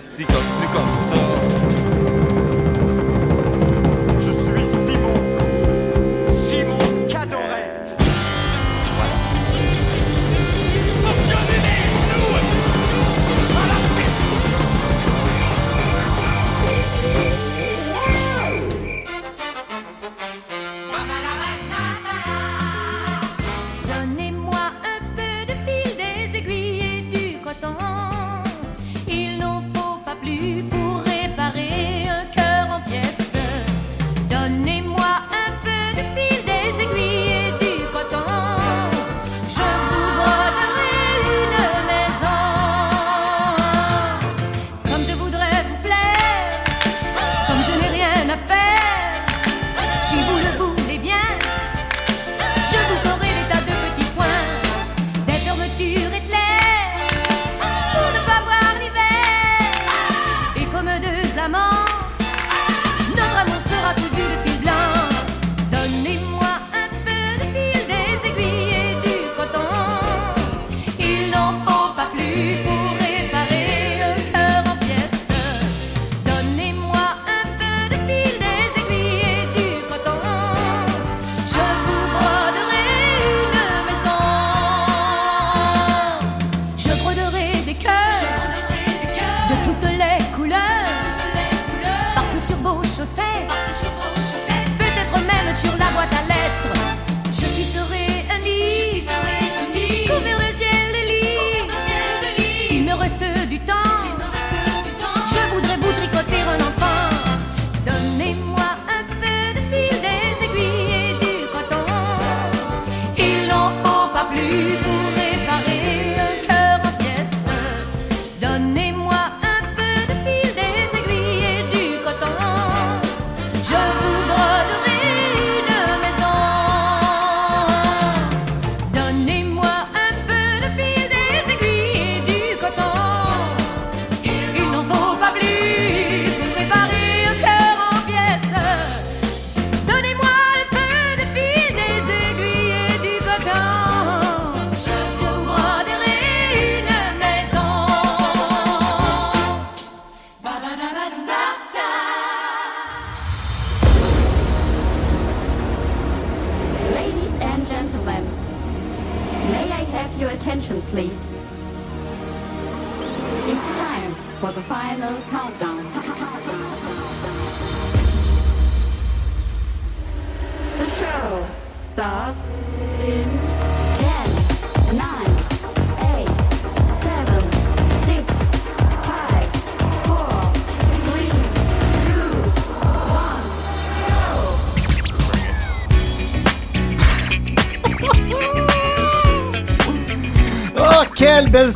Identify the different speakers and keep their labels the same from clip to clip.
Speaker 1: fantástico.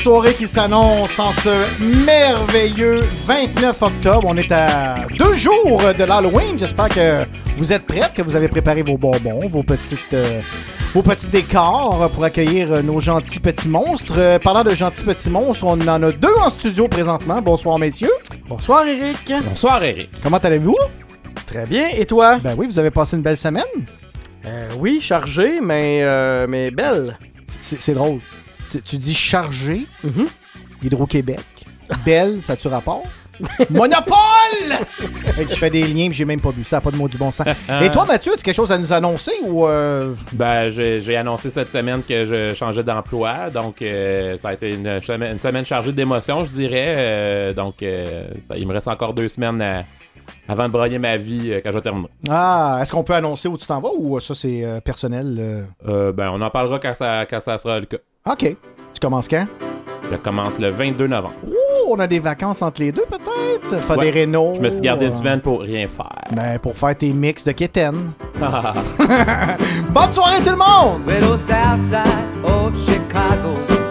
Speaker 1: Soirée qui s'annonce en ce merveilleux 29 octobre. On est à deux jours de l'Halloween. J'espère que vous êtes prêts, que vous avez préparé vos bonbons, vos petites... euh, vos petits décors pour accueillir euh, nos gentils petits monstres. Euh, parlant de gentils petits monstres, on en a deux en studio présentement. Bonsoir, messieurs.
Speaker 2: Bonsoir Eric.
Speaker 3: Bonsoir, Eric.
Speaker 1: Comment allez-vous?
Speaker 2: Très bien. Et toi?
Speaker 1: Ben oui, vous avez passé une belle semaine.
Speaker 2: Euh, oui, chargé, mais, euh, mais belle.
Speaker 1: C'est drôle. Tu, tu dis chargé,
Speaker 2: Mhm.
Speaker 1: Hydro-Québec. Belle, ça tu rapport? Monopole! Je fais des liens j'ai même pas vu. Ça pas de maudit bon sens. Et toi, Mathieu, as-tu quelque chose à nous annoncer ou. euh,
Speaker 3: Ben, j'ai annoncé cette semaine que je changeais d'emploi, donc euh, ça a été une semaine, une semaine chargée d'émotions, je dirais. Euh, donc, euh, ça- il me reste encore deux semaines à- avant de broyer ma vie euh, quand je vais terminer.
Speaker 1: Ah, est-ce qu'on peut annoncer où tu t'en vas ou euh, ça c'est euh, personnel? euh?
Speaker 3: Euh, ben, on en parlera quand ça, quand ça sera le cas.
Speaker 1: Ok. Tu commences quand?
Speaker 3: Je commence le 22 novembre.
Speaker 4: on a des vacances entre les deux, peut-être? Faire
Speaker 3: Ouais.
Speaker 4: des rénaux?
Speaker 3: Je me suis gardé une
Speaker 4: euh,
Speaker 3: semaine pour rien faire.
Speaker 4: Ben, pour faire tes mix de kitten. Bonne soirée, tout le monde!
Speaker 5: South side of Chicago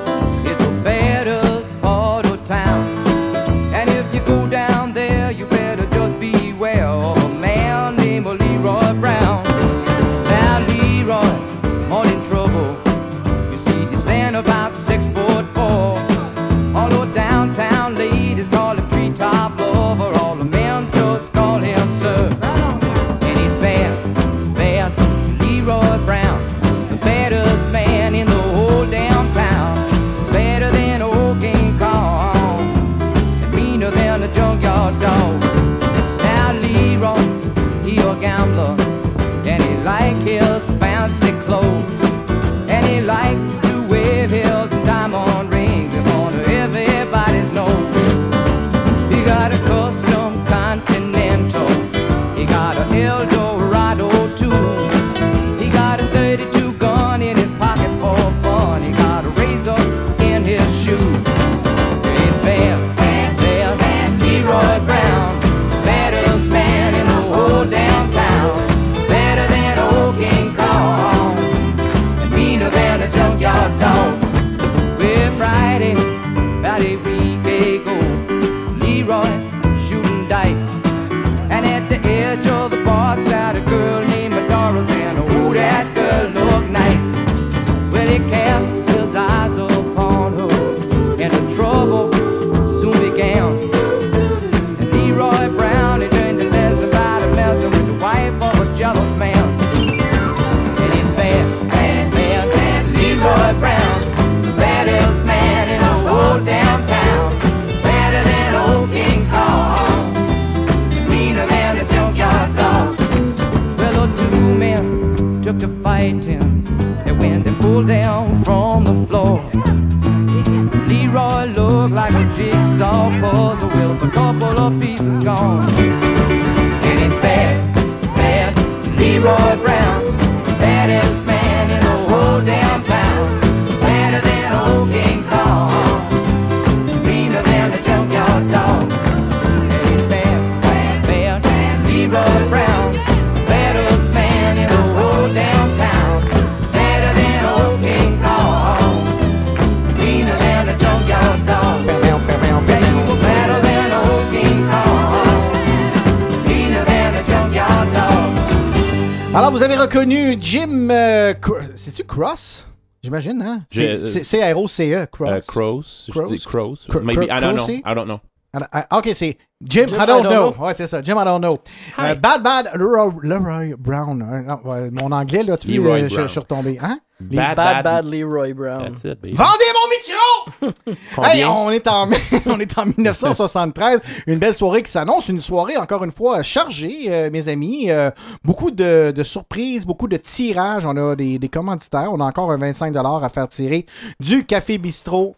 Speaker 4: Cross? J'imagine, hein? C'est C-R-O-C-E,
Speaker 3: Euh,
Speaker 4: Cross.
Speaker 3: Crows. Je
Speaker 4: Crows?
Speaker 3: dis Crows.
Speaker 4: Cro-
Speaker 3: Maybe. I don't know. I don't know.
Speaker 4: Ah, ah, ok, c'est Jim,
Speaker 2: Jim,
Speaker 4: I don't
Speaker 2: I don't
Speaker 4: know.
Speaker 2: know.
Speaker 4: Ouais, c'est ça. Jim, I don't know. Euh, bad Bad Leroy, Leroy Brown. hein, non, ouais, mon anglais, là, tu vois, je, je suis retombé. Hein? Les-
Speaker 3: Bad,
Speaker 2: Bad, bad Leroy Brown.
Speaker 3: That's it, baby.
Speaker 4: Vendez mon micro! Hey, on est en on est en 1973, une belle soirée qui s'annonce, une soirée encore une fois chargée, euh, mes amis, Euh, beaucoup de, de surprises, beaucoup de tirages, on a des, des commanditaires, on a encore un 25 à faire tirer du Café Bistrot.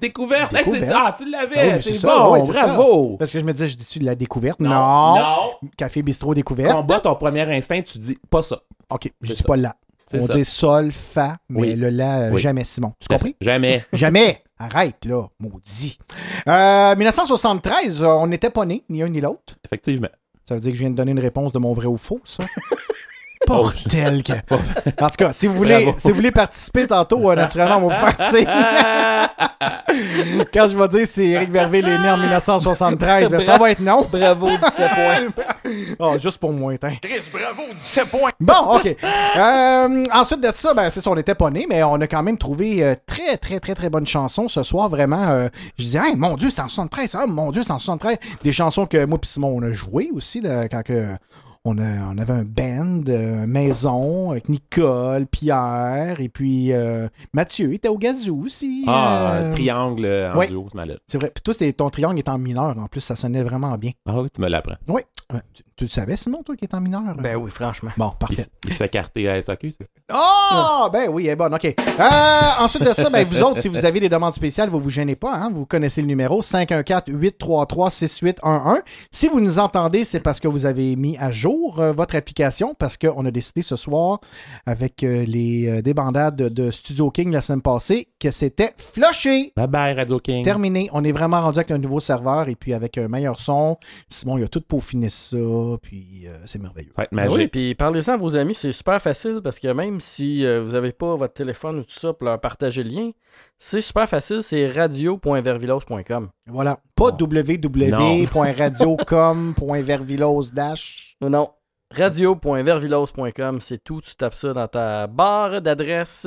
Speaker 3: Découverte. Hey, ah, tu
Speaker 4: Ah oui,
Speaker 3: l'avais.
Speaker 4: mais
Speaker 3: c'est
Speaker 4: ça,
Speaker 3: bon.
Speaker 4: ouais, c'est ça.
Speaker 3: bravo.
Speaker 4: Parce que je me disais, je dis-tu de la découverte? Non.
Speaker 3: Non.
Speaker 4: Café Bistrot découverte.
Speaker 3: Combat ton premier instinct, tu dis pas ça.
Speaker 4: OK, je dis
Speaker 3: ça.
Speaker 4: pas la. On
Speaker 3: ça.
Speaker 4: dit sol, fa, mais
Speaker 3: Oui.
Speaker 4: le la, euh,
Speaker 3: Oui.
Speaker 4: jamais Simon. Tu compris?
Speaker 3: Jamais.
Speaker 4: Jamais. Arrête, là, maudit. Euh, 1973, euh, on n'était pas nés, ni un ni l'autre.
Speaker 3: Effectivement.
Speaker 4: Ça veut dire que je viens de donner une réponse de mon vrai ou faux, ça? Bordel que... En tout cas, si vous voulez,
Speaker 3: Bravo.
Speaker 4: si vous voulez participer tantôt, euh, naturellement, on va vous faire signe. Quand je vais dire si Éric Verville est né en 1973, ben, ça va être non.
Speaker 2: Bravo, 17 points.
Speaker 4: Oh, juste pour moi.
Speaker 6: Chris, bravo, 17 points.
Speaker 4: Bon, OK. Euh, ensuite de ça, ben, c'est ça, on n'était pas nés, mais on a quand même trouvé euh, très, très, très, très bonnes chansons ce soir. Vraiment, euh, je disais, hey, mon Dieu, c'est en 73. Ah, mon Dieu, c'est en 73. Des chansons que moi et Simon, on a joué aussi, là, quand que on, a- on avait un band, euh, maison, avec Nicole, Pierre, et puis euh, Mathieu était au gazou aussi.
Speaker 3: Ah,
Speaker 4: euh,
Speaker 3: triangle en
Speaker 4: ouais.
Speaker 3: duo, c'est malade.
Speaker 4: C'est vrai. Puis toi, ton triangle est en mineur, en plus, ça sonnait vraiment bien.
Speaker 3: Ah oui, tu me l'apprends.
Speaker 4: Oui. Tu, le savais, Simon, toi, qui est en mineur?
Speaker 2: Ben oui, franchement.
Speaker 4: Bon,
Speaker 3: Il,
Speaker 4: parfait.
Speaker 3: s- il se fait carter à SAQ, c'est
Speaker 4: Oh! Ben oui, elle est bonne, OK. Euh, ensuite de ça, ben vous autres, si vous avez des demandes spéciales, vous vous gênez pas, hein? Vous connaissez le numéro 514-833-6811. Si vous nous entendez, c'est parce que vous avez mis à jour euh, votre application, parce qu'on a décidé ce soir, avec euh, les euh, débandades de, de Studio King la semaine passée, que c'était flushé.
Speaker 3: Bye bye, Radio King.
Speaker 4: Terminé. On est vraiment rendu avec un nouveau serveur et puis avec un meilleur son. Simon, il a tout peaufiné ça, puis euh, c'est merveilleux.
Speaker 3: Ça va être
Speaker 2: Ben
Speaker 3: magique.
Speaker 2: oui, puis parlez-en à vos amis, c'est super facile parce que même si euh, vous n'avez pas votre téléphone ou tout ça pour leur partager le lien, c'est super facile, c'est radio.vervilos.com.
Speaker 4: Voilà. Pas www.radiocom.vervilos dash.
Speaker 2: Non, non. Radio.vervilos.com, c'est tout. Tu tapes ça dans ta barre d'adresse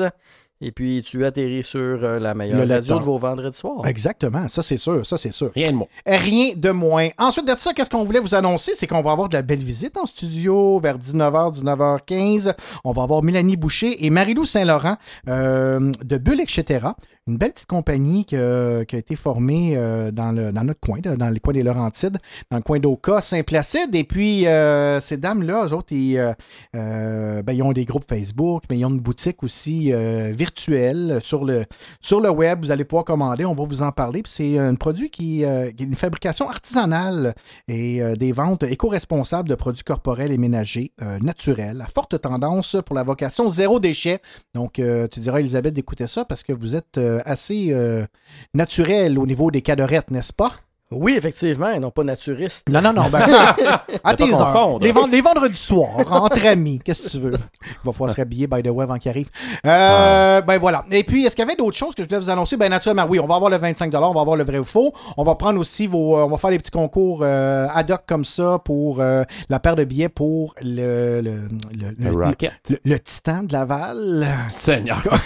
Speaker 2: et puis tu atterris sur euh, la meilleure
Speaker 4: Le
Speaker 2: radio de vos vendredis soirs.
Speaker 4: Exactement, ça c'est sûr, ça c'est sûr.
Speaker 3: Rien de moi.
Speaker 4: Rien de moins. Ensuite de ça, qu'est-ce qu'on voulait vous annoncer? C'est qu'on va avoir de la belle visite en studio vers 19h, 19h15. On va avoir Mélanie Boucher et Marilou Saint-Laurent euh, de Bulle, etc. Une belle petite compagnie qui a été formée euh, dans, le, dans notre coin, dans le coin des Laurentides, dans le coin d'Oka, Saint-Placide. Et puis, euh, ces dames-là, eux autres, ils, euh, ben, ils ont des groupes Facebook, mais ils ont une boutique aussi virtuelle sur le, sur le web. Vous allez pouvoir commander, on va vous en parler. Puis c'est un produit qui, qui est une fabrication artisanale et des ventes éco-responsables de produits corporels et ménagers naturels. À forte tendance pour la vocation zéro déchet. Donc, tu diras, Elisabeth, d'écouter ça parce que vous êtes assez euh, naturel au niveau des cadorettes, n'est-ce pas?
Speaker 2: Oui, effectivement, et non pas naturiste.
Speaker 4: Non, non, non. Ben, à
Speaker 3: pas
Speaker 4: tes heures. Les, vend- les vendredis soirs, entre amis. Qu'est-ce que tu veux? Il va falloir se rhabiller, by the way, avant qu'il arrive. Euh, Ben voilà. Et puis, est-ce qu'il y avait d'autres choses que je voulais vous annoncer? Ben naturellement, oui, on va avoir le 25 on va avoir le vrai ou faux. On va prendre aussi vos... euh, on va faire des petits concours euh, ad hoc comme ça pour euh, la paire de billets pour le... Le, le,
Speaker 3: Le Rocket.
Speaker 4: le- le Titan de Laval.
Speaker 3: Seigneur.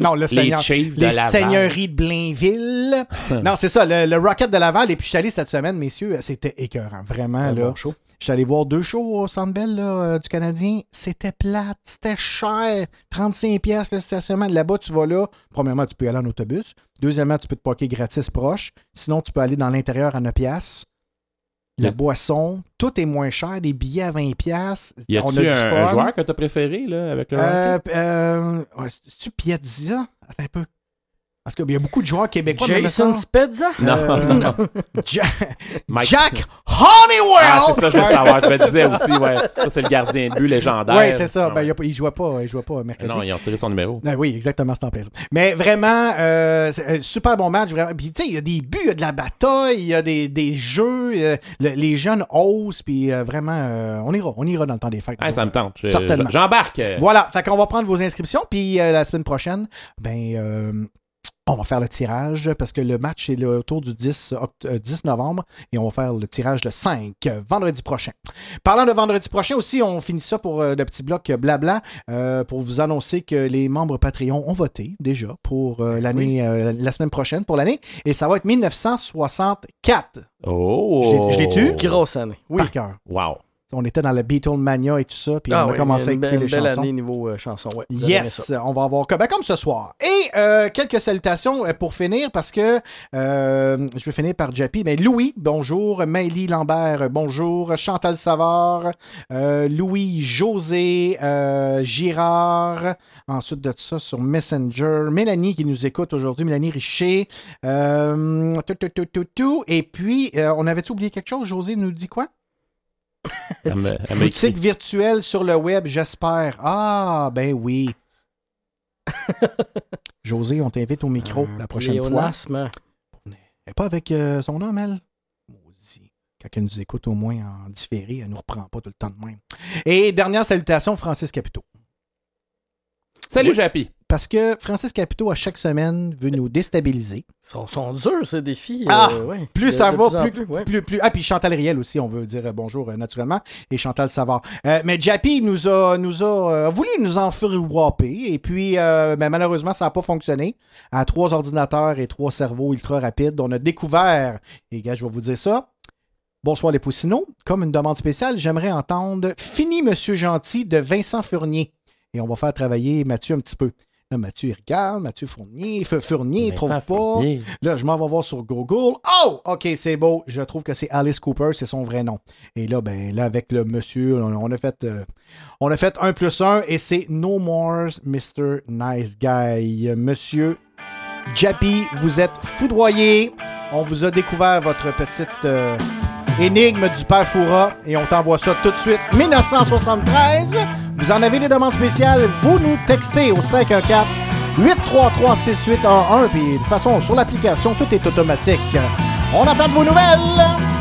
Speaker 4: Non, le Seigneur.
Speaker 3: Chiefs de
Speaker 4: Les
Speaker 3: Laval.
Speaker 4: seigneuries de Blainville. non, c'est ça, le, le Rocket de Laval. Et puis, je suis allé cette semaine, messieurs, c'était écœurant. Vraiment, là.
Speaker 2: bon show.
Speaker 4: Je suis allé voir deux shows au Centre Bell là, euh, du Canadien. C'était plate, c'était cher. 35 pièces le stationnement. Là-bas, tu vas là. Premièrement, tu peux y aller en autobus. Deuxièmement, tu peux te parker gratis proche. Sinon, tu peux aller dans l'intérieur à 9 pièces. La
Speaker 3: Yep.
Speaker 4: boisson, tout est moins cher. Des billets à 20 pièces.
Speaker 3: Y a-tu un, un joueur que t'as préféré là, avec le
Speaker 4: Euh, euh, ouais, C'est-tu Piazza? Attends un peu. Parce qu'il y a beaucoup de joueurs québécois.
Speaker 2: Jason Spezza?
Speaker 3: Non,
Speaker 4: Euh,
Speaker 3: non.
Speaker 4: Ja-
Speaker 3: Mike-
Speaker 4: Jack Honeywell!
Speaker 3: Ah, c'est ça, je veux savoir. Je me disais aussi, ouais. Ça, c'est le gardien de but légendaire.
Speaker 4: Oui, c'est ça. Ben,
Speaker 3: ouais.
Speaker 4: il, a pas- il jouait pas, il jouait pas mercredi.
Speaker 3: Non, ils ont tiré son numéro.
Speaker 4: Ah oui, exactement, c'est en ça. Mais vraiment, euh, c'est un super bon match. Vraiment. Puis, tu sais, il y a des buts, il y a de la bataille, il y a des, des jeux, euh, le- les jeunes osent, puis euh, vraiment, euh, on ira, on ira dans le temps des fêtes.
Speaker 3: Ah, ça me tente. Je-
Speaker 4: Certainement.
Speaker 3: J'embarque.
Speaker 4: Voilà, fait qu'on va prendre vos inscriptions, puis euh, la semaine prochaine, ben, euh, on va faire le tirage parce que le match est le- autour du 10, oct- euh, 10 novembre et on va faire le tirage le 5, euh, vendredi prochain. Parlant de vendredi prochain aussi, on finit ça pour euh, le petit bloc blabla euh, pour vous annoncer que les membres Patreon ont voté déjà pour euh, l'année, euh, la semaine prochaine pour l'année et ça va être 1964
Speaker 3: Oh!
Speaker 4: Je l'ai- l'ai-tu?
Speaker 2: Grosse année. Oui.
Speaker 4: par cœur.
Speaker 3: Wow.
Speaker 4: On était dans le Beatlemania et tout ça, puis
Speaker 2: Ah
Speaker 4: on a commencé à écouter les
Speaker 2: belle
Speaker 4: chansons.
Speaker 2: année niveau euh, chanson. Ouais, vous avez aimé
Speaker 4: Yes, on va avoir ben, comme ce soir. Et euh, quelques salutations euh, pour finir parce que euh, je vais finir par Jappy. Mais Louis, bonjour. Maëlie Lambert, bonjour. Chantal Savard, Louis José, Girard. Ensuite de ça sur Messenger. Mélanie qui nous écoute aujourd'hui, Mélanie Richer. Tout, tout, tout, tout, tout. Et puis, on avait-tu oublié quelque chose? José nous dit quoi?
Speaker 3: Elle me- elle m'a
Speaker 4: Boutique virtuelle sur le web, j'espère. Ah, ben oui. José, on t'invite au micro la prochaine fois. Elle est pas avec euh, son homme, elle? Maudit. Quand elle nous écoute au moins en différé, elle nous reprend pas tout le temps de même. Et dernière salutation, Francis Capito.
Speaker 3: Salut,
Speaker 4: Oui.
Speaker 3: Jappy.
Speaker 4: Parce que Francis Capito, à chaque semaine, veut nous déstabiliser.
Speaker 2: Ils sont, sont durs, ces défis.
Speaker 4: Ah,
Speaker 2: euh, ouais.
Speaker 4: Plus
Speaker 2: De-
Speaker 4: ça
Speaker 2: de
Speaker 4: va,
Speaker 2: plus
Speaker 4: plus,
Speaker 2: ouais.
Speaker 4: plus, plus. Ah, puis Chantal Riel aussi, on veut dire euh, bonjour euh, naturellement. Et Chantal Savard. Euh, mais Jappy nous a, nous a voulu nous en faire whopper. Et puis, ben, malheureusement, ça n'a pas fonctionné. À trois ordinateurs et trois cerveaux ultra rapides, on a découvert, et gars, je vais vous dire ça. Bonsoir les Poussinots. Comme une demande spéciale, j'aimerais entendre Fini Monsieur Gentil de Vincent Fournier. Et on va faire travailler Mathieu un petit peu. Là, Mathieu, il regarde. Mathieu Fournier, Fournier, il trouve pas.
Speaker 3: Fournier.
Speaker 4: Là, je m'en vais voir sur Google. Oh! OK, c'est beau. Je trouve que c'est Alice Cooper, c'est son vrai nom. Et là, ben, là, avec le monsieur, on, a fait. euh, on a fait un plus un et c'est No More Mr. Nice Guy. Monsieur Jappy, vous êtes foudroyé. On vous a découvert votre petite euh, énigme du père Foura et on t'envoie ça tout de suite. 1973. Vous en avez des demandes spéciales, vous nous textez au 514
Speaker 7: 833 6811 puis de toute façon sur l'application tout est automatique. On attend de vos nouvelles.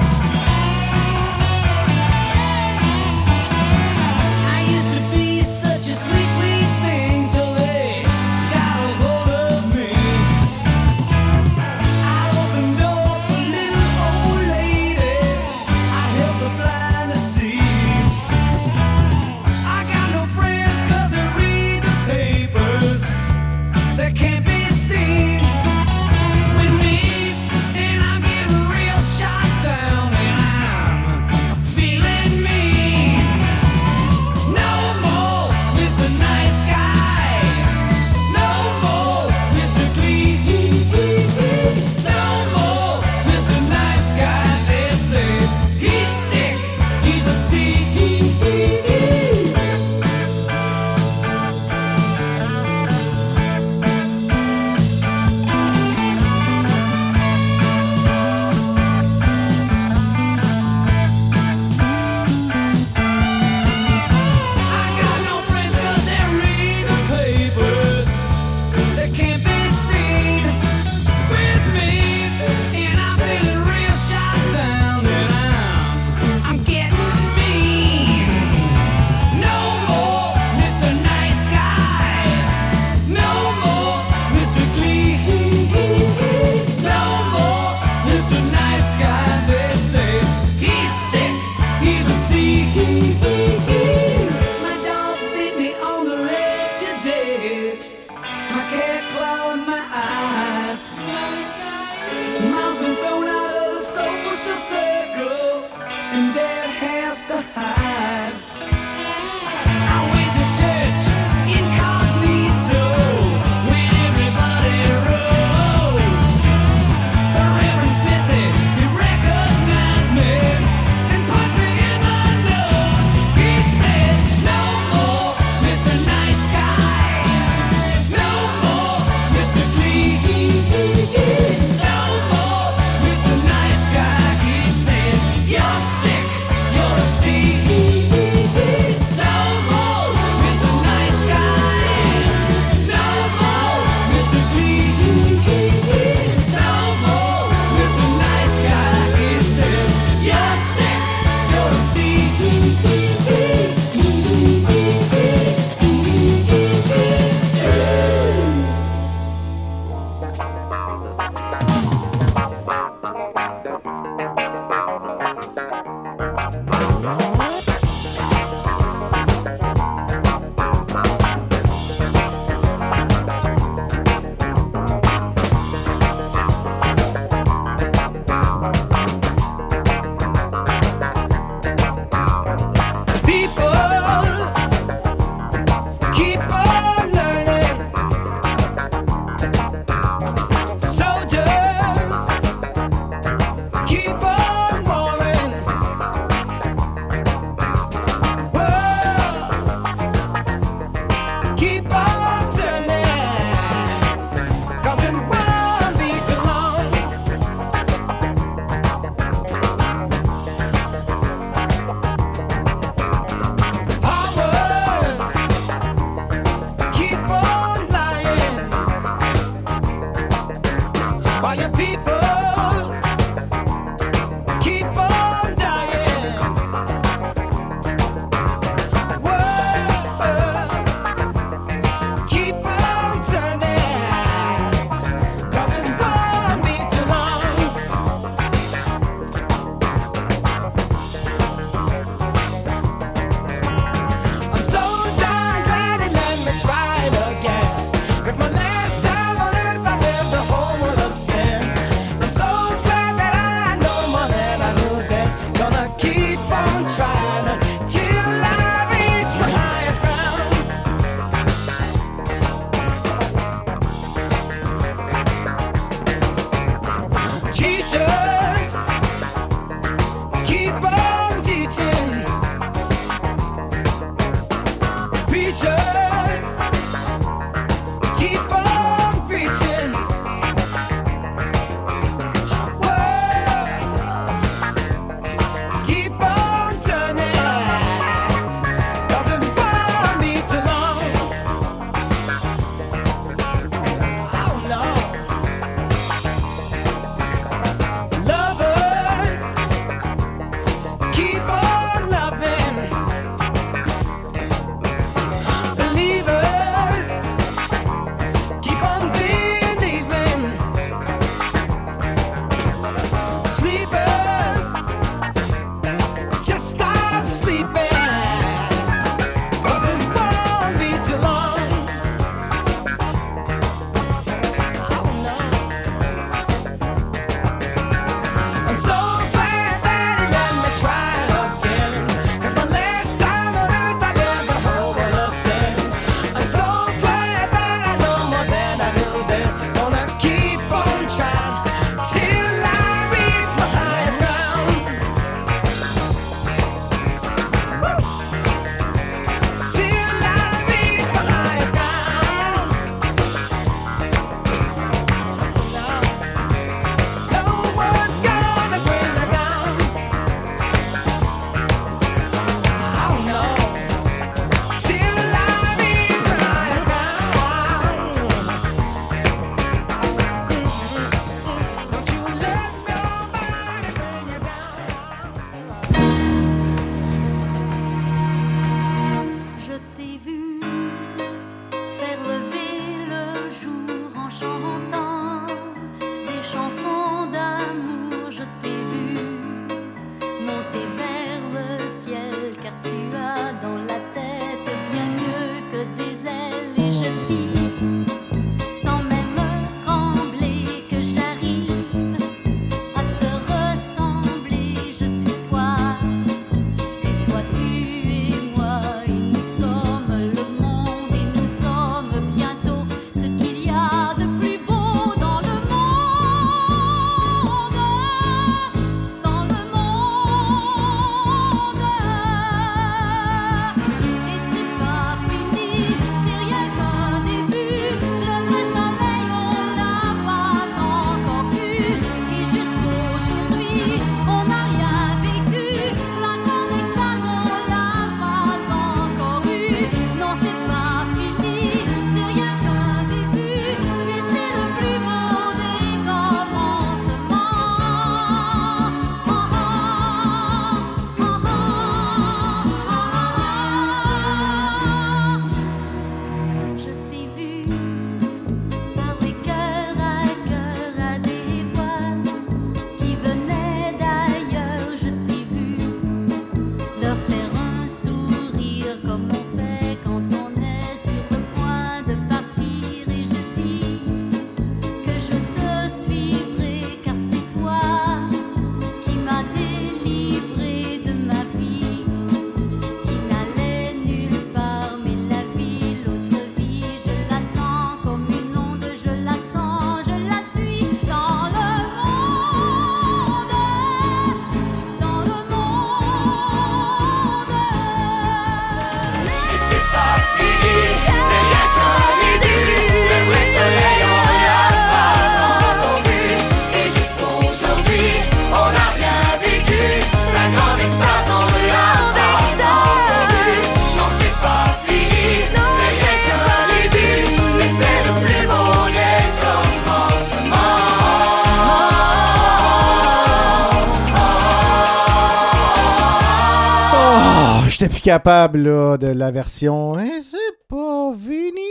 Speaker 4: Capable de la version Eh, C'est pas fini.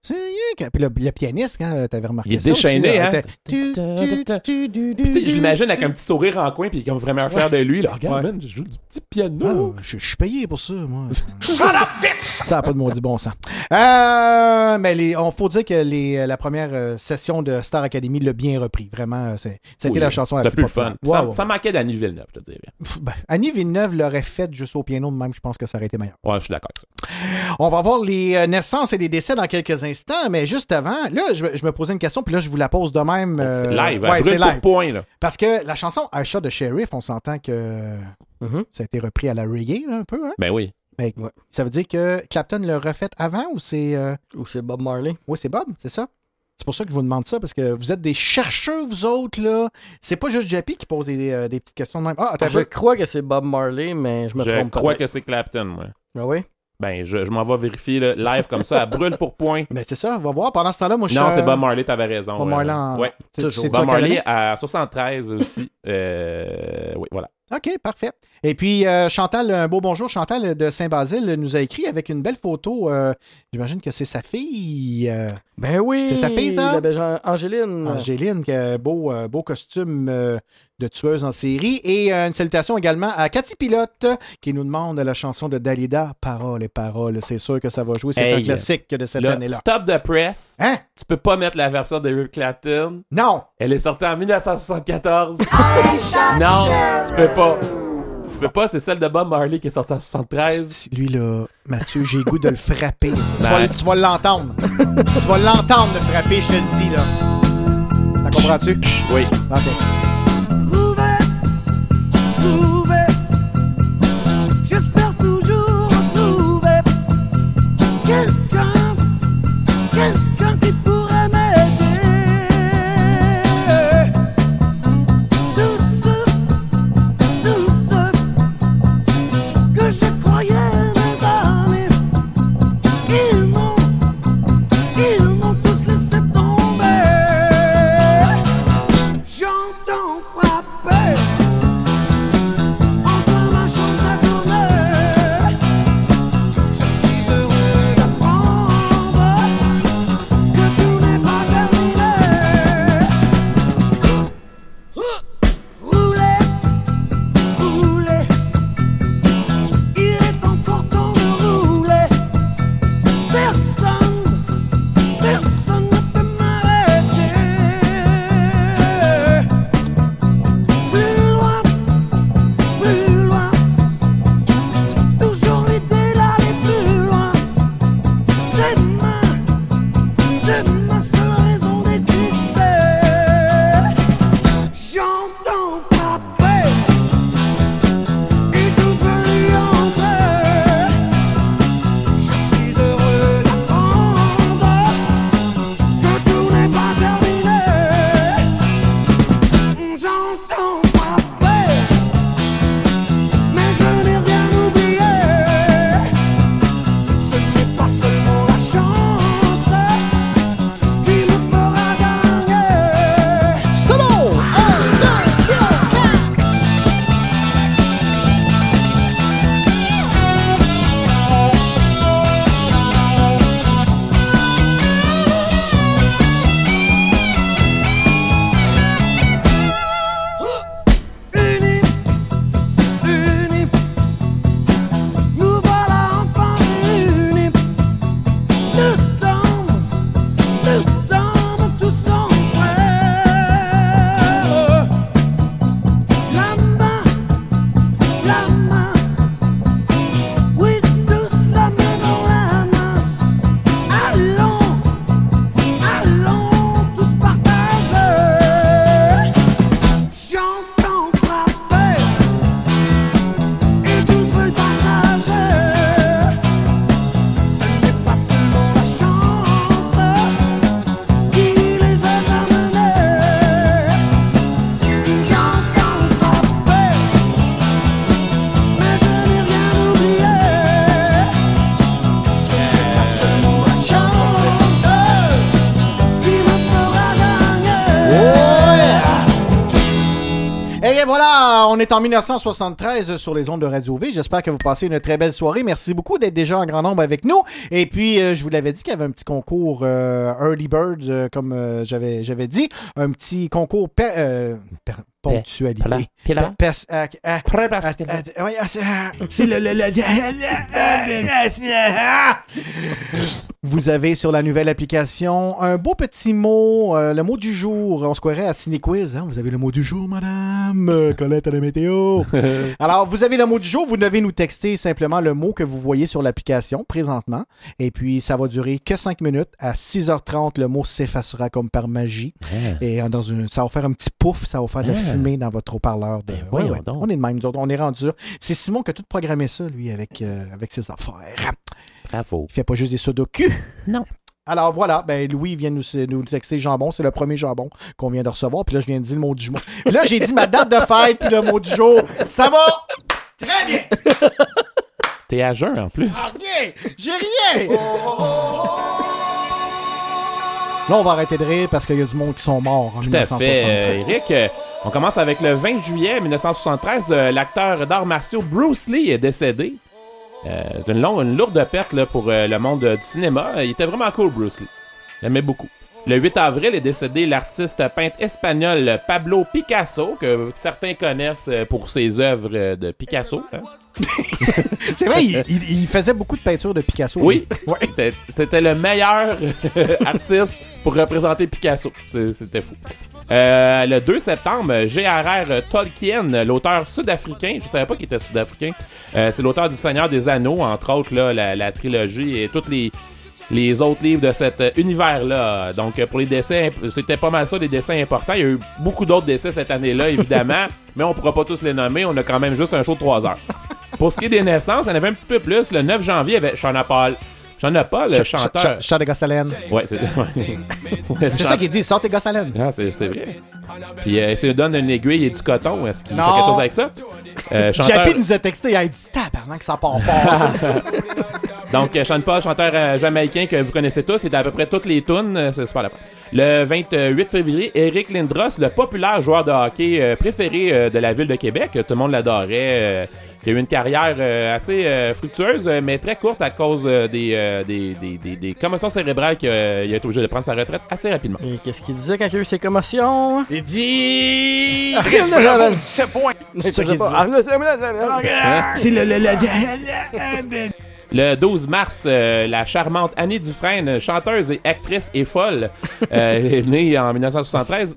Speaker 4: C'est rien que- Puis le, le pianiste, quand t'avais remarqué
Speaker 3: Il est
Speaker 4: ça aussi,
Speaker 3: déchaîné,
Speaker 4: là,
Speaker 3: hein?
Speaker 4: était- Tu, tu, tu, du, du,
Speaker 3: Puis, tu sais, je l'imagine avec un petit sourire en coin, puis comme vraiment fier de lui. Là, regarde, man, je joue du petit piano.
Speaker 4: Ah, je, je suis payé pour ça, moi. Ça n'a pas de maudit bon sens. Euh, mais les, on faut dire que les, la première euh, session de Star Academy l'a bien repris. Vraiment, euh, c'est, c'était
Speaker 3: Oui,
Speaker 4: la chanson la
Speaker 3: C'était
Speaker 4: plus
Speaker 3: plus le fun.
Speaker 4: populaire.
Speaker 3: ça,
Speaker 4: Ouais, ouais,
Speaker 3: ça manquait d'Annie Villeneuve, je te dirais.
Speaker 4: Ben, Annie Villeneuve l'aurait faite juste au piano de même. Je pense que ça aurait été meilleur.
Speaker 3: Ouais, je suis d'accord avec ça.
Speaker 4: On va voir les euh, naissances et les décès dans quelques instants, mais juste avant, là, je, je me posais une question, puis là, je vous la pose de même.
Speaker 3: C'est
Speaker 4: euh,
Speaker 3: live,
Speaker 4: ouais,
Speaker 3: brûle
Speaker 4: c'est live.
Speaker 3: point, là.
Speaker 4: Parce que la chanson I Shot the Sheriff, on s'entend que
Speaker 2: Mhm.
Speaker 4: ça a été repris à la reggae, là, un peu. Hein?
Speaker 3: Ben oui.
Speaker 4: Mais
Speaker 2: Ouais.
Speaker 4: Ça veut dire que Clapton l'a refait avant ou c'est. euh,
Speaker 2: Ou c'est Bob Marley.
Speaker 4: Oui, c'est Bob, c'est ça? C'est pour ça que je vous demande ça, parce que vous êtes des chercheurs, vous autres, là. C'est pas juste Jappy qui pose des, euh, des petites questions de même. Ah, attends,
Speaker 2: Je
Speaker 4: je...
Speaker 2: crois que c'est Bob Marley, mais je me
Speaker 3: Je
Speaker 2: trompe
Speaker 3: crois
Speaker 2: peut-être.
Speaker 3: que c'est Clapton, moi.
Speaker 2: Ah oui?
Speaker 3: Ben, je, je m'en vais vérifier là, live comme ça, à brûle pour point.
Speaker 4: Mais c'est ça, on va voir. Pendant ce temps-là, moi, je
Speaker 3: Non,
Speaker 4: suis.
Speaker 3: c'est Bob Marley, t'avais raison.
Speaker 4: Bob
Speaker 3: euh,
Speaker 4: Marley en-
Speaker 3: Ouais.
Speaker 4: c'est-
Speaker 2: Toujours.
Speaker 4: c'est-
Speaker 3: Bob? Marley à 73 aussi. Euh, oui, voilà.
Speaker 4: OK, parfait. Et puis, euh, Chantal, un beau bonjour. Chantal de Saint-Basile nous a écrit avec une belle photo. euh, J'imagine que c'est sa fille, euh,
Speaker 2: Ben oui!
Speaker 4: C'est sa fille, ça?
Speaker 2: la belle Jean- Angéline.
Speaker 4: Angéline, qui a un beau, euh, beau costume euh, de tueuse en série. Et euh, une salutation également à Cathy Pilote, qui nous demande la chanson de Dalida, Paroles et paroles. C'est sûr que ça va jouer. C'est un classique de cette
Speaker 3: Là,
Speaker 4: année-là.
Speaker 3: Stop the Press.
Speaker 4: Hein?
Speaker 3: Tu peux pas mettre la version de Eric Clapton.
Speaker 4: Non!
Speaker 3: Elle est sortie en 1974. non, tu peux pas. Tu peux pas, c'est celle de Bob Marley qui est sortie en 73.
Speaker 4: Lui, là, Mathieu, j'ai goût de le frapper. Tu
Speaker 3: Ben.
Speaker 4: vas, tu vas l'entendre. tu vas l'entendre le frapper, je te le dis, là. Ça comprends-tu?
Speaker 3: Oui.
Speaker 4: OK.
Speaker 8: Trouver, trouver,
Speaker 4: on est en 1973 sur les ondes de Radio V. J'espère que vous passez une très belle soirée. Merci beaucoup d'être déjà en grand nombre avec nous. Et puis, euh, je vous l'avais dit qu'il y avait un petit concours euh, Early Bird, euh, comme j'avais dit. Un petit concours ponctualité. Ah, ah, ah, ah, ah, c'est ah, le, Vous avez sur la nouvelle application un beau petit mot, euh, le mot du jour. On se croirait à Cinequiz. Hein? Vous avez le mot du jour, madame. Euh, Colette à la météo. Alors, vous avez le mot du jour. Vous devez nous texter simplement le mot que vous voyez sur l'application présentement. Et puis, ça va durer que 5 minutes. À 6h30, le mot s'effacera comme par magie. Et euh, dans une, ça va faire un petit pouf. Ça va faire de la Fumée dans votre haut-parleur. De...
Speaker 3: Ben,
Speaker 4: Ouais,
Speaker 3: voyons
Speaker 4: ouais.
Speaker 3: donc.
Speaker 4: On est de même. nous autres. On est rendu là. C'est Simon qui a tout programmé ça, lui, avec, euh, avec ses affaires.
Speaker 3: Bravo.
Speaker 4: Il fait pas juste des sudoku.
Speaker 3: Non.
Speaker 4: Alors voilà, ben Louis vient nous, nous texter jambon. C'est le premier jambon qu'on vient de recevoir. Puis là, je viens de dire le mot du jour. Là, j'ai dit ma date de fête puis le mot du jour. Ça va? Très bien.
Speaker 3: T'es à jeun en plus.
Speaker 4: Ah, Rien. J'ai rien. Là, on va arrêter de rire parce qu'il y a du monde qui sont morts en
Speaker 3: Tout à fait.
Speaker 4: 1973.
Speaker 3: Euh, Eric, euh, on commence avec le 20 juillet 1973. euh, L'acteur d'arts martiaux Bruce Lee est décédé. Euh, c'est une, longue, une lourde perte là, pour le monde du cinéma. Il était vraiment cool, Bruce Lee. J'aimais beaucoup. Le 8 avril est décédé l'artiste peintre espagnol Pablo Picasso, que certains connaissent euh, pour ses œuvres euh, de Picasso. hein.
Speaker 4: C'est vrai, il, il- il faisait beaucoup de peintures de Picasso.
Speaker 3: Oui,
Speaker 4: Ouais.
Speaker 3: C'était- le meilleur artiste pour représenter Picasso. C'était fou. Euh, le 2 septembre, J.R.R. Tolkien, l'auteur sud-africain, je savais pas qu'il était sud-africain, euh, c'est l'auteur du Seigneur des Anneaux, entre autres là, la, la trilogie et tous les, les autres livres de cet euh, univers-là. Donc euh, pour les décès, c'était pas mal ça, des décès importants. Il y a eu beaucoup d'autres décès cette année-là, évidemment, mais on pourra pas tous les nommer, on a quand même juste un show de 3 heures. Pour ce qui est des naissances, il y en avait un petit peu plus. Le 9 janvier, il y avait Sean Paul. Sean Paul, le
Speaker 4: Ch-
Speaker 3: chanteur.
Speaker 4: ch- Chant de Gosselin.
Speaker 3: Ouais, c'est
Speaker 4: ça qu'il dit, sort tes Gosselin.
Speaker 3: Ah, c'est c'est vrai. Puis euh, s'il donne une aiguille et du coton, est-ce qu'il fait quelque chose avec ça? Euh, chanteur-
Speaker 4: nous a texté, il a dit tabarnak que ça part fort.
Speaker 3: Donc, euh, Sean Paul, chanteur euh, jamaïcain que vous connaissez tous, il est à peu près toutes les tunes. euh, c'est super la fin. Le 28 février, Eric Lindros, le populaire joueur de hockey euh, préféré euh, de la ville de Québec, tout le monde l'adorait, euh, qui a eu une carrière euh, assez euh, fructueuse, euh, mais très courte à cause euh, des, euh, des, des, des- des commotions cérébrales qu'il a été obligé de prendre sa retraite assez rapidement.
Speaker 2: Et qu'est-ce qu'il disait quand il y a eu ses commotions?
Speaker 4: Il dit.
Speaker 2: Rien
Speaker 9: Bravo, 17 points.
Speaker 4: C'est ça qu'il dit.
Speaker 2: Hein?
Speaker 4: C'est le, le, le-
Speaker 3: Le 12 mars, euh, la charmante Annie Dufresne, chanteuse et actrice et folle, euh, est née en 1973.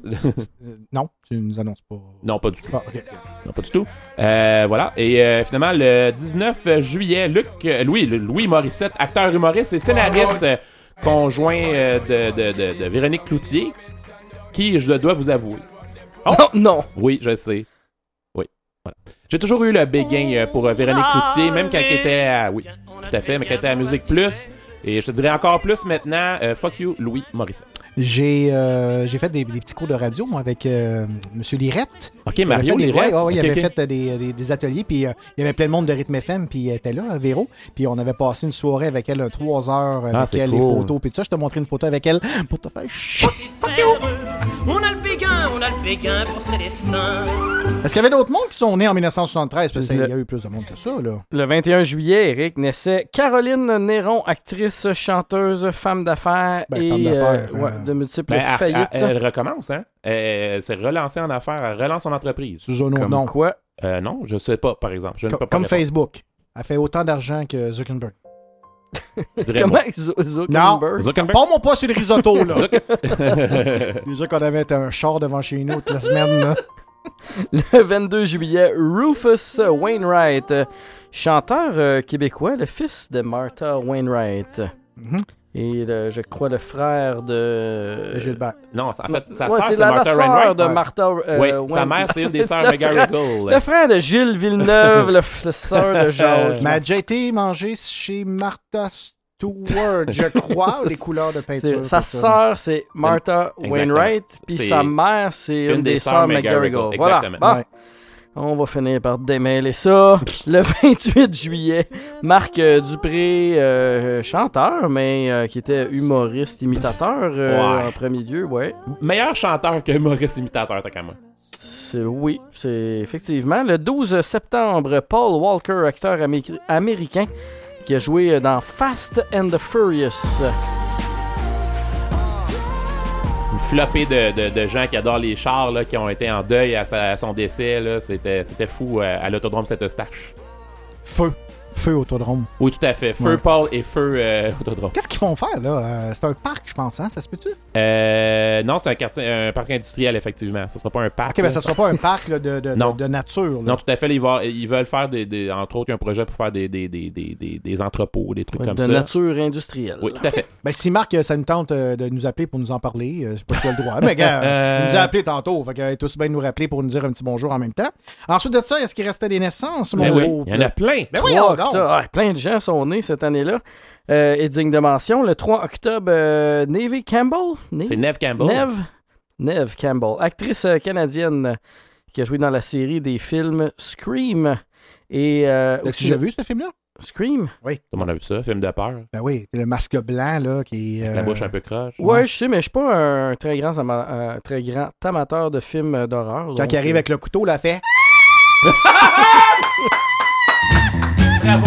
Speaker 4: Non, tu nous annonces pas.
Speaker 3: non, pas du tout.
Speaker 4: Ah.
Speaker 3: Non, pas du tout. Euh, voilà. Et euh, finalement, le 19 juillet, Luc, euh, Louis, Louis Morissette, acteur humoriste et scénariste euh, conjoint euh, de, de- de- de Véronique Cloutier, qui, je le dois vous avouer.
Speaker 2: Oh non!
Speaker 3: Oui, je sais. J'ai toujours eu le béguin euh, pour euh, Véronique Cloutier, même quand elle était à... Oui, tout à fait, mais quand elle était à Musique Plus. Et je te dirais encore plus maintenant, euh, fuck you, Louis Morissette.
Speaker 4: J'ai euh, j'ai fait des, des petits cours de radio, moi, avec euh, M. Lirette.
Speaker 3: Ok,
Speaker 4: Il avait
Speaker 3: Mario
Speaker 4: fait des-
Speaker 3: Lirette.
Speaker 4: ouais, ouais, il avait fait des, des- des ateliers, puis euh, il y avait plein de monde de Rythme FM, puis elle était là, euh, Véro. Puis on avait passé une soirée avec elle, trois heures avec
Speaker 3: Ah,
Speaker 4: elle, les
Speaker 3: cool.
Speaker 4: photos, puis tout ça. Je te montrais une photo avec elle pour te faire chut.
Speaker 10: On a le on a le béguin pour Célestin.
Speaker 4: Est-ce qu'il y avait d'autres mondes qui sont nés en 1973? Parce qu'il
Speaker 2: Le-
Speaker 4: y a eu plus de monde que ça, là.
Speaker 2: Le 21 juillet, Eric naissait Caroline Néron, actrice, chanteuse, femme d'affaires
Speaker 4: Ben,
Speaker 2: et euh, ouais,
Speaker 4: euh,
Speaker 2: de multiples
Speaker 3: Ben,
Speaker 2: faillites.
Speaker 3: elle- elle recommence, hein? Elle s'est relancée en affaires, elle relance son entreprise.
Speaker 4: Sous un autre nom.
Speaker 2: quoi?
Speaker 3: Euh, non, je sais pas, par exemple. Je ne peux pas
Speaker 4: Comme
Speaker 3: répondre.
Speaker 4: Facebook. Elle fait autant d'argent que Zuckerberg.
Speaker 2: Comment Zuckerberg?
Speaker 3: Zuckerberg?
Speaker 4: Pas-moi pas sur le risotto, là. Déjà qu'on avait un char devant chez nous toute la semaine, là.
Speaker 2: Le 22 juillet, Rufus Wainwright, chanteur euh, québécois, le fils de Martha Wainwright.
Speaker 4: Mhm.
Speaker 2: Et le- je crois le frère de.
Speaker 4: De Gilbert.
Speaker 3: non, en fait, sa
Speaker 2: Ouais,
Speaker 3: sœur,
Speaker 2: c'est la, la
Speaker 3: Martha
Speaker 2: sœur
Speaker 3: Wainwright.
Speaker 2: de
Speaker 4: ouais.
Speaker 2: Martha. euh,
Speaker 3: oui, sa mère, c'est une des sœurs
Speaker 2: Le
Speaker 3: McGarrigle.
Speaker 2: Le frère de Gilles Villeneuve, le, le sœur de Jacques.
Speaker 4: Mais elle a déjà été mangée chez Martha Stewart, je crois,
Speaker 2: C'est-
Speaker 4: les couleurs de peinture.
Speaker 2: sa sœur, c'est Martha. Wainwright, puis sa mère, c'est une, des sœurs McGarrigle. Voilà.
Speaker 3: Exactement.
Speaker 2: Bon.
Speaker 4: Ouais.
Speaker 2: On va finir par démêler ça. Le 28 juillet, Marc euh, Dupré, euh, chanteur, mais euh, qui était humoriste, imitateur euh,
Speaker 3: Ouais.
Speaker 2: en premier lieu, ouais.
Speaker 3: Meilleur chanteur que Maurice imitateur, t'as qu'à moi.
Speaker 2: c'est- oui, c'est effectivement. Le 12 septembre, Paul Walker, acteur amé- américain, qui a joué dans Fast and the Furious.
Speaker 3: Flopée de, de- de gens qui adorent les chars, qui ont été en deuil à, son décès. c'était fou euh, à l'autodrome Saint-Eustache.
Speaker 4: Feu. Feu Autodrome.
Speaker 3: Oui, tout à fait. Feu
Speaker 4: Ouais.
Speaker 3: Paul et Feu euh, Autodrome.
Speaker 4: Qu'est-ce qu'ils font faire, là? Euh, c'est un parc, je pense, hein? Ça se peut-tu?
Speaker 3: Euh, non, c'est un, quartier, un parc industriel, effectivement. Ça sera pas un parc.
Speaker 4: Ok, ben
Speaker 3: là.
Speaker 4: ça sera pas un parc là, de, de,
Speaker 3: Non.
Speaker 4: de, de nature. là.
Speaker 3: Non, tout à fait. Ils, vont- ils veulent faire des, des- Entre autres, il y a un projet pour faire des, des, des, des, des, des entrepôts, des trucs
Speaker 2: Ouais,
Speaker 3: comme
Speaker 2: de
Speaker 3: ça.
Speaker 2: nature industrielle.
Speaker 3: Oui, tout à fait.
Speaker 4: Ben, si Marc, euh, ça nous tente euh, de nous appeler pour nous en parler, euh, je sais pas si tu as le droit. Mais gars,
Speaker 3: Euh.
Speaker 4: il nous a appelé tantôt. Fait qu'il est aussi bien de nous rappeler pour nous dire un petit bonjour en même temps. Ensuite de ça, est-ce qu'il restait des naissances, mon
Speaker 3: Ben oui, il y en a plein.
Speaker 4: Ben
Speaker 2: Trois Ah, plein de gens sont nés cette année-là. Euh, et digne de mention, le 3 octobre, euh, Neve Campbell? Neve?
Speaker 3: C'est Neve Campbell.
Speaker 2: Neve, Neve Campbell, actrice euh, canadienne qui a joué dans la série des films Scream. Et, euh, aussi-
Speaker 4: déjà vu ce film-là?
Speaker 2: Scream?
Speaker 3: Tout le monde a vu ça, film de peur.
Speaker 4: Ben oui, c'est le masque blanc, là, qui est...
Speaker 3: La
Speaker 4: euh,
Speaker 3: bouche un peu croche.
Speaker 2: Ouais, je sais, mais je suis pas un très grand, un très grand amateur de films d'horreur.
Speaker 4: Quand
Speaker 2: donc,
Speaker 4: il arrive
Speaker 2: euh,
Speaker 4: avec le couteau, là, fait...
Speaker 3: Bravo.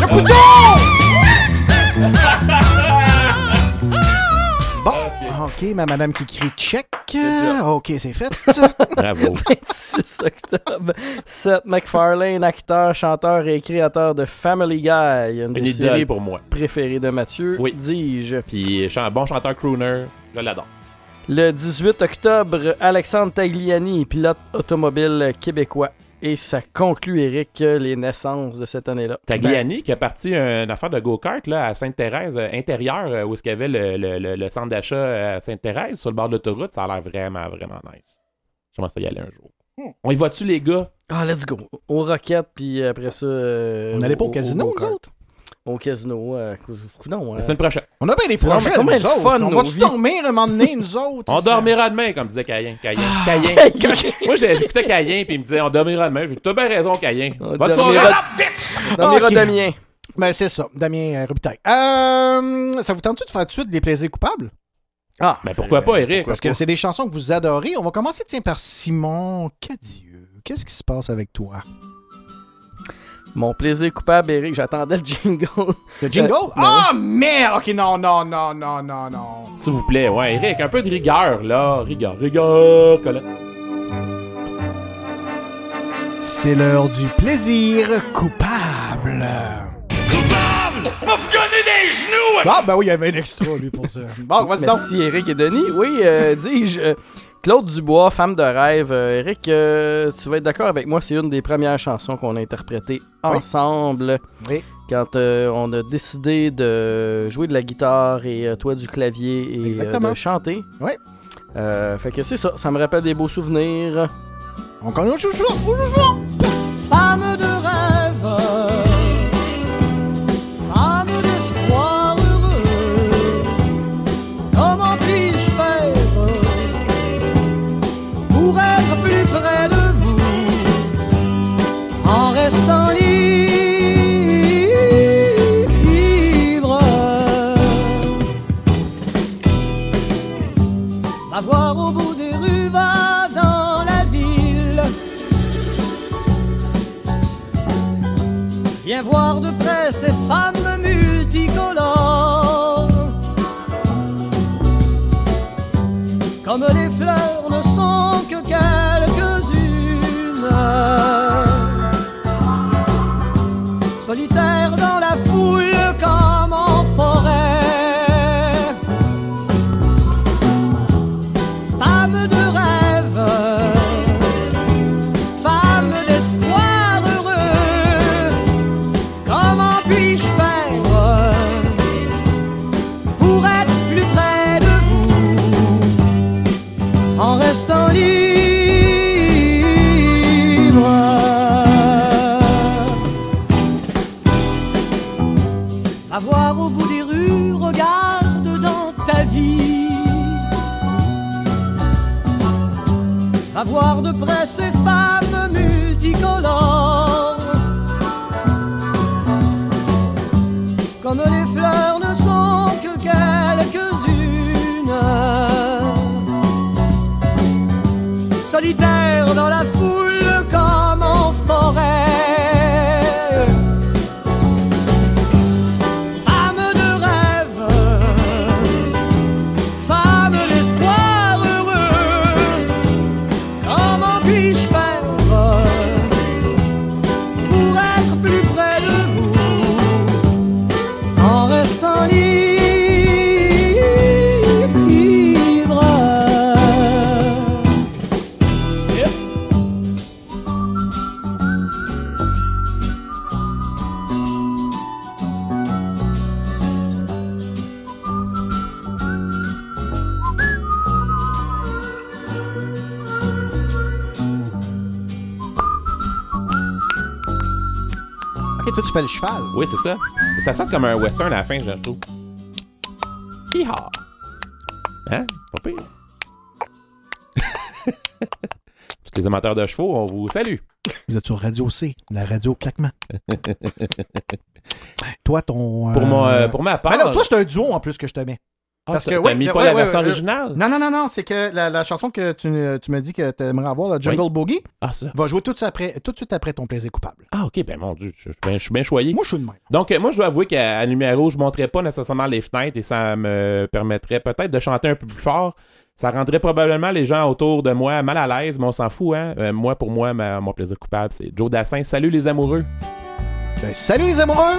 Speaker 4: Le couteau! Bon, ok, ma madame qui crie check. Ok, c'est fait.
Speaker 3: Bravo.
Speaker 2: 26 octobre, Seth MacFarlane, acteur, chanteur et créateur de Family Guy, une,
Speaker 3: Une
Speaker 2: des séries
Speaker 3: pour moi.
Speaker 2: préférées de Mathieu,
Speaker 3: Oui.
Speaker 2: dis-je.
Speaker 3: Puis, chan- bon chanteur crooner, je l'adore.
Speaker 2: Le 18 octobre, Alexandre Tagliani, pilote automobile québécois. Et ça conclut, Eric, les naissances de cette année-là.
Speaker 3: Tagliani qui a parti une affaire de go-kart là, à Sainte-Thérèse, euh, intérieur, euh, où est-ce qu'il y avait le, le- le- le centre d'achat euh, à Sainte-Thérèse, sur le bord de l'autoroute. Ça a l'air vraiment, vraiment nice. J'aimerais ça y aller un jour. On y va-tu, les gars?
Speaker 2: Ah, let's go. Aux roquettes, puis après ça. euh,
Speaker 4: On allait pas au casino, nous
Speaker 2: go-kart.
Speaker 4: autres?
Speaker 2: Au casino. Euh, cou- non,
Speaker 3: La semaine prochaine.
Speaker 4: On a bien des projets, nous autres.
Speaker 2: fun,
Speaker 4: On va-tu dormir un moment donné, nous autres?
Speaker 3: On dormira demain, comme disait Cayen. Cayen.
Speaker 2: Ah.
Speaker 3: Cayen. Moi, j'ai- j'écoutais Cayen, puis il me disait on dormira demain. J'ai t'as bien raison, Cayen.
Speaker 2: On
Speaker 3: Bonne
Speaker 2: dormira-
Speaker 3: soirée.
Speaker 2: Dormira
Speaker 4: Ok.
Speaker 2: Damien.
Speaker 4: Ben, c'est ça, Damien euh, Robitaille. Euh, ça vous tente-tu de faire tout de suite des plaisirs coupables?
Speaker 2: Ah,
Speaker 3: Mais pourquoi pas, Eric?
Speaker 4: Parce que c'est des chansons que vous adorez. On va commencer, tiens, par Simon Cadieux. Qu'est-ce qui se passe avec toi?
Speaker 2: Mon plaisir coupable, Eric, j'attendais le jingle.
Speaker 4: Le jingle?
Speaker 2: Euh,
Speaker 4: Ah, merde! Ok, non, non, non, non, non, non.
Speaker 3: S'il vous plaît, ouais, Eric, un peu de rigueur, là. Rigueur, rigueur, Colin.
Speaker 4: C'est l'heure du plaisir coupable. Ah, ben oui, il y avait un extra, lui, pour ça. Bon, vas-y donc.
Speaker 2: Merci, Eric et Denis. Oui, euh, dis-je. Claude Dubois, femme de rêve. Euh, Eric, euh, tu vas être d'accord avec moi, c'est une des premières chansons qu'on a interprétées ensemble.
Speaker 4: Oui.
Speaker 2: Quand euh, on a décidé de jouer de la guitare et euh, toi du clavier et euh, de chanter.
Speaker 4: Oui.
Speaker 2: Euh, fait que c'est ça, ça me rappelle des beaux souvenirs.
Speaker 4: On connaît le chouchou, au chouchou.
Speaker 8: Femme de rêve, femme d'espoir Va voir au bout des rues, va dans la ville. Viens voir de près ces femmes Solitaires dans la foule comme en forêt. Femme de rêve, femme d'espoir heureux, comment puis-je faire pour être plus près de vous en restant libre? à voir de près ces femmes multicolores. Comme les fleurs ne sont que quelques-unes, solitaires dans la
Speaker 4: tu fais le cheval.
Speaker 3: Oui, c'est ça. Mais ça sent comme un western à la fin, je trouve. Hi-ha! Hein? Pas pire. Tous les amateurs de chevaux, on vous salue.
Speaker 4: Vous êtes sur Radio C, la radio claquement. toi, ton.
Speaker 3: Pour, mon, euh, pour ma part.
Speaker 4: Ben là, toi, c'est un duo en plus que je te mets.
Speaker 3: Ah,
Speaker 4: Parce que, oui,
Speaker 3: mis pas la version
Speaker 4: euh,
Speaker 3: originale?
Speaker 4: Non, non, non, non, c'est que la, la chanson que tu, tu me dis que tu aimerais avoir, le Jungle. Boogie,
Speaker 3: Ah, ça.
Speaker 4: va jouer tout, de suite après, tout de suite après ton plaisir coupable.
Speaker 3: Ah, ok, ben mon Dieu, je, je- je suis bien choyé.
Speaker 4: Moi, je suis de même.
Speaker 3: Donc, euh, moi, je dois avouer qu'à numéro, je ne montrais pas nécessairement les fenêtres et ça me permettrait peut-être de chanter un peu plus fort. Ça rendrait probablement les gens autour de moi mal à l'aise, mais on s'en fout, hein. Euh, moi, pour moi, ma- mon plaisir coupable, c'est Joe Dassin. Salut les amoureux.
Speaker 4: Ben, salut les amoureux!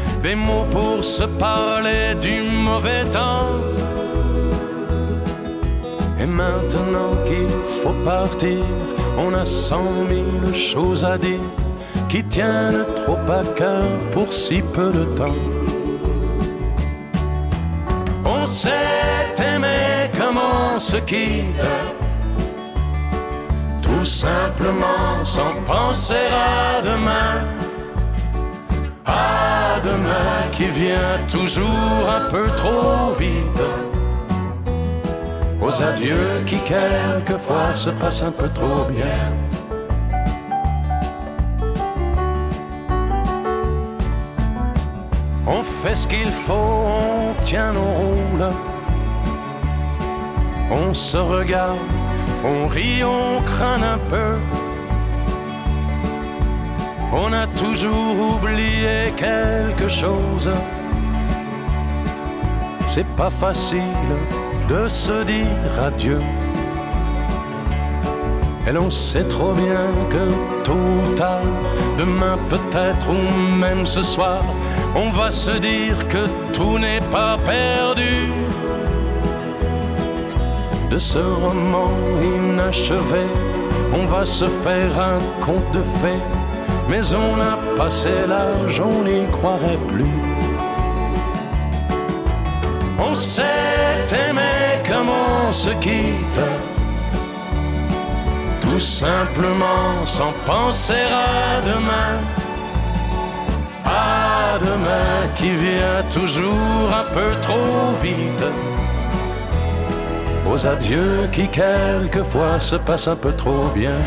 Speaker 11: des mots pour se parler du mauvais temps. Et maintenant qu'il faut partir, on a cent mille choses à dire qui tiennent trop à cœur pour si peu de temps. On s'est aimé comme on se quitte, tout simplement sans penser à demain. À demain qui vient toujours un peu trop vite. Aux adieux qui quelquefois se passent un peu trop bien. On fait ce qu'il faut, on tient nos rôles. On se regarde, on rit, on craint un peu. On a toujours oublié quelque chose. C'est pas facile de se dire adieu. Et l'on sait trop bien que tôt ou tard, demain peut-être ou même ce soir, on va se dire que tout n'est pas perdu. De ce roman inachevé, on va se faire un conte de fées, mais on a passé l'âge, on n'y croirait plus. On s'est aimé comme on se quitte, tout simplement sans penser à demain. À demain qui vient toujours un peu trop vite. Aux adieux qui quelquefois se passent un peu trop bien.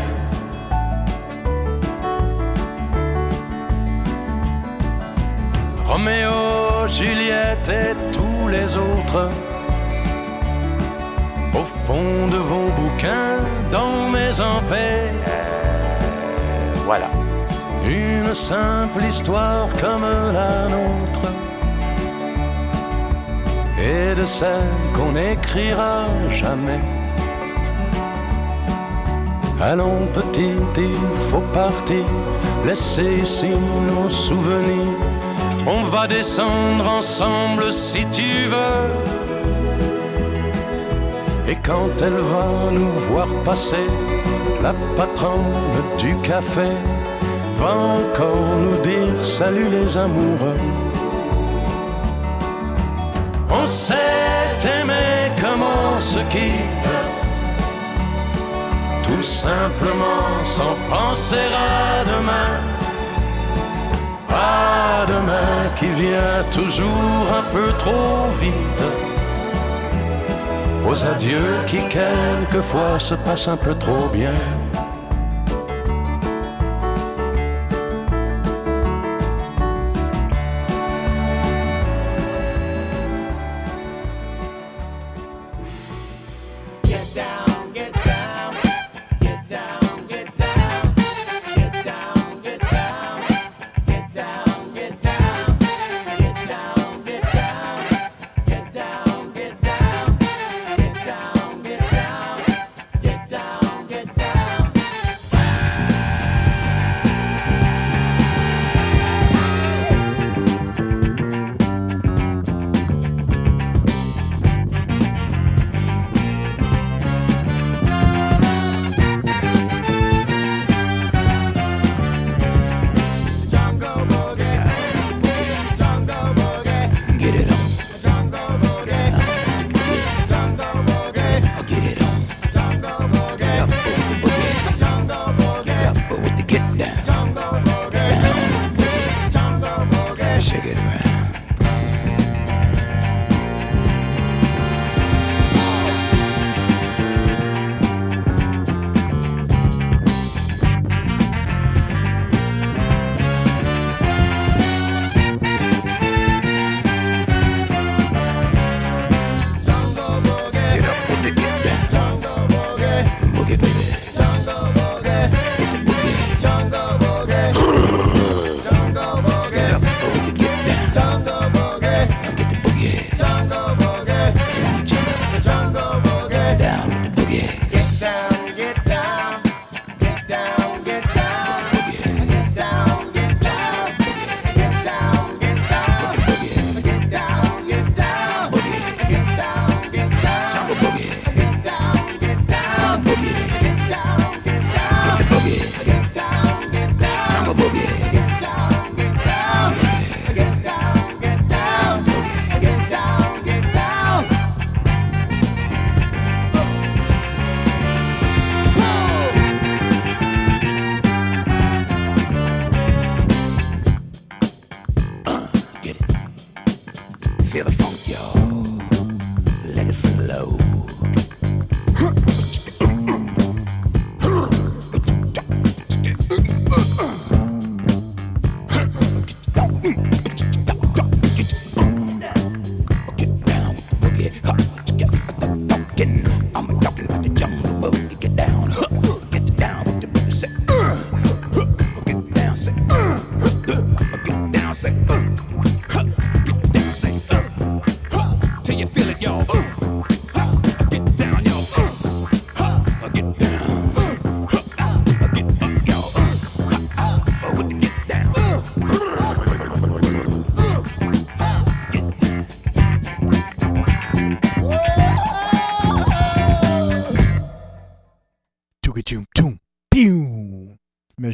Speaker 11: Juliette et tous les autres. Au fond de vos bouquins, dans mes paix.
Speaker 3: Voilà.
Speaker 11: Une simple histoire comme la nôtre. Et de celle qu'on n'écrira jamais. Allons petit, il faut partir, laisser ici nos souvenirs. On va descendre ensemble si tu veux. Et quand elle va nous voir passer, la patronne du café va encore nous dire salut les amoureux. On s'est aimé comme simplement se quitte. Tout simplement sans penser à demain. À demain qui vient toujours un peu trop vite. Aux adieux qui quelquefois se passent un peu trop bien.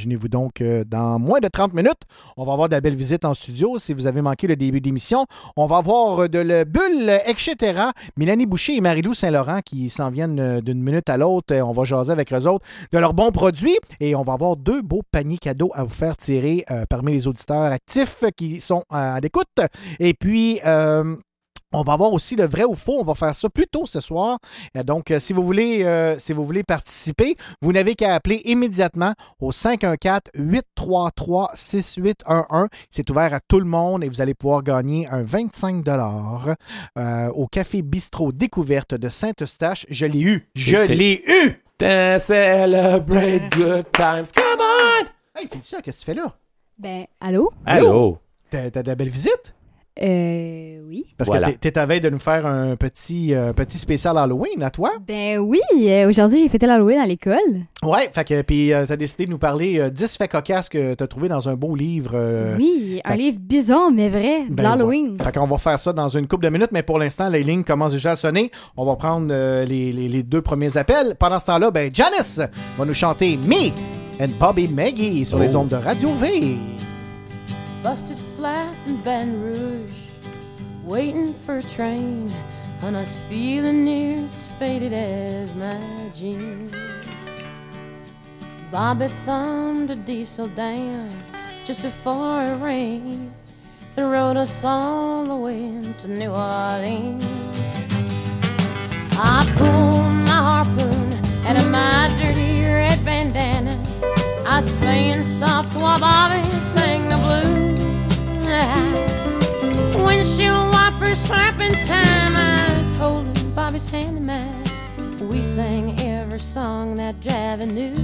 Speaker 4: Imaginez-vous donc dans moins de 30 minutes, on va avoir de la belle visite en studio. Si vous avez manqué le début d'émission, on va avoir euh, de la bulle, euh, etc. Mélanie Boucher et Marie-Lou Saint-Laurent qui s'en viennent euh, d'une minute à l'autre. On va jaser avec eux autres de leurs bons produits et on va avoir deux beaux paniers cadeaux à vous faire tirer parmi les auditeurs actifs qui sont à l'écoute. Et puis, on va avoir aussi le vrai ou faux. On va faire ça plus tôt ce soir. Euh, Donc, euh, si vous voulez, euh, si vous voulez participer, vous n'avez qu'à appeler immédiatement au 514-833-6811. C'est ouvert à tout le monde et vous allez pouvoir gagner un 25 euh, au Café Bistrot Découverte de Saint-Eustache. Je l'ai eu. Je l'ai eu!
Speaker 3: Celebrate good times. Come on!
Speaker 4: Hey, Félicia, qu'est-ce que tu fais là?
Speaker 12: Ben, allô?
Speaker 3: Allô?
Speaker 4: T'as t'as de la belle visite?
Speaker 12: Euh, oui.
Speaker 4: Parce
Speaker 3: Voilà.
Speaker 4: que t'es- à veille de nous faire un petit, euh, petit spécial Halloween à toi.
Speaker 12: Ben oui, euh, aujourd'hui j'ai fêté l'Halloween à l'école.
Speaker 4: Ouais, fait que puis euh, t'as décidé de nous parler euh, 10 faits cocasses que t'as trouvé dans un beau livre. euh,
Speaker 12: oui, un
Speaker 4: fait-
Speaker 12: livre bizarre mais vrai, de
Speaker 4: ben,
Speaker 12: l'Halloween.
Speaker 4: ouais. Fait qu'on va faire ça dans une couple de minutes, mais pour l'instant, les lignes commencent déjà à sonner. On va prendre euh, les, les- les deux premiers appels. Pendant ce temps-là, ben Janice va nous chanter Me and Bobby Maggie sur les
Speaker 2: Oh.
Speaker 4: ondes de Radio V.
Speaker 13: Busted flat in Baton Rouge, waiting for a train.
Speaker 14: on us feeling near as faded as my jeans. Bobby thumbed a diesel down just before it rained and rode us all the way to New Orleans. I pulled my harpoon out of my dirty red bandana. I was playing soft while Bobby sang the blues. Windshield wipers slapping time. I was holding Bobby's hand in mine. We sang every song that Javi knew.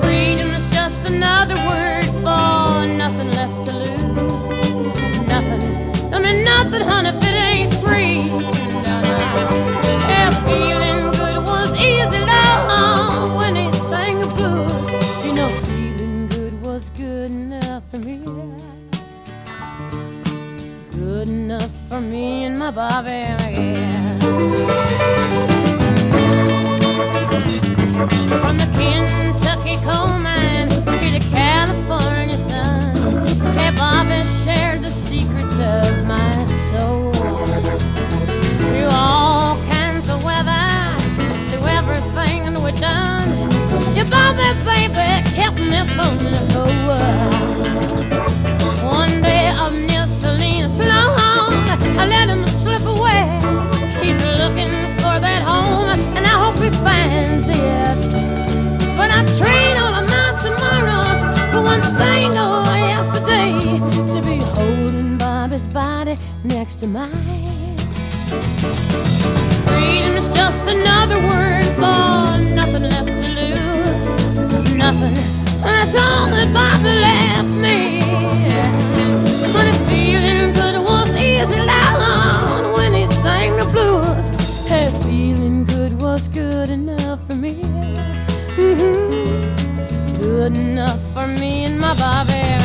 Speaker 14: Freedom is just another word for nothing left to lose. Nothing. I mean nothing, honey, if it ain't free. For me and my Bobby, yeah. From the Kentucky coal mine to the California sun, hey, Bobby shared the secrets of my soul. Through all kinds of weather, through everything that we've done, your Bobby, baby, kept me from the whole world. One day up let him slip away. He's looking for that home, and I hope he finds it. But I train all of my tomorrows for one single yesterday to be holding Bobby's body next to mine. Freedom is just another word for nothing left to lose. Nothing. That's all that Bobby left me. For me and my Bobby.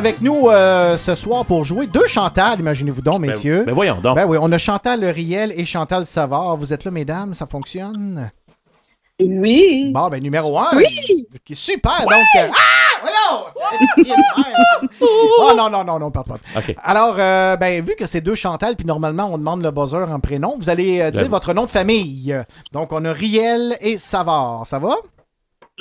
Speaker 4: Avec nous euh, ce soir pour jouer deux Chantal, imaginez-vous donc, messieurs.
Speaker 3: ben voyons donc.
Speaker 4: Ben oui, on a Chantal Riel et Chantal Savard. Vous êtes là, mesdames, ça fonctionne?
Speaker 13: Oui.
Speaker 4: Bon, ben numéro un.
Speaker 13: Oui.
Speaker 4: Ok, Super, donc... euh, ah! Voyons! Oh non, non, non, non, pardon.
Speaker 3: OK.
Speaker 4: Alors, euh, ben, vu que c'est deux Chantal, puis normalement, on demande le buzzer en prénom, vous allez euh, dire votre nom de famille. Donc, on a Riel et Savard. Ça va?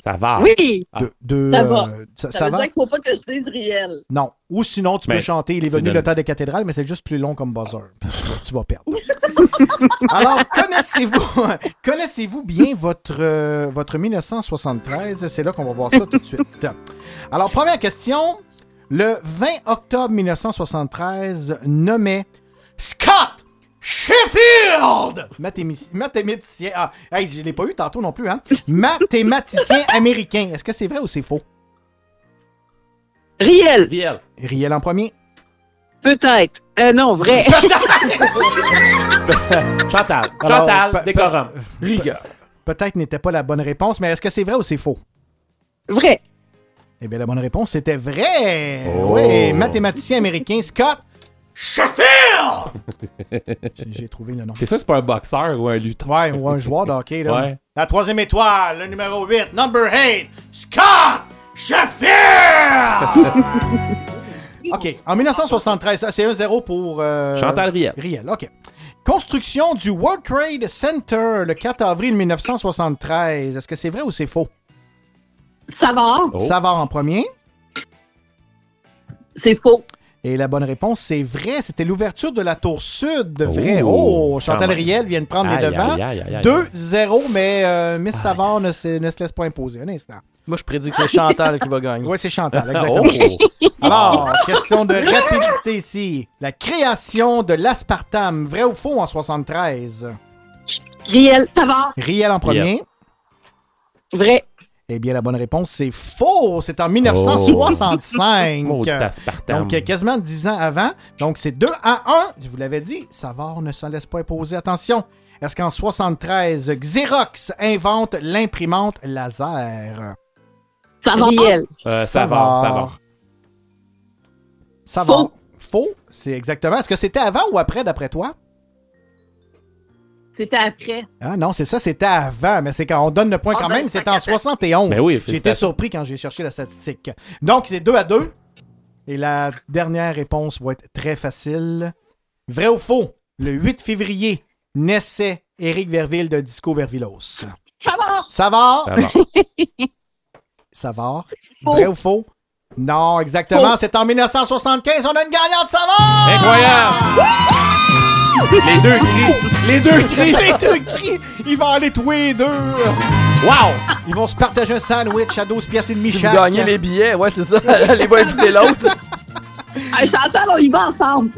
Speaker 3: Ça va.
Speaker 13: Oui.
Speaker 4: De, de,
Speaker 13: Ça va.
Speaker 4: euh, ça,
Speaker 13: Ça,
Speaker 4: ça
Speaker 13: veut
Speaker 4: va?
Speaker 13: dire qu'il faut pas que je dise réel.
Speaker 4: Non. Ou sinon, tu peux
Speaker 3: Mais
Speaker 4: chanter Il est venu le temps des cathédrales, mais c'est juste plus long comme buzzer. Tu vas- perdre. Alors, connaissez-vous connaissez-vous bien votre, euh, votre 1973? C'est là qu'on va voir ça tout de suite. Alors, première question. Le 20 octobre 1973 nommait Scott Sheffield! Mathématicien. Ah, hey, je l'ai pas eu tantôt non plus, hein? Mathématicien américain. Est-ce que c'est vrai ou c'est faux?
Speaker 13: Réel.
Speaker 3: Riel.
Speaker 4: Riel en premier.
Speaker 13: Peut-être. Euh, non, vrai.
Speaker 3: Chantal.
Speaker 4: Alors,
Speaker 3: Chantal,
Speaker 4: pe-
Speaker 3: décorum.
Speaker 4: Rigueur. Peut-être n'était pas la bonne réponse, mais est-ce que c'est vrai ou c'est faux?
Speaker 13: vrai.
Speaker 4: Eh bien, la bonne réponse, c'était vrai.
Speaker 3: Oh.
Speaker 4: Oui, mathématicien américain Scott Sheffield! J'ai- trouvé le nom.
Speaker 3: C'est ça, c'est pas un boxeur ou un lutteur.
Speaker 4: Ouais, ou un joueur de hockey. Là.
Speaker 3: Ouais.
Speaker 4: La troisième étoile, le numéro 8, number 8, Scott Sheffield! OK, en 1973, ça, c'est 1-0 pour... euh,
Speaker 3: Chantal Riel.
Speaker 4: Riel, OK. Construction du World Trade Center le 4 avril 1973. Est-ce que c'est vrai ou c'est faux?
Speaker 13: Ça va.
Speaker 3: Oh.
Speaker 4: Ça va en premier.
Speaker 13: C'est faux.
Speaker 4: Et la bonne réponse, c'est vrai. C'était l'ouverture de la tour sud de vrai.
Speaker 3: Oh,
Speaker 4: Oh, Chantal
Speaker 3: même.
Speaker 4: Riel vient de prendre les
Speaker 3: Aïe,
Speaker 4: devants.
Speaker 3: aïe, aïe, aïe, aïe.
Speaker 4: 2-0, mais euh, Miss Savard ne se, ne se laisse pas imposer. Un instant.
Speaker 2: Moi, je prédis que c'est Chantal qui va gagner.
Speaker 4: Oui, c'est Chantal, exactement.
Speaker 3: Oh.
Speaker 4: Alors, question de rapidité ici. La création de l'aspartame, vrai ou faux en 73?
Speaker 13: Réel. Ça va.
Speaker 4: Riel en premier.
Speaker 13: Vrai.
Speaker 4: Eh bien, la bonne réponse, c'est faux. C'est en 1965.
Speaker 3: Maudit aspartame.
Speaker 4: Donc, euh, quasiment 10 ans avant. Donc, c'est 2 à 1. Je vous l'avais dit, Savard ne s'en laisse pas imposer. Attention. Est-ce qu'en 73, Xerox invente l'imprimante laser?
Speaker 13: Ça va. Réel.
Speaker 3: Euh, ça va, ça va.
Speaker 4: Savard.
Speaker 13: Faux.
Speaker 4: Faux, c'est exactement. Est-ce que c'était avant ou après, d'après toi?
Speaker 13: C'était après.
Speaker 4: Ah non, c'est ça, c'était avant, mais c'est quand on donne le point
Speaker 13: Ah,
Speaker 4: quand
Speaker 13: ben,
Speaker 4: même,
Speaker 13: ça
Speaker 4: c'était en
Speaker 13: capte.
Speaker 4: 71.
Speaker 3: Ben oui,
Speaker 4: J'ai été
Speaker 3: félicitations.
Speaker 4: surpris quand j'ai cherché la statistique. Donc, c'est 2 à 2. Et la dernière réponse va être très facile. Vrai ou faux? Le 8 février naissait Éric Verville de Disco Vervilos.
Speaker 13: Ça va.
Speaker 4: Savard?
Speaker 3: Ça va.
Speaker 4: Savard?
Speaker 13: Faux.
Speaker 4: Vrai ou faux? Non, exactement. C'est en 1975. On a une gagnante Savard!
Speaker 3: Incroyable! Les deux cris. Les deux cris.
Speaker 4: Les deux cris! Ils vont aller tous les deux!
Speaker 3: Wow!
Speaker 4: Ils vont se partager un sandwich à 12 pièces et demie
Speaker 2: Si vous
Speaker 4: chaque.
Speaker 2: gagnez les billets, ouais, c'est ça. Allez va inviter l'autre?
Speaker 13: Hey, Chantal, on y va ensemble.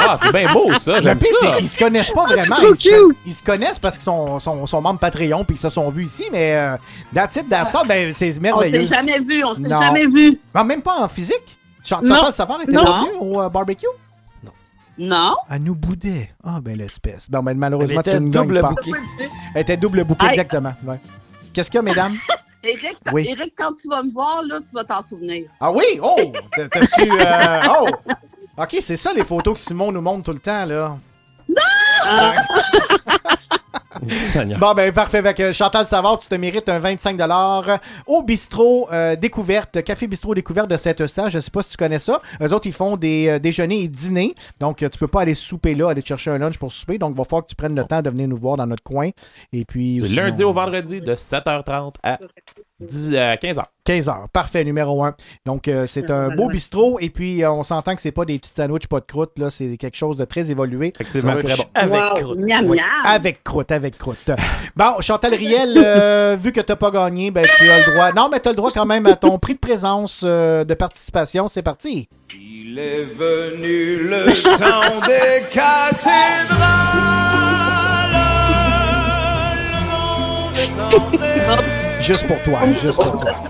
Speaker 3: Ah, c'est bien beau, ça.
Speaker 4: Le
Speaker 3: J'aime
Speaker 4: pire,
Speaker 3: ça.
Speaker 4: c'est qu'ils se connaissent pas vraiment.
Speaker 13: trop
Speaker 4: Ils se, ils se connaissent parce qu'ils sont, sont, sont membres Patreon puis qu'ils se sont vus ici, mais euh, that's it, that's all, ben, c'est
Speaker 13: On s'est
Speaker 4: merveilleux.
Speaker 13: jamais vu. On s'est jamais vu.
Speaker 4: Ah, même pas en physique? Chantal Savard était
Speaker 13: Non.
Speaker 4: pas venue au euh, barbecue?
Speaker 13: Non?
Speaker 4: À nous bouder. Ah, ben l'espèce. Bon, ben
Speaker 2: Elle
Speaker 4: malheureusement, tu ne
Speaker 2: double
Speaker 4: gagnes pas.
Speaker 2: bouquet.
Speaker 4: Elle était double bouquet,
Speaker 13: Hey.
Speaker 4: exactement. ouais. Qu'est-ce qu'il y a, mesdames?
Speaker 13: Eric,
Speaker 4: Oui.
Speaker 13: Eric, quand tu vas me voir, là, tu vas t'en souvenir.
Speaker 4: Ah oui? Oh! T'as- T'as-tu... euh, Oh! OK, c'est ça les photos que Simon nous montre tout le temps, là.
Speaker 13: Ah,
Speaker 3: Seigneur.
Speaker 4: Bon, ben parfait. Avec Chantal Savard, tu te mérites un 25 au bistrot euh, découverte, Café Bistrot Découverte de Saint-Eustache. Je sais pas si tu connais ça. Eux autres, ils font des euh, déjeuners et dîners. Donc, euh, tu peux pas aller souper là, aller te chercher un lunch pour souper. Donc, il va falloir que tu prennes le temps de venir nous voir dans notre coin. Et puis.
Speaker 3: Lundi au vendredi de 7h30 à 10, euh, 15h.
Speaker 4: 15 heures. Parfait, numéro 1. Donc, euh, c'est un beau bistrot. Et puis, euh, on s'entend que c'est pas des petits sandwichs pas de croûte. Là, c'est quelque chose de très évolué.
Speaker 3: Effectivement,
Speaker 4: Donc,
Speaker 3: très
Speaker 4: je-
Speaker 3: bon.
Speaker 2: Avec
Speaker 13: wow.
Speaker 2: croûte.
Speaker 13: Miam,
Speaker 4: Oui,
Speaker 13: miam.
Speaker 4: avec croûte, avec croûte. Bon, Chantal Riel, euh, vu que t'as pas gagné, ben tu as le droit. Non, mais t'as le droit quand même à ton prix de présence euh, de participation. C'est parti.
Speaker 5: Il est venu le temps des cathédrales. Le monde est entré.
Speaker 4: Juste pour toi, juste pour toi.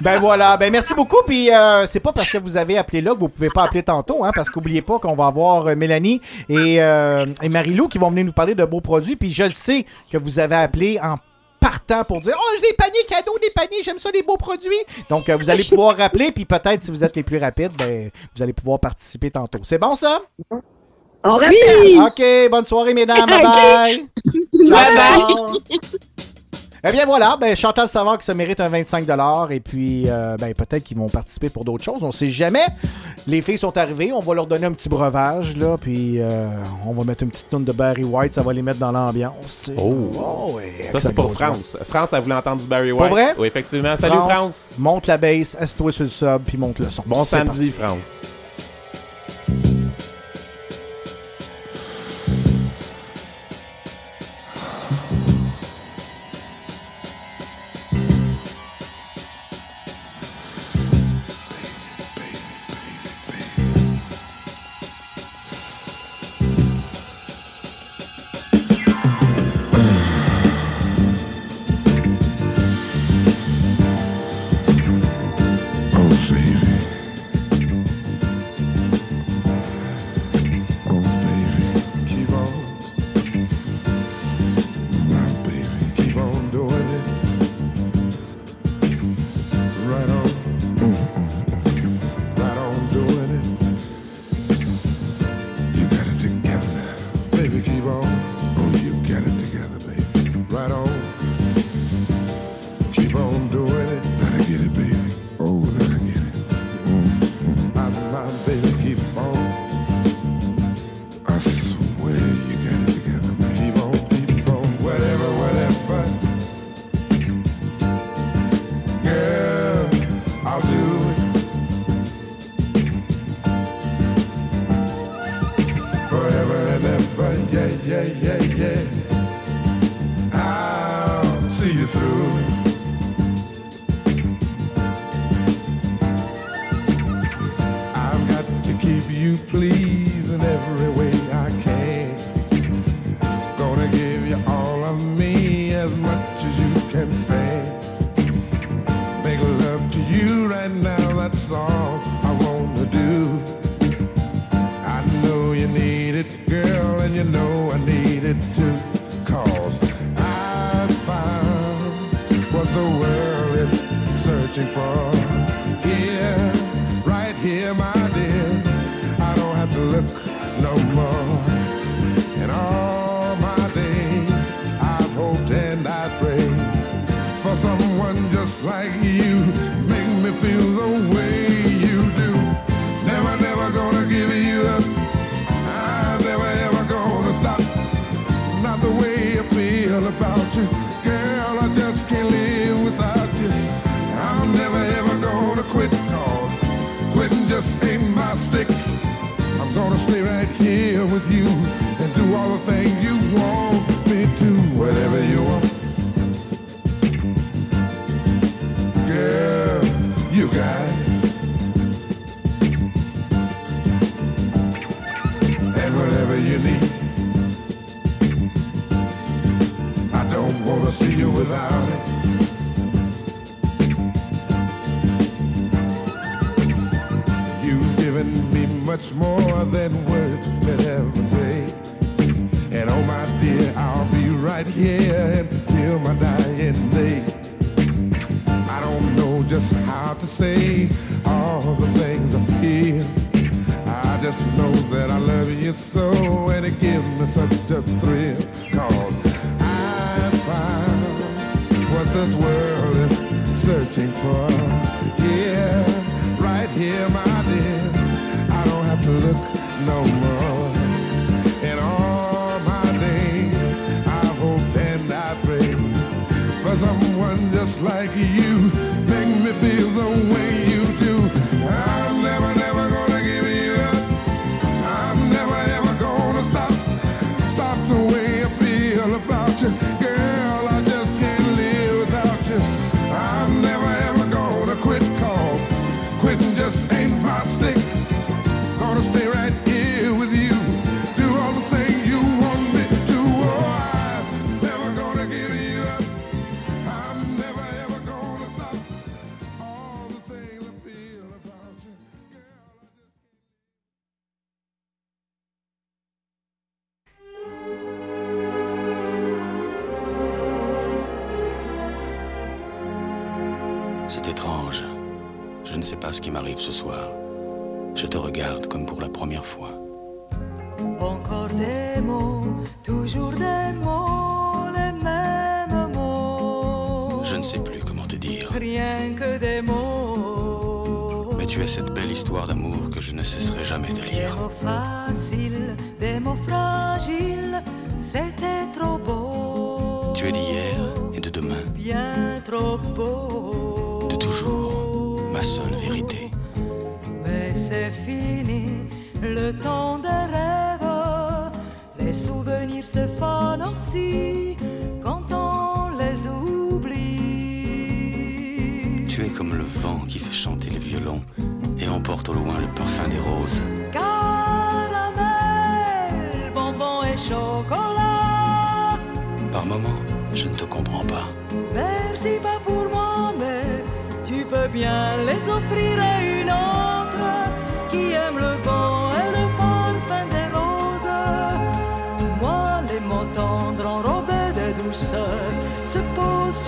Speaker 4: Ben voilà, ben merci beaucoup. Puis euh, c'est pas parce que vous avez appelé là que vous pouvez pas appeler tantôt, hein, parce qu'oubliez pas qu'on va avoir euh, Mélanie et, euh, et Marilou qui vont venir nous parler de beaux produits. Puis je le sais que vous avez appelé en partant pour dire oh j'ai des paniers cadeaux des paniers j'aime ça des beaux produits donc euh, vous allez pouvoir rappeler puis peut-être si vous êtes les plus rapides ben vous allez pouvoir participer tantôt c'est bon ça?
Speaker 13: On rappelle.
Speaker 4: ok bonne soirée mesdames bye bye ciao, ciao. Eh bien voilà, ben, Chantal Savard qui se mérite un 25$ et puis euh, ben, peut-être qu'ils vont participer pour d'autres choses, on sait jamais. Les filles sont arrivées, on va leur donner un petit breuvage là, puis euh, on va mettre une petite tonne de Barry White, ça va les mettre dans l'ambiance.
Speaker 15: Oh.
Speaker 4: oh
Speaker 15: ça c'est pour France. France, elle voulait entendre du Barry White.
Speaker 4: Pour vrai?
Speaker 15: Oui, effectivement. Salut France.
Speaker 4: Monte la baisse, assieds-toi sur le sub, puis monte le son.
Speaker 15: Bon samedi. France.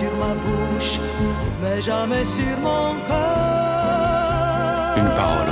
Speaker 16: Sur ma bouche, mais jamais sur mon cœur.
Speaker 17: Une parole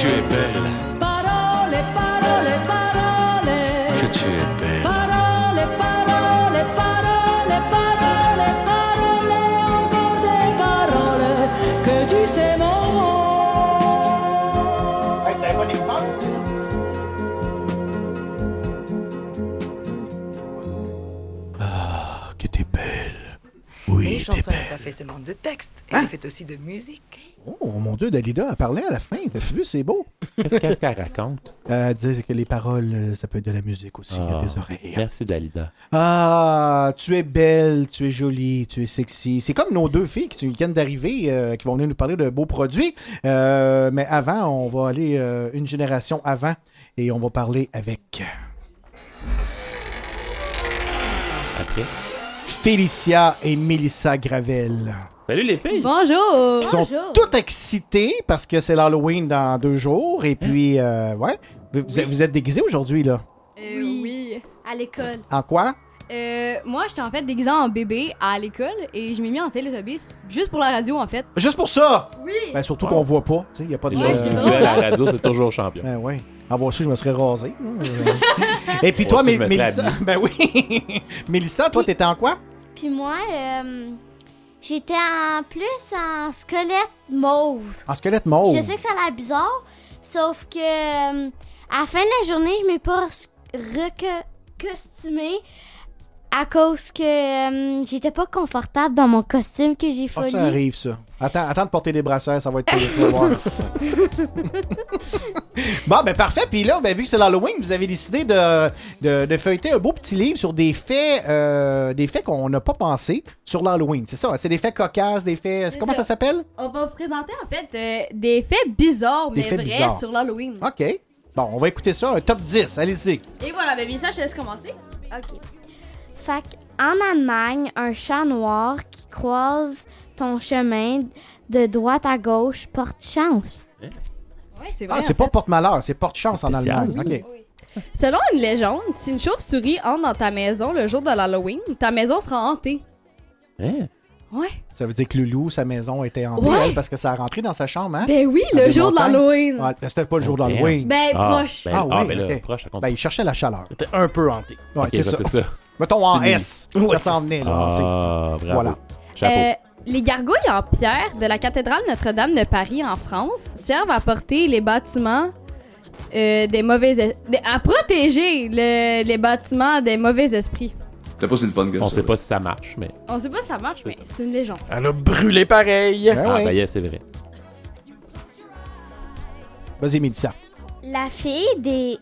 Speaker 16: Tu
Speaker 17: es belle,
Speaker 16: Parole, parole, parole.
Speaker 17: que tu es belle.
Speaker 16: Parole, parole, parole, parole, parole, encore des paroles que tu sais mon mot.
Speaker 4: Ah, que t'es belle. Oui, t'es
Speaker 18: chansons
Speaker 4: belle.
Speaker 18: pas fait seulement de texte, elle est faite aussi de musique.
Speaker 4: Oh mon Dieu, Dalida a parlé à la fin. T'as vu, c'est beau.
Speaker 3: Qu'est-ce qu'elle raconte?
Speaker 4: Euh, Elle disait que les paroles, euh, ça peut être de la musique aussi à
Speaker 3: Ah,
Speaker 4: tes oreilles.
Speaker 3: Merci, Dalida.
Speaker 4: Ah, tu es belle, tu es jolie, tu es sexy. C'est comme nos deux filles qui viennent d'arriver, euh, qui vont venir nous parler de beaux produits. Euh, mais avant, on va aller euh, une génération avant et on va parler avec
Speaker 3: OK.
Speaker 4: Félicia et Mélissa Gravel.
Speaker 3: Salut les filles!
Speaker 12: Bonjour!
Speaker 4: Ils sont toutes excitées parce que c'est l'Halloween dans deux jours. Et puis, euh, ouais. Vous, vous êtes- vous êtes déguisés aujourd'hui, là.
Speaker 12: Euh, oui. À l'école.
Speaker 4: En quoi?
Speaker 12: Euh, moi, j'étais en fait déguisée en bébé à l'école et je m'ai mis en télésobis juste pour la radio en fait.
Speaker 4: Juste pour ça!
Speaker 12: Oui!
Speaker 4: Ben, surtout qu'on voit pas. Tu sais, il n'y a pas de.
Speaker 3: Les visuelles à la radio, c'est toujours champion.
Speaker 4: Ben oui. Avoir su, je me serais rasé. Et puis
Speaker 3: Moi
Speaker 4: toi,
Speaker 3: aussi,
Speaker 4: Mé-
Speaker 3: je me serais
Speaker 4: Mélissa. Ben oui. Mélissa, toi, t'étais en quoi?
Speaker 19: Puis moi, euh, j'étais en plus en squelette mauve.
Speaker 4: En squelette mauve.
Speaker 19: Je sais que ça a l'air bizarre, sauf que euh, à la fin de la journée, je m'ai pas s- reco- costumée. À cause que euh, j'étais pas confortable dans mon costume que j'ai
Speaker 4: Ah,
Speaker 19: fourni.
Speaker 4: ça arrive, ça. Attends, attends de porter des brassières, ça va être. Bon, ben parfait. Puis là, ben, vu que c'est l'Halloween, vous avez décidé de, de, de feuilleter un beau petit livre sur des faits, euh, des faits qu'on n'a pas pensé sur l'Halloween. C'est ça, c'est des faits cocasses, des faits. Comment ça, s'appelle?
Speaker 12: On va vous présenter en fait euh, des faits bizarres,
Speaker 4: Des
Speaker 12: mais
Speaker 4: faits
Speaker 12: vrais
Speaker 4: bizarres.
Speaker 12: sur l'Halloween.
Speaker 4: OK. Bon, on va écouter ça, un top 10. Allez-y.
Speaker 12: Et voilà, ben ça, je te laisse commencer.
Speaker 19: OK. Fait en Allemagne, un chat noir qui croise ton chemin de droite à gauche porte chance.
Speaker 12: Ouais, c'est vrai.
Speaker 4: Ah, c'est pas porte-malheur, c'est porte-chance en
Speaker 2: Spécial.
Speaker 4: Allemagne. OK.
Speaker 12: Selon une légende, si une chauve-souris entre dans ta maison le jour de l'Halloween, ta maison sera hantée.
Speaker 3: Hein?
Speaker 12: Ouais.
Speaker 4: Ça veut dire que Loulou, sa maison était hantée,
Speaker 12: Ouais.
Speaker 4: elle, parce que ça a rentré dans sa chambre, hein?
Speaker 12: Ben oui,
Speaker 4: Dans
Speaker 12: le jour de l'Halloween.
Speaker 4: Ouais, c'était pas le jour de
Speaker 3: Oh,
Speaker 4: l'Halloween.
Speaker 12: Ben,
Speaker 3: Ah,
Speaker 12: proche.
Speaker 3: ben,
Speaker 4: Ah,
Speaker 3: ah,
Speaker 4: oui,
Speaker 3: ben là,
Speaker 4: ok.
Speaker 3: proche.
Speaker 4: Ben, il cherchait la chaleur.
Speaker 2: C'était un peu hanté.
Speaker 4: Ouais,
Speaker 3: Ok,
Speaker 4: c'est
Speaker 3: ça,
Speaker 4: ça.
Speaker 3: C'est.
Speaker 4: Mettons en
Speaker 3: C'est
Speaker 4: S. Ça s'en venait, là.
Speaker 3: Ah, bravo.
Speaker 4: Voilà.
Speaker 3: Chapeau.
Speaker 12: Euh, les gargouilles en pierre de la cathédrale Notre-Dame de Paris en France servent à porter les bâtiments euh, des mauvais des- à protéger le- les bâtiments des mauvais esprits.
Speaker 20: T'as pas si le fun
Speaker 3: On sait pas si ça marche, mais.
Speaker 12: On sait pas si ça marche, mais c'est une légende.
Speaker 2: Elle a brûlé pareil.
Speaker 4: Ben
Speaker 3: ah,
Speaker 4: oui.
Speaker 3: ben, yeah, c'est vrai.
Speaker 4: Vas-y, Mélissa.
Speaker 19: La fille des.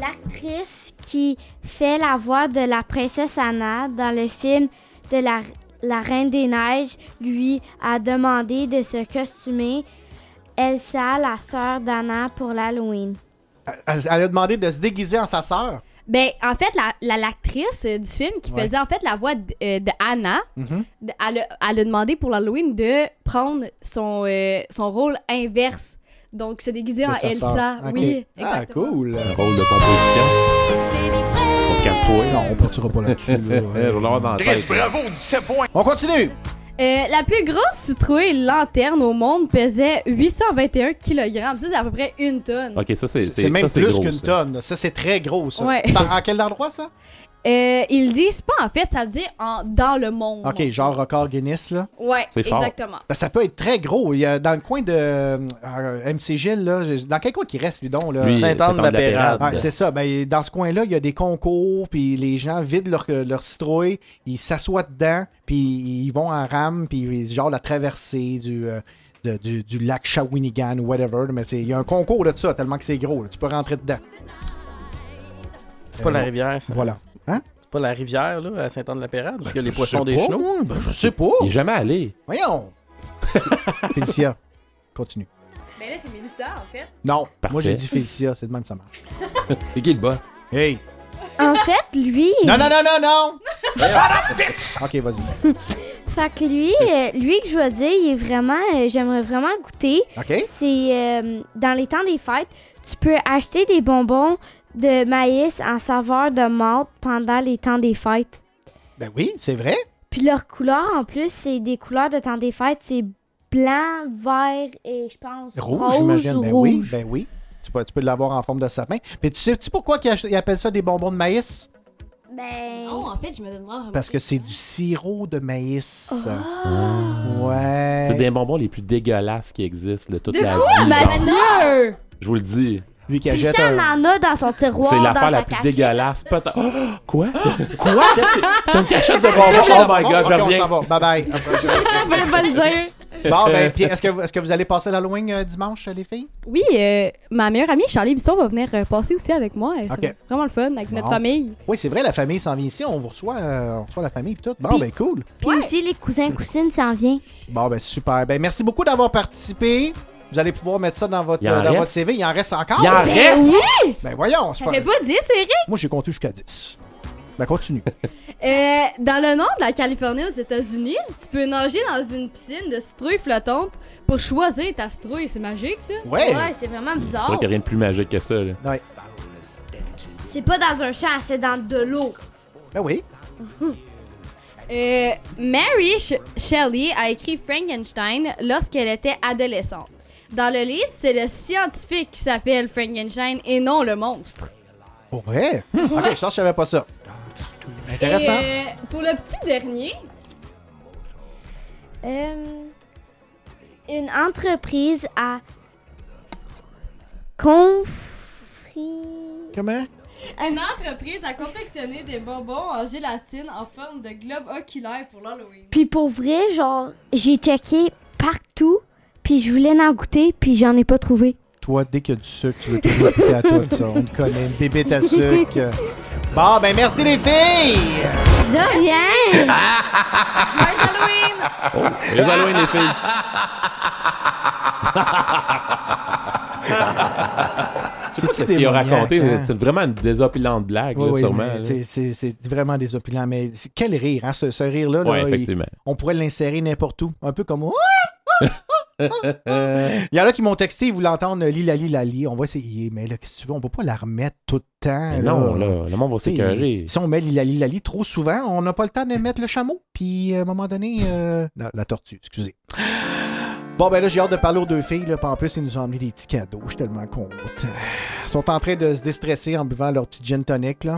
Speaker 19: L'actrice qui fait la voix de la princesse Anna dans le film de la, la Reine des Neiges lui a demandé de se costumer Elsa, la sœur d'Anna, pour l'Halloween.
Speaker 4: Elle, elle a demandé de se déguiser en sa sœur.
Speaker 12: Ben, en fait, la- la- l'actrice euh, du film qui
Speaker 4: Ouais.
Speaker 12: faisait en fait la voix d- euh, de Anna,
Speaker 4: Mhm.
Speaker 12: d- elle, a, elle a demandé pour l'Halloween de prendre son, euh, son rôle inverse. Donc, se déguiser en
Speaker 4: sa
Speaker 12: Elsa. Oui,
Speaker 4: Ah, cool.
Speaker 3: Un rôle de composition. Pour calme-toi.
Speaker 4: Non, on partira pas là-dessus. là?
Speaker 3: Je vais l'avoir dans la tête.
Speaker 9: bravo, 17 points.
Speaker 4: On continue.
Speaker 12: Euh, la plus grosse citrouille lanterne au monde pesait 821 kg. Ça, c'est à peu près une tonne.
Speaker 3: Ok, ça, c'est.
Speaker 4: C'est même
Speaker 3: ça,
Speaker 4: plus qu'une tonne. Ça, c'est très gros, ça.
Speaker 12: Ouais.
Speaker 4: En quel endroit, ça?
Speaker 12: Euh, ils disent pas, en fait, ça se dit en, dans le monde.
Speaker 4: OK, genre record Guinness, là.
Speaker 12: Ouais,
Speaker 3: C'est
Speaker 12: exactement.
Speaker 4: Ben, ça peut être très gros. Il y a dans le coin de euh, MC Gilles, là. Dans quel coin qui reste, lui, donc? Là?
Speaker 3: Lui,
Speaker 2: Sainte-Anne-de-la-Pérade.
Speaker 4: Ouais, c'est ça. Ben, dans ce coin-là, il y a des concours, puis les gens vident leur, leur citrouille, ils s'assoient dedans, puis ils vont en rame, puis genre la traversée du, euh, de- du, du lac Shawinigan ou whatever. Mais c'est- il y a un concours de ça, tellement que c'est gros. là. Tu peux rentrer dedans.
Speaker 2: C'est pas
Speaker 4: Euh,
Speaker 2: la
Speaker 4: bon.
Speaker 2: rivière, ça.
Speaker 4: Voilà. Hein?
Speaker 2: C'est pas la rivière, là, à Saint-Anne-de-la-Pérade, parce que les poissons des chenaux.
Speaker 4: Ben, je sais pas.
Speaker 3: Il est jamais allé.
Speaker 4: Voyons. Félicia, continue.
Speaker 12: Ben là, c'est Mélissa, en fait.
Speaker 4: Non,
Speaker 3: Parfait.
Speaker 4: moi j'ai dit Félicia, c'est de même que ça marche.
Speaker 3: C'est qui le boss?
Speaker 4: Hey!
Speaker 19: En fait, lui.
Speaker 4: Non, non, non, non, non! ok, vas-y.
Speaker 19: Fait que lui, euh, lui que je veux dire, il est vraiment. euh, J'aimerais vraiment goûter.
Speaker 4: OK?
Speaker 19: C'est euh, dans les temps des fêtes, tu peux acheter des bonbons de maïs en saveur de menthe pendant les temps des fêtes.
Speaker 4: Ben oui, c'est vrai.
Speaker 19: Puis leur couleur en plus, c'est des couleurs de temps des fêtes, c'est blanc, vert et je pense
Speaker 4: Rouge,
Speaker 19: rose
Speaker 4: j'imagine. Ben
Speaker 19: rouge.
Speaker 4: oui, ben oui. Tu peux, tu peux l'avoir en forme de sapin. Mais tu sais, tu sais pourquoi ils, appellent ça des bonbons de maïs?
Speaker 19: Ben
Speaker 12: Oh, en fait, je me demande.
Speaker 4: Parce que c'est du sirop de maïs.
Speaker 19: Ah.
Speaker 4: Ouais.
Speaker 3: C'est des bonbons les plus dégueulasses qui existent de toute
Speaker 12: De
Speaker 3: la
Speaker 12: quoi,
Speaker 3: vie.
Speaker 12: Mathieu?
Speaker 3: Je vous le dis.
Speaker 4: Lui qui
Speaker 19: Puis
Speaker 4: achète
Speaker 19: ça,
Speaker 4: un...
Speaker 19: on en a dans son tiroir,
Speaker 3: C'est l'affaire la plus
Speaker 19: cachette.
Speaker 3: dégueulasse. Peut-être- Oh, quoi?
Speaker 4: Quoi?
Speaker 3: Que- C'est? Une cachette de bonbons. Oh my god,
Speaker 4: ok,
Speaker 3: je
Speaker 4: on
Speaker 3: reviens.
Speaker 4: s'en va. Bye bye.
Speaker 12: Je pas le dire.
Speaker 4: bon, ben, puis est-ce que, vous- est-ce que vous allez passer l'Halloween euh, dimanche, les filles?
Speaker 12: Oui, euh, ma meilleure amie Charlie Bisson va venir euh, passer aussi avec moi. et ça
Speaker 4: Ok.
Speaker 12: va être Vraiment le fun avec notre famille.
Speaker 4: Oui, c'est vrai, la famille s'en vient ici. On vous reçoit, euh, on reçoit la famille et tout. Bon,
Speaker 19: Puis-
Speaker 4: ben cool.
Speaker 19: Puis aussi, les cousins cousines s'en viennent.
Speaker 4: Bon, ben super. Ben merci beaucoup d'avoir participé. Vous allez pouvoir mettre ça dans votre, euh, dans
Speaker 3: reste?
Speaker 4: votre CV. Il en reste encore?
Speaker 3: Il en
Speaker 12: Ben
Speaker 3: reste?
Speaker 12: oui!
Speaker 4: Ben voyons. c'est
Speaker 12: Ça fait
Speaker 4: pas-
Speaker 12: pas 10, Eric?
Speaker 4: Moi, j'ai compté jusqu'à 10. Ben continue.
Speaker 12: Euh, dans le nord de la Californie aux États-Unis, tu peux nager dans une piscine de citrouilles flottantes pour choisir ta citrouille. C'est magique, ça?
Speaker 4: Ouais.
Speaker 19: Ouais, c'est vraiment
Speaker 3: C'est
Speaker 19: bizarre.
Speaker 3: vrai qu'il n'y a rien de plus magique que ça. là.
Speaker 4: Ouais.
Speaker 19: C'est pas dans un champ, c'est dans de l'eau.
Speaker 4: Ben oui.
Speaker 12: Euh, Mary Sh- Shelley a écrit Frankenstein lorsqu'elle était adolescente. Dans le livre, c'est le scientifique qui s'appelle Frankenstein et non le monstre.
Speaker 4: Pour vrai? ok, je pense que je savais pas ça. Intéressant.
Speaker 12: Et, euh, pour le petit dernier,
Speaker 19: Euh, une entreprise a confri...
Speaker 4: Comment?
Speaker 12: Une entreprise a confectionné des bonbons en gélatine en forme de globe oculaire pour l'Halloween.
Speaker 19: Puis pour vrai, genre, j'ai checké partout, puis je voulais en goûter, puis j'en ai pas trouvé.
Speaker 4: Toi, dès qu'il y a du sucre, tu veux toujours goûter à toi, ça. On te connaît, une bébête à sucre. Bon, ben merci les filles!
Speaker 19: De rien!
Speaker 12: Joyeux Halloween!
Speaker 3: Oh, les Halloween, les filles. Je sais pas
Speaker 4: C'est
Speaker 3: ce qu'il a raconté.
Speaker 4: hein?
Speaker 3: C'est vraiment une désopilante blague,
Speaker 4: Oui,
Speaker 3: là,
Speaker 4: oui,
Speaker 3: sûrement. là.
Speaker 4: c'est- c'est c'est vraiment désopilant. Mais c'est- quel rire, hein, ce, ce rire-là. là,
Speaker 3: Ouais,
Speaker 4: il-
Speaker 3: effectivement.
Speaker 4: on pourrait l'insérer n'importe où. Un peu comme. Il y en a qui m'ont texté, ils voulaient entendre Lila Lali. On va essayer, mais là, qu'est-ce que tu veux, on peut pas la remettre tout le temps.
Speaker 3: Mais non, là, le monde va s'écœurer.
Speaker 4: Si on met Lila Lali trop souvent, on n'a pas le temps de mettre le chameau. Puis à un moment donné, euh, la, la tortue, excusez. Bon, ben là, j'ai hâte de parler aux deux filles. Là. Puis en plus, ils nous ont amené des petits cadeaux. Je suis tellement content. Ils sont en train de se déstresser en buvant leur petit gin tonic. Là.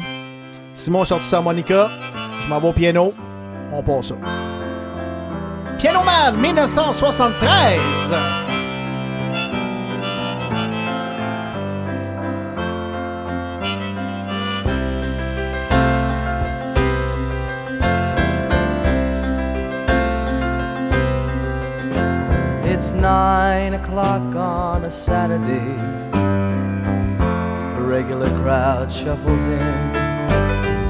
Speaker 4: Simon sorti sa Monica. Je m'en vais au piano. On passe ça. Piano Man 1973.
Speaker 21: It's nine o'clock on a Saturday. A regular crowd shuffles in.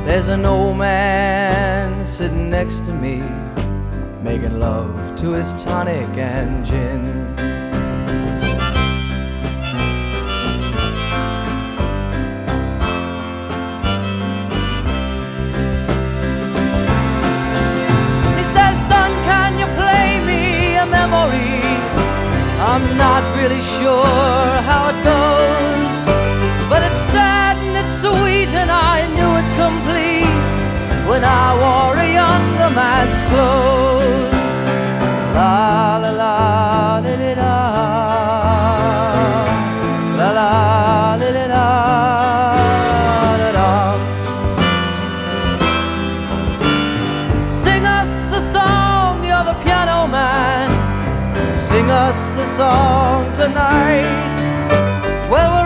Speaker 21: There's an old man sitting next to me, making love to his tonic and gin. He says, Son, can you play me a memory? I'm not really sure how it goes, but it's sad and it's sweet, and I knew it complete when I wore a younger man's clothes. La la la li, la la la li, li, la la la. Sing us a song, you're the piano man. Sing us a song tonight. Well, we're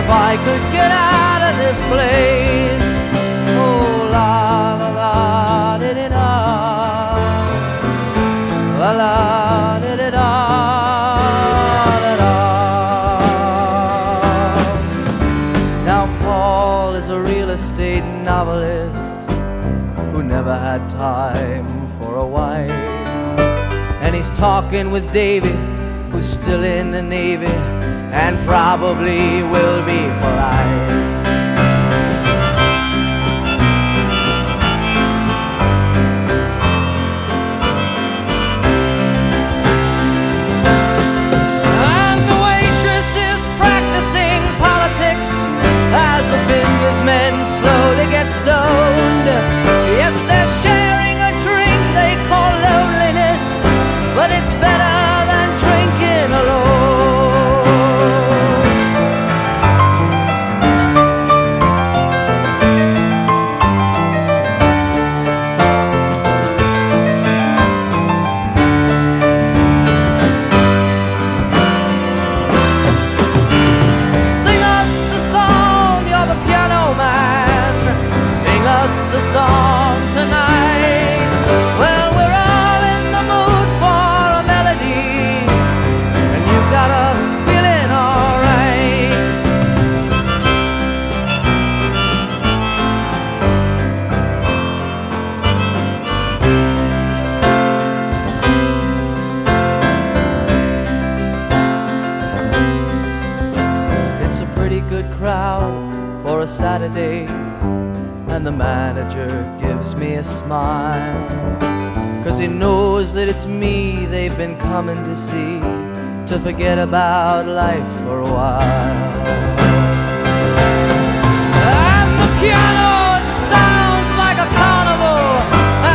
Speaker 21: if I could get out of this place. Oh, la la la di di da. La la. Now, Paul is a real estate novelist who never had time for a wife. And he's talking with David, who's still in the Navy and probably will be for life. Smile. Cause he knows that it's me they've been coming to see to forget about life for a while. And the piano it sounds like a carnival,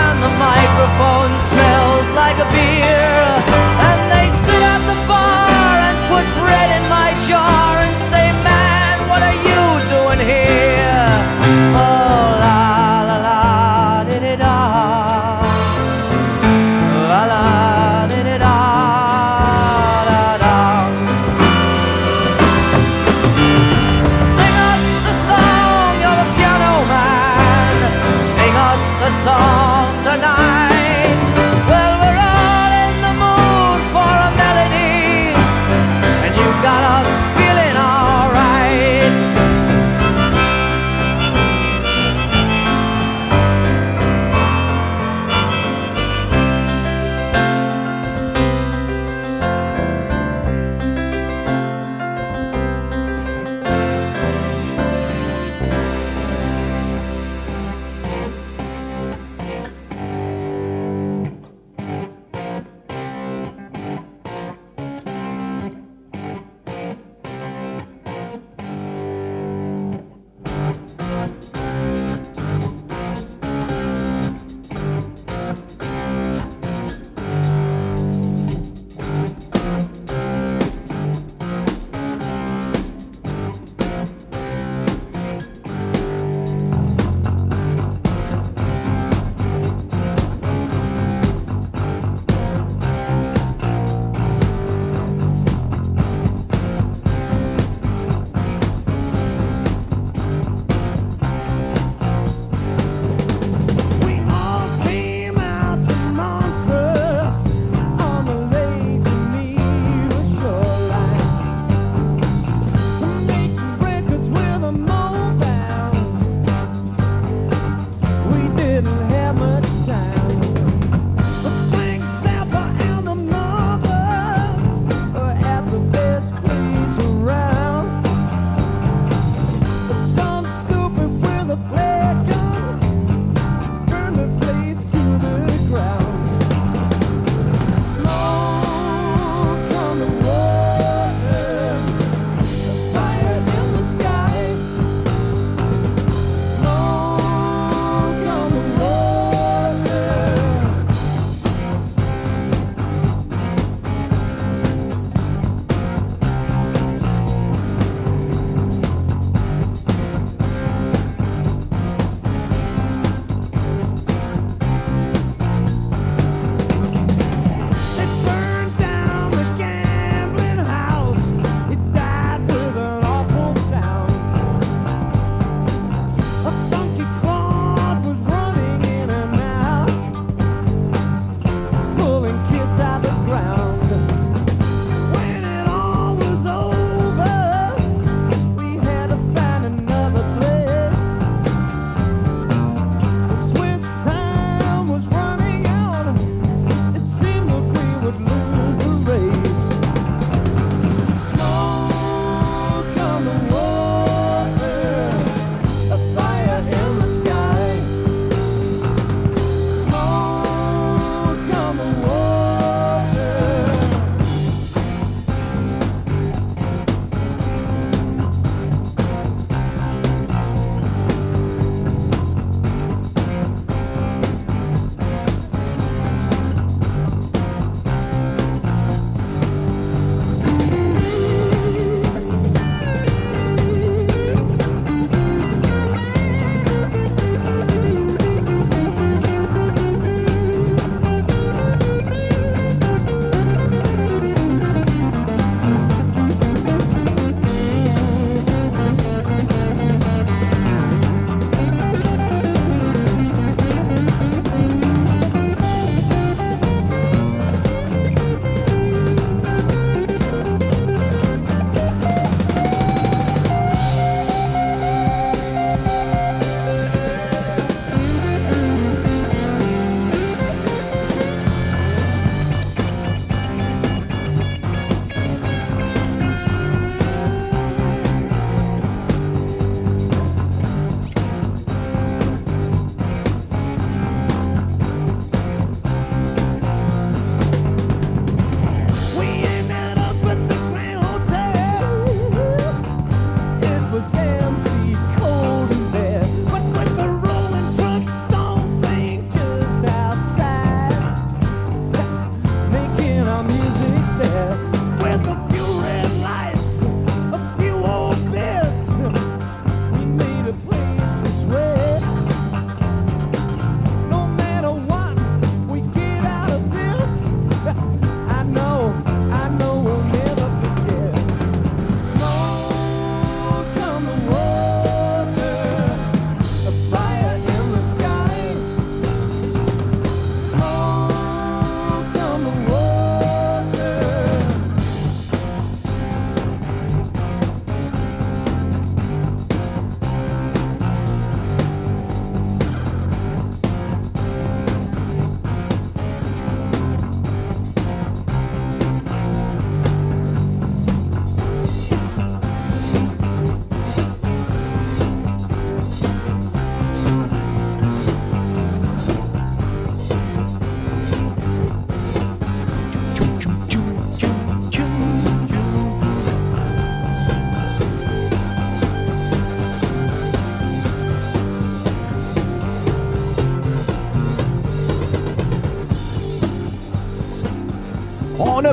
Speaker 21: and the microphone smells like a beer. And they sit at the bar and put bread in my jar and say, Man, what are you doing here? Oh,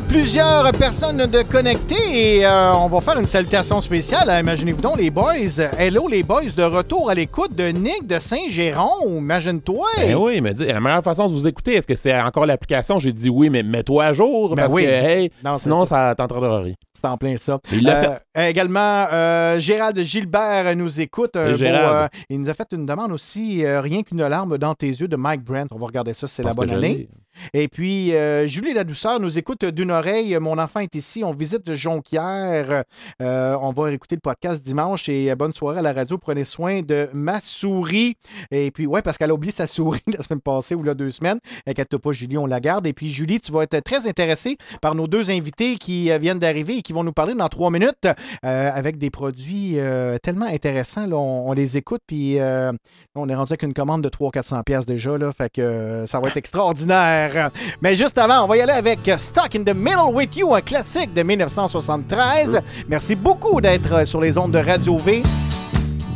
Speaker 4: plusieurs personnes de connectées et euh, on va faire une salutation spéciale. hein. Imaginez-vous donc les boys. Hello les boys de retour à l'écoute de Nick de Saint-Géron. Imagine-toi.
Speaker 3: Ben oui, mais dis, la meilleure façon de vous écouter, est-ce que c'est encore l'application? J'ai dit oui, mais mets-toi à jour.
Speaker 4: Ben
Speaker 3: parce
Speaker 4: oui.
Speaker 3: que, hey,
Speaker 4: Non,
Speaker 3: sinon,
Speaker 4: ça.
Speaker 3: ça t'entraînera rien.
Speaker 4: C'est en plein ça.
Speaker 3: Il l'a
Speaker 4: Euh, Également, euh, Gérald Gilbert nous écoute. Un
Speaker 3: Salut,
Speaker 4: beau,
Speaker 3: Gérald.
Speaker 4: il nous a fait une demande aussi, Rien qu'une larme dans tes yeux de Mike Brent. On va regarder ça, c'est la bonne année. Et puis, euh, Julie la douceur nous écoute d'une oreille. Mon enfant est ici. On visite Jonquière. Euh, on va écouter le podcast dimanche et euh, bonne soirée à la radio. Prenez soin de ma souris. Et puis, ouais, parce qu'elle a oublié sa souris la semaine passée ou là deux semaines. Inquiète pas, Julie, on la garde. Et puis, Julie, tu vas être très intéressée par nos deux invités qui viennent d'arriver et qui vont nous parler dans trois minutes euh, avec des produits tellement intéressants. Là, on, on les écoute, puis on est rendu avec une commande de 300-400$ piastres déjà. Là, fait que ça va être extraordinaire. Mais juste avant, on va y aller avec Stuck in the Middle with You, un classique de 1973. Merci beaucoup d'être euh, sur les ondes de Radio V.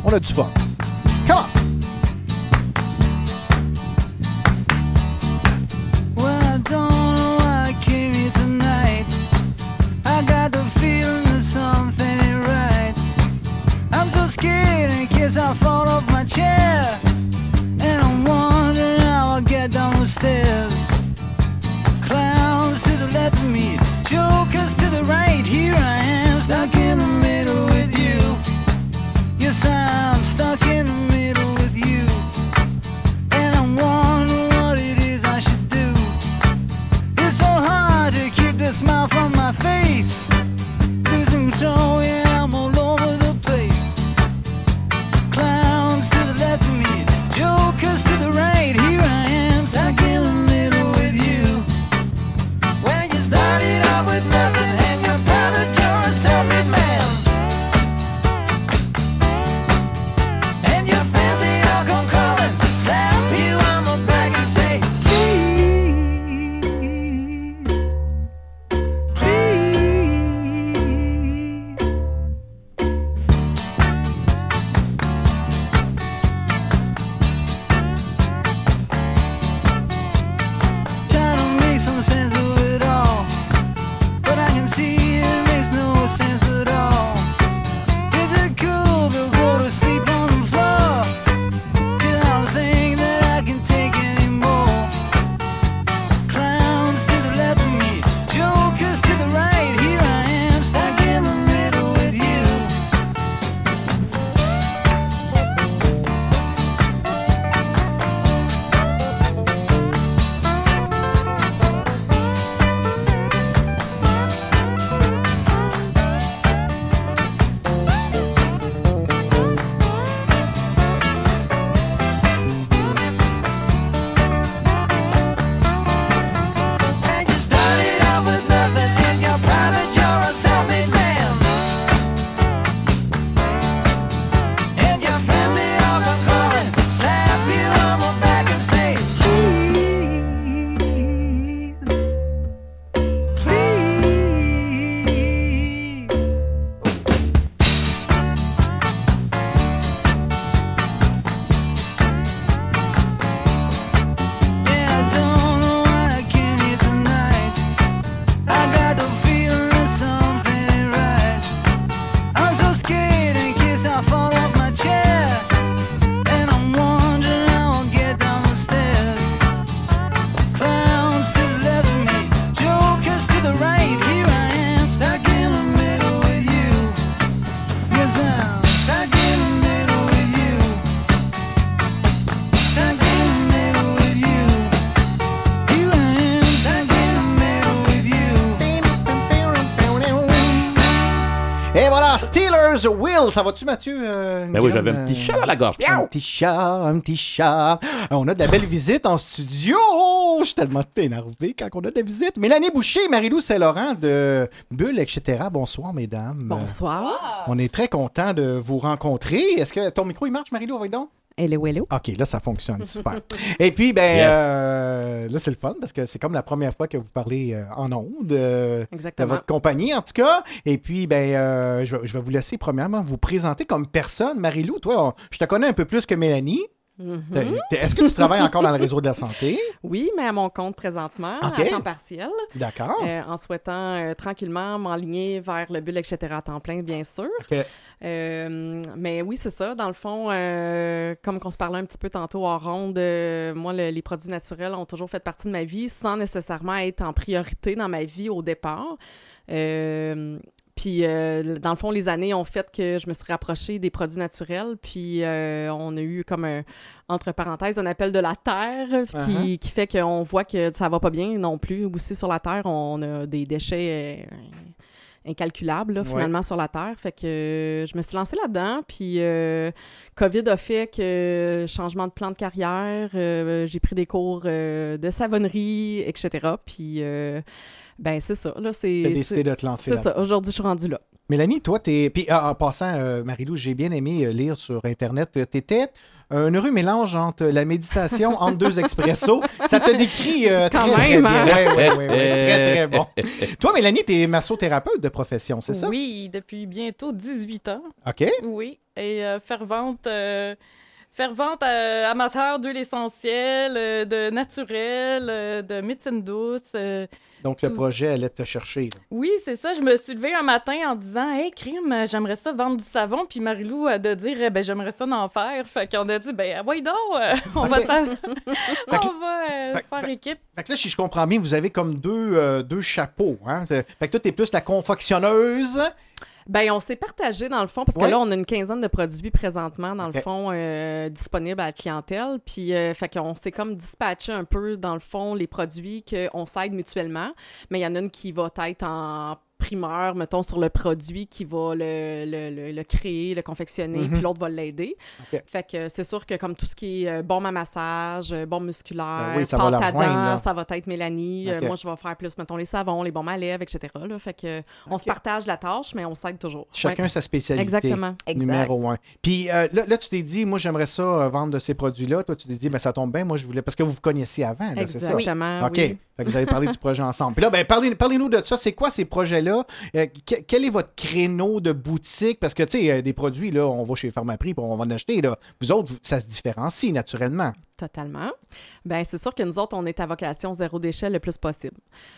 Speaker 4: On a du fun. Come on!
Speaker 8: Well, I don't know why I came here tonight. I got the feeling that something ain't right. I'm so scared in case I fall off my chair. And I'm wondering how I'll get down the stairs. Clowns to the left of me, jokers to the right. Here I am, stuck in the middle with you. Yes, I'm stuck in the middle with you. And I'm wondering what it is I should do. It's so hard to keep the smile from my face. Losing control, yeah,
Speaker 4: Ça va-tu, Mathieu? euh,
Speaker 3: Ben oui, j'avais un petit
Speaker 4: euh,
Speaker 3: chat dans la gorge.
Speaker 4: Un petit chat, un petit chat. Euh, On a de la belle visite en studio. Je suis tellement énervé quand on a de la visite. Mélanie Boucher, Marie-Lou Saint-Laurent de Bulle, etc. Bonsoir, mesdames.
Speaker 22: Bonsoir.
Speaker 4: On est très content de vous rencontrer. Est-ce que ton micro, il marche, Marie-Lou, donc?
Speaker 22: Hello, hello.
Speaker 4: OK, là, ça fonctionne. Super. Et puis, ben,
Speaker 22: Yes.
Speaker 4: euh, là, c'est le fun parce que c'est comme la première fois que vous parlez euh, en ondes euh,
Speaker 22: Exactement.
Speaker 4: de votre compagnie, en tout cas. Et puis, ben, euh, je, vais- je vais vous laisser, premièrement, vous présenter comme personne. Marie-Lou, toi, on- je te connais un peu plus que Mélanie.
Speaker 22: Mhm.
Speaker 4: Est-ce que tu travailles encore dans le réseau de la santé?
Speaker 22: Oui, mais à mon compte présentement, à temps partiel.
Speaker 4: D'accord.
Speaker 22: Euh, en souhaitant euh, tranquillement m'enligner vers le bulle, etc. à temps plein, bien sûr. Euh, mais oui, c'est ça. Dans le fond, comme qu'on se parlait un petit peu tantôt en ronde, moi, le- les produits naturels ont toujours fait partie de ma vie sans nécessairement être en priorité dans ma vie au départ. Euh, puis, euh, dans le fond, les années ont fait que je me suis rapprochée des produits naturels. Puis, euh, on a eu comme un, entre parenthèses, un appel de la Terre qui,
Speaker 4: Uh-huh.
Speaker 22: qui fait qu'on voit que ça va pas bien non plus. Aussi, sur la Terre, on a des déchets euh, incalculables, là,
Speaker 4: Ouais.
Speaker 22: finalement, sur la Terre. Fait que euh, je me suis lancée là-dedans. Puis, euh, COVID a fait que changement de plan de carrière, euh, j'ai pris des cours de savonnerie, etc. Puis, euh, ben, c'est ça. Là, c'est.
Speaker 4: T'as décidé de te lancer
Speaker 22: C'est ça. Aujourd'hui, je suis rendue là.
Speaker 4: Mélanie, toi, t'es. Puis ah, en passant, euh, Marie-Lou, j'ai bien aimé euh, lire sur Internet. euh, T'étais un heureux mélange entre la méditation entre deux expressos. Ça te décrit euh,
Speaker 22: Quand
Speaker 4: très, très
Speaker 22: même,
Speaker 4: bien.
Speaker 22: hein?
Speaker 4: Ouais, ouais, ouais, ouais. Très, très bon. Toi, Mélanie, t'es massothérapeute de profession, c'est ça?
Speaker 23: Oui, depuis bientôt 18 ans.
Speaker 4: OK.
Speaker 23: Oui, et euh, fervente, euh, fervente euh, amateur d'huile essentielle, euh, de naturel, euh, de médecine douce. euh.
Speaker 4: Donc, le projet allait te chercher. là.
Speaker 23: Oui, c'est ça. Je me suis levée un matin en disant Hey, crime, j'aimerais ça vendre du savon. Puis Marilou a de dire Ben, j'aimerais ça en faire. Fait qu'on a dit Ben, oui, donc, on va, on va faire
Speaker 4: fait-
Speaker 23: équipe.
Speaker 4: Fait que là, si je comprends bien, vous avez comme deux, deux chapeaux. Hein? Fait que toi, t'es plus la confectionneuse.
Speaker 22: Ben, on s'est partagé dans le fond parce que
Speaker 4: Ouais.
Speaker 22: là, on a une quinzaine de produits présentement dans le fond euh, disponibles à la clientèle. Puis, euh, fait qu'on s'est comme dispatché un peu dans le fond les produits qu'on s'aide mutuellement. Mais il y en a une qui va être en primeur, mettons, sur le produit qui va le, le, le- le créer, le confectionner,
Speaker 4: Mhm.
Speaker 22: puis l'autre va l'aider. Fait que c'est sûr que comme tout ce qui est euh, bombe à massage, euh, bombe musculaire,
Speaker 4: Ben oui, ça va
Speaker 22: à dents, ça va être Mélanie. Euh, moi, je vais faire plus, mettons, les savons, les bombes à lèvres, etc. Là. Fait que on se partage la tâche, mais on s'aide toujours.
Speaker 4: Chacun
Speaker 22: Ouais.
Speaker 4: sa spécialité.
Speaker 22: Exactement.
Speaker 4: Numéro un. Puis euh, là, là, tu t'es dit, moi, j'aimerais ça euh, vendre de ces produits-là. Toi, tu t'es dit, ben, ça tombe bien. Moi, je voulais. Parce que vous vous connaissiez avant, c'est ça?
Speaker 22: Exactement,
Speaker 4: OK.
Speaker 22: oui.
Speaker 4: Fait que vous avez parlé du projet ensemble. Puis là, ben, parlez, parlez-nous de ça. C'est quoi ces projets-là? Euh, que- quel est votre créneau de boutique? Parce que, tu sais, euh, des produits, là, on va chez Pharmaprix puis on va en acheter. Là. Vous autres, ça se différencie naturellement.
Speaker 22: Totalement. Ben c'est sûr que nous autres, on est à vocation zéro déchet le plus possible.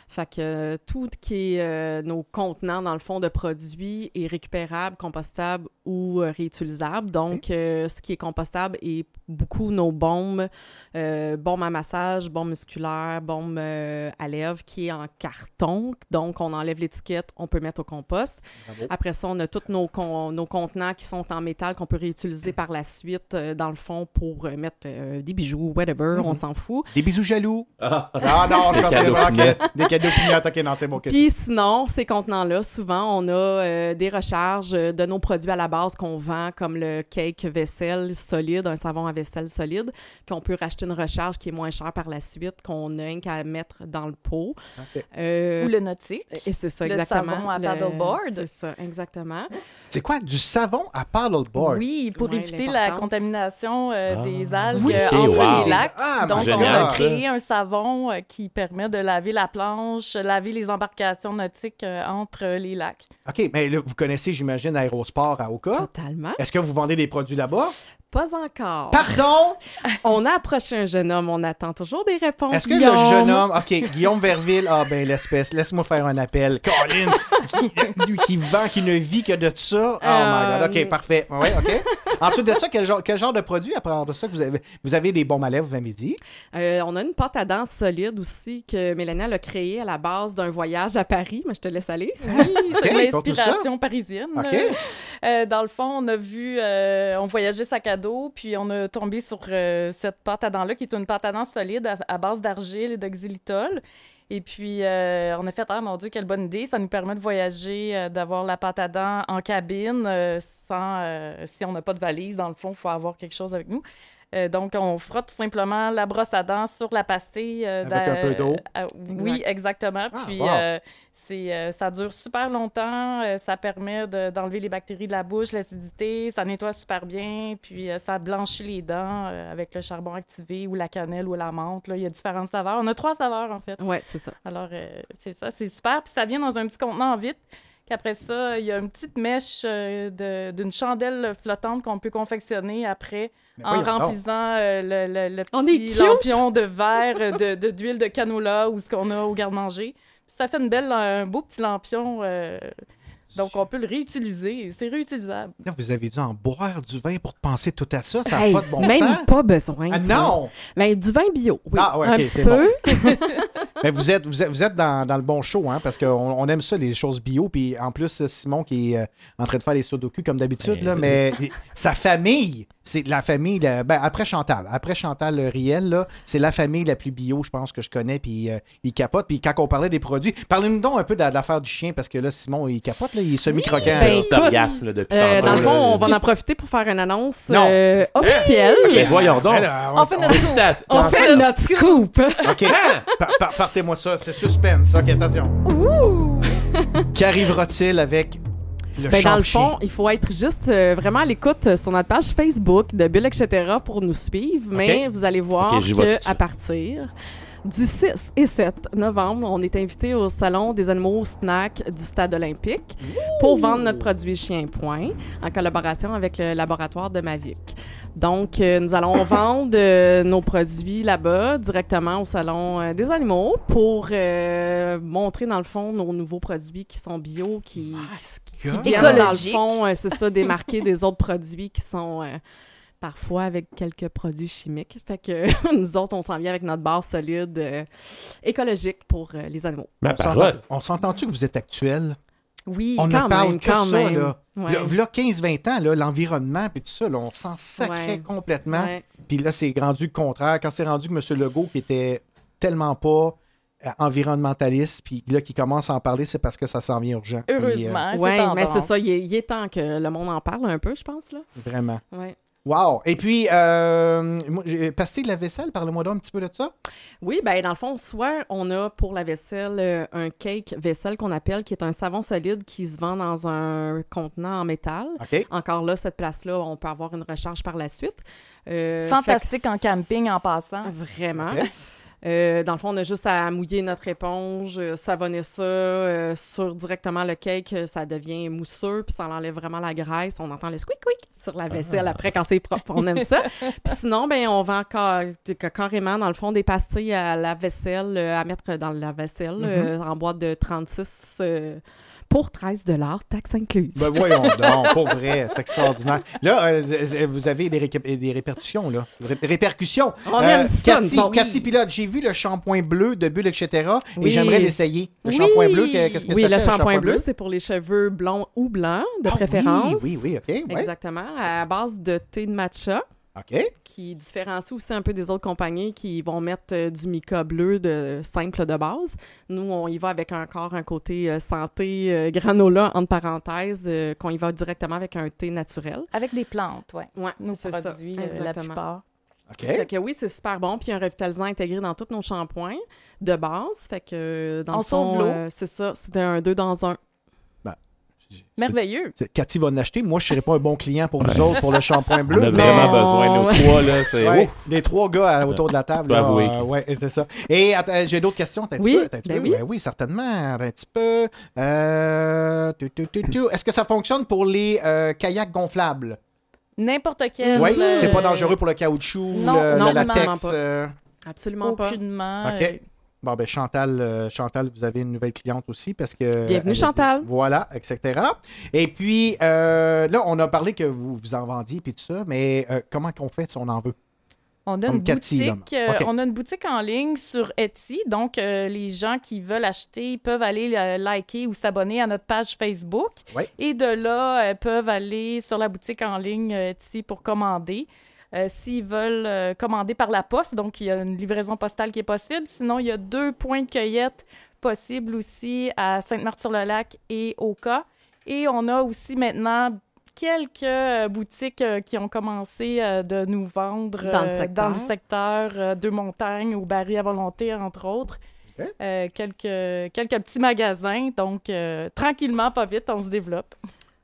Speaker 22: Fait que euh, tout qui est euh, nos contenants, dans le fond, de produits est récupérable, compostable ou euh, réutilisable. Donc, euh, ce qui est compostable est beaucoup nos bombes, bombes à massage, bombes musculaires, bombes à lèvres, qui est en carton. Donc, on enlève l'étiquette, on peut mettre au compost.
Speaker 4: Bravo.
Speaker 22: Après ça, on a tous nos, con- nos contenants qui sont en métal qu'on peut réutiliser par la suite, dans le fond, pour mettre des bijoux, whatever, on
Speaker 4: Mhm.
Speaker 22: s'en fout.
Speaker 4: Des bisous jaloux.
Speaker 3: Ah,
Speaker 4: Ah non, je
Speaker 3: Des
Speaker 4: pensais vraiment des cadeaux pignons. OK, non, c'est bon.
Speaker 22: Puis sinon, ces contenants-là, souvent, on a euh, des recharges de nos produits à la base qu'on vend, comme le cake vaisselle solide, un savon à vaisselle solide, qu'on peut racheter une recharge qui est moins chère par la suite, qu'on a qu'à mettre dans le pot.
Speaker 4: OK.
Speaker 22: Euh,
Speaker 23: Ou le nautique.
Speaker 22: Et c'est ça,
Speaker 23: Le
Speaker 22: exactement.
Speaker 23: savon à
Speaker 22: Le-
Speaker 23: paddleboard.
Speaker 22: C'est ça, exactement.
Speaker 4: C'est quoi? Du savon à paddleboard?
Speaker 23: Oui, pour
Speaker 22: Ouais,
Speaker 23: éviter la contamination euh,
Speaker 4: Ah.
Speaker 23: des algues
Speaker 4: Oui, ok,
Speaker 23: entre
Speaker 4: wow.
Speaker 23: les lacs.
Speaker 4: Ah,
Speaker 23: Donc, on a
Speaker 4: ça.
Speaker 23: créé un savon euh, qui permet de laver la planche, laver les embarcations nautiques euh, entre les lacs.
Speaker 4: OK, mais là, vous connaissez, j'imagine, Aérosport à Oka.
Speaker 22: Totalement.
Speaker 4: Est-ce que vous vendez des produits là-bas?
Speaker 22: Pas encore.
Speaker 4: Pardon?
Speaker 22: on a approché un jeune homme, on attend toujours des réponses.
Speaker 4: Est-ce que
Speaker 22: Guillaume.
Speaker 4: le jeune homme. OK, Guillaume Verville. Ah, ben, l'espèce. Laisse-moi faire un appel. Colin, qui, lui qui vend, qui ne vit que de ça. Oh my God. OK,
Speaker 22: Euh,
Speaker 4: parfait. Ouais, OK. Ensuite de ça, quel genre, quel genre de produit, à part de ça, que vous avez? Vous avez des bons malais, vous m'avez dit?
Speaker 22: Euh, on a une pâte à dents solide aussi que Mélanie a créée à la base d'un voyage à Paris, mais je te laisse aller.
Speaker 23: Oui, c'est
Speaker 4: OK,
Speaker 23: de
Speaker 4: conte-nous ça.
Speaker 23: l'inspiration parisienne.
Speaker 4: OK.
Speaker 23: Euh, euh, dans le fond, on a vu, euh, on voyageait sac à puis on a tombé sur euh, cette pâte à dents-là, qui est une pâte à dents solide à, base d'argile et de xylitol. Et puis, euh, on a fait, ah mon Dieu, quelle bonne idée. Ça nous permet de voyager, euh, d'avoir la pâte à dents en cabine, sans, si on n'a pas de valise, dans le fond, il faut avoir quelque chose avec nous. Euh, donc, on frotte tout simplement la brosse à dents sur la pastille. euh,
Speaker 4: Avec un peu d'eau.
Speaker 23: euh, oui, exactement.
Speaker 4: Ah,
Speaker 23: Puis,
Speaker 4: wow.
Speaker 23: euh, c'est, euh, ça dure super longtemps. euh, ça permet de- d'enlever les bactéries de la bouche, l'acidité. Ça nettoie super bien. Puis, euh, ça blanchit les dents euh, avec le charbon activé ou la cannelle ou la menthe. Là. Il y a différentes saveurs. On a trois saveurs, en fait.
Speaker 22: Ouais, c'est ça.
Speaker 23: Alors, euh, c'est ça. C'est super. Puis, ça vient dans un petit contenant vite Qu'après ça, il y a une petite mèche euh, de- d'une chandelle flottante qu'on peut confectionner après
Speaker 4: Mais
Speaker 23: en remplissant euh, le, le- petit lampion de verre euh, de- de- d'huile de, canola ou ce qu'on a au garde-manger. Ça fait une belle, un beau petit lampion. Donc, on peut le réutiliser. C'est réutilisable.
Speaker 4: Là, vous avez dû en boire du vin pour penser tout à ça. Ça n'a
Speaker 22: Hey,
Speaker 4: pas de bon
Speaker 22: même
Speaker 4: sens.
Speaker 22: pas besoin.
Speaker 4: Ah, non!
Speaker 22: Ben, du vin bio, oui.
Speaker 4: Ah, ouais,
Speaker 22: un
Speaker 4: ok,
Speaker 22: petit
Speaker 4: c'est
Speaker 22: peu.
Speaker 4: Mais vous êtes, vous êtes, vous êtes dans, dans le bon show, hein, parce qu'on on aime ça, les choses bio. Puis en plus, Simon qui est euh, en train de faire les sudoku comme d'habitude,
Speaker 3: Ben,
Speaker 4: là, mais sa famille, c'est la famille, la- ben, après Chantal, après Chantal Riel, là, c'est la famille la plus bio, je pense, que je connais. Puis euh, il capote. Puis quand on parlait des produits, parlez-nous donc un peu de, de l'affaire du chien, parce que là, Simon, il capote, là, il est semi-croquant.
Speaker 22: Ben,
Speaker 3: orgasme, là, depuis
Speaker 22: Euh,
Speaker 3: tantôt,
Speaker 22: dans le
Speaker 3: là.
Speaker 22: fond, on va en profiter pour faire une annonce
Speaker 4: Non.
Speaker 22: euh, officielle.
Speaker 3: Mais voyons donc.
Speaker 4: Alors,
Speaker 23: On fait notre tour.
Speaker 3: Félicitations.
Speaker 22: On fait notre scoop.
Speaker 4: OK. Pa- Partez-moi ça. C'est suspense. OK, attention. Qu'arrivera-t-il avec le
Speaker 22: Ben, dans le fond, il faut être juste euh, vraiment à l'écoute euh, sur notre page Facebook de Bulle, etc. pour nous suivre. Mais vous allez voir
Speaker 3: Ok, j'y vais tout de
Speaker 22: qu'à
Speaker 3: suite.
Speaker 22: partir du 6 et 7 novembre, on est invité au Salon des animaux snack du Stade olympique pour vendre notre produit Chien Point en collaboration avec le laboratoire de Mavic. Donc, euh, nous allons vendre euh, nos produits là-bas directement au Salon euh, des animaux pour montrer, dans le fond, nos nouveaux produits qui sont bio, qui, qui
Speaker 4: God.
Speaker 22: viennent, dans le fond, c'est ça, démarquer des autres produits qui sont parfois avec quelques produits chimiques. Fait que nous autres, on s'en vient avec notre barre solide euh, écologique pour euh, les animaux.
Speaker 3: Ma
Speaker 4: On s'entend-
Speaker 3: parole.
Speaker 4: On s'entend-tu que vous êtes actuel?
Speaker 22: Oui,
Speaker 4: On ne parle
Speaker 22: même,
Speaker 4: que
Speaker 22: quand
Speaker 4: ça,
Speaker 22: même.
Speaker 4: là.
Speaker 22: Ouais.
Speaker 4: Là, là, 15-20 ans, là, l'environnement puis tout ça, là, on s'en sacrait
Speaker 22: Ouais.
Speaker 4: complètement.
Speaker 22: Ouais.
Speaker 4: Puis là, c'est rendu le contraire. Quand c'est rendu que M. Legault, qui était tellement pas euh, environnementaliste, puis là, qui commence à en parler, c'est parce que ça s'en vient urgent. Euh,
Speaker 23: Heureusement, c'est
Speaker 22: Ouais, mais c'est ça, il est, il est temps que le monde en parle un peu, je pense. Là.
Speaker 4: vraiment.
Speaker 22: Ouais.
Speaker 4: Wow! Et puis, euh, pastille de la vaisselle, parle-moi donc un petit peu de ça.
Speaker 22: Oui, ben dans le fond, soit on a pour la vaisselle euh, un cake vaisselle qu'on appelle, qui est un savon solide qui se vend dans un contenant en métal.
Speaker 4: OK.
Speaker 22: Encore là, cette place-là, on peut avoir une recharge par la suite. Euh,
Speaker 23: Fantastique en camping en passant.
Speaker 22: Vraiment. Euh, dans le fond, on a juste à mouiller notre éponge, euh, savonner ça euh, sur directement le cake, euh, ça devient mousseux, puis ça enlève vraiment la graisse. On entend le squeak squeak sur la vaisselle après quand c'est propre. On aime ça. Puis sinon, ben on vend ca- ca- carrément dans le fond des pastilles à la vaisselle euh, à mettre dans la vaisselle euh, en boîte de 36 euh, pour 13 taxe incluse.
Speaker 4: Ben voyons donc, pour vrai, c'est extraordinaire. Là, euh, vous avez des, répercussions, là. Ré- répercussions.
Speaker 22: On aime ça,
Speaker 4: Cathy,
Speaker 22: nous.
Speaker 4: Cathy Pilote, j'ai vu le shampoing bleu de Bulle, etc. Et
Speaker 22: Oui.
Speaker 4: j'aimerais l'essayer. Le
Speaker 22: Oui.
Speaker 4: shampoing bleu, que- qu'est-ce que
Speaker 22: oui,
Speaker 4: ça
Speaker 22: le
Speaker 4: fait,
Speaker 22: shampoing bleu, c'est pour les cheveux blonds ou blancs, de
Speaker 4: Ah
Speaker 22: préférence.
Speaker 4: Oui, oui, oui, OK. ouais.
Speaker 22: Exactement, à base de thé de matcha.
Speaker 4: OK.
Speaker 22: qui différencie aussi un peu des autres compagnies qui vont mettre euh, du mica bleu de simple de base. Nous, on y va avec encore un côté euh, santé euh, granola, entre parenthèses, euh, qu'on y va directement avec un thé naturel.
Speaker 23: Avec des plantes, ouais.
Speaker 22: Ouais,
Speaker 23: Nos
Speaker 22: c'est ça,
Speaker 23: produits, euh, la plupart.
Speaker 4: OK.
Speaker 22: Fait que oui, c'est super bon. Puis un revitalisant intégré dans tous nos shampoings de base. Fait que dans
Speaker 23: On
Speaker 22: le fond, euh, c'est ça. C'était un deux dans un.
Speaker 23: Merveilleux.
Speaker 4: C'est- Cathy va en acheter. Moi, je ne serais pas un bon client pour vous autres pour le shampoing bleu.
Speaker 3: On a
Speaker 4: mais-
Speaker 3: vraiment besoin, nos trois, là, c'est
Speaker 4: Ouais, les trois gars autour de la table.
Speaker 3: Je dois
Speaker 4: là,
Speaker 3: avouer
Speaker 4: euh, ouais, c'est ça. Et attends, j'ai d'autres questions. Attends un petit
Speaker 22: Oui,
Speaker 4: peu, attends un petit
Speaker 22: ben
Speaker 4: peu?
Speaker 22: oui.
Speaker 4: Ben oui, certainement. Un petit peu. Euh, tu, tu, tu, tu. Est-ce que ça fonctionne pour les euh, kayaks gonflables?
Speaker 23: N'importe quel.
Speaker 4: Oui,
Speaker 23: euh,
Speaker 4: c'est pas dangereux pour le caoutchouc,
Speaker 23: non,
Speaker 4: le,
Speaker 22: non,
Speaker 4: le latex.
Speaker 22: pas.
Speaker 4: euh,
Speaker 22: Absolument pas.
Speaker 23: Aucunement.
Speaker 4: OK. Bon, ben Chantal, euh, Chantal, vous avez une nouvelle cliente aussi parce que...
Speaker 22: Bienvenue, Chantal.
Speaker 4: Voilà, etc. Et puis, euh, là, on a parlé que vous, vous en vendiez puis tout ça, mais euh, comment qu'on fait si on en veut?
Speaker 23: On a, une
Speaker 4: Cathy,
Speaker 23: boutique, euh, on a une boutique en ligne sur Etsy. Donc, euh, les gens qui veulent acheter peuvent aller euh, liker ou s'abonner à notre page Facebook.
Speaker 4: Ouais.
Speaker 23: Et de là, peuvent aller sur la boutique en ligne Etsy pour commander. Euh, S'ils veulent euh, commander par la poste, donc il y a une livraison postale qui est possible. Sinon, il y a deux points de cueillette possibles aussi à Sainte-Marthe-sur-le-Lac et Oka. Et on a aussi maintenant quelques euh, boutiques qui ont commencé de nous vendre
Speaker 22: Dans le secteur.
Speaker 23: dans le secteur de montagne ou Barry à volonté, entre autres. Euh, quelques, quelques petits magasins. Donc, euh, tranquillement, pas vite, on se développe.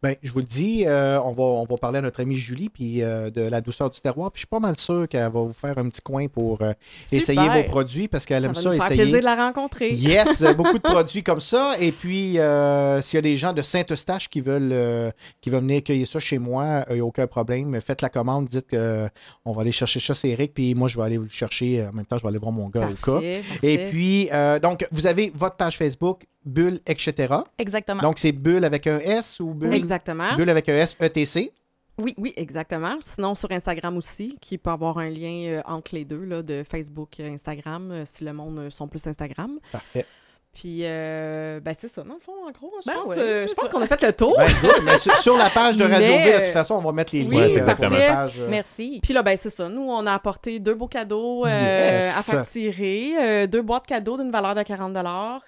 Speaker 4: Ben, je vous le dis, euh, on, va, on va parler à notre amie Julie puis euh, de la douceur du terroir. Puis je suis pas mal sûr qu'elle va vous faire un petit coin pour euh, essayer vos produits parce qu'elle aime
Speaker 22: va
Speaker 4: ça,
Speaker 22: nous faire
Speaker 4: essayer.
Speaker 22: plaisir de la rencontrer.
Speaker 4: Yes, euh, beaucoup de produits comme ça. Et puis, euh, s'il y a des gens de Saint-Eustache qui veulent, euh, qui veulent venir cueillir ça chez moi, il n'y a aucun problème. Faites la commande, dites qu'on va aller chercher ça, c'est Eric, puis moi, je vais aller vous le chercher. En même temps, je vais aller voir mon gars au cas.
Speaker 23: Parfait,
Speaker 4: Et puis, euh, donc, vous avez votre page Facebook, Bulle, etc.
Speaker 23: Exactement.
Speaker 4: Donc, c'est Bulle avec un S ou Bulle?
Speaker 22: Exactement.
Speaker 4: Bulle avec un S, E ETC.
Speaker 22: Oui, oui, exactement. Sinon, sur Instagram aussi, qui peut avoir un lien euh, entre les deux, là, de Facebook et Instagram, euh, si le monde euh, sont plus Instagram.
Speaker 4: Parfait.
Speaker 22: Puis, euh, ben, c'est ça, dans le fond, en gros. Je
Speaker 23: Ben
Speaker 22: pense,
Speaker 23: ouais,
Speaker 22: euh, je pense qu'on a fait le tour.
Speaker 4: Ben, good. Mais sur, sur la page de Radio
Speaker 22: Mais,
Speaker 4: V, de
Speaker 22: euh,
Speaker 4: toute façon, on va mettre les liens.
Speaker 22: Oui,
Speaker 4: euh, pour la
Speaker 22: parfait.
Speaker 4: page, euh,
Speaker 23: Merci.
Speaker 22: Puis là, ben, c'est ça. Nous, on a apporté deux beaux cadeaux euh,
Speaker 4: Yes.
Speaker 22: à faire tirer. euh, deux boîtes cadeaux d'une valeur de 40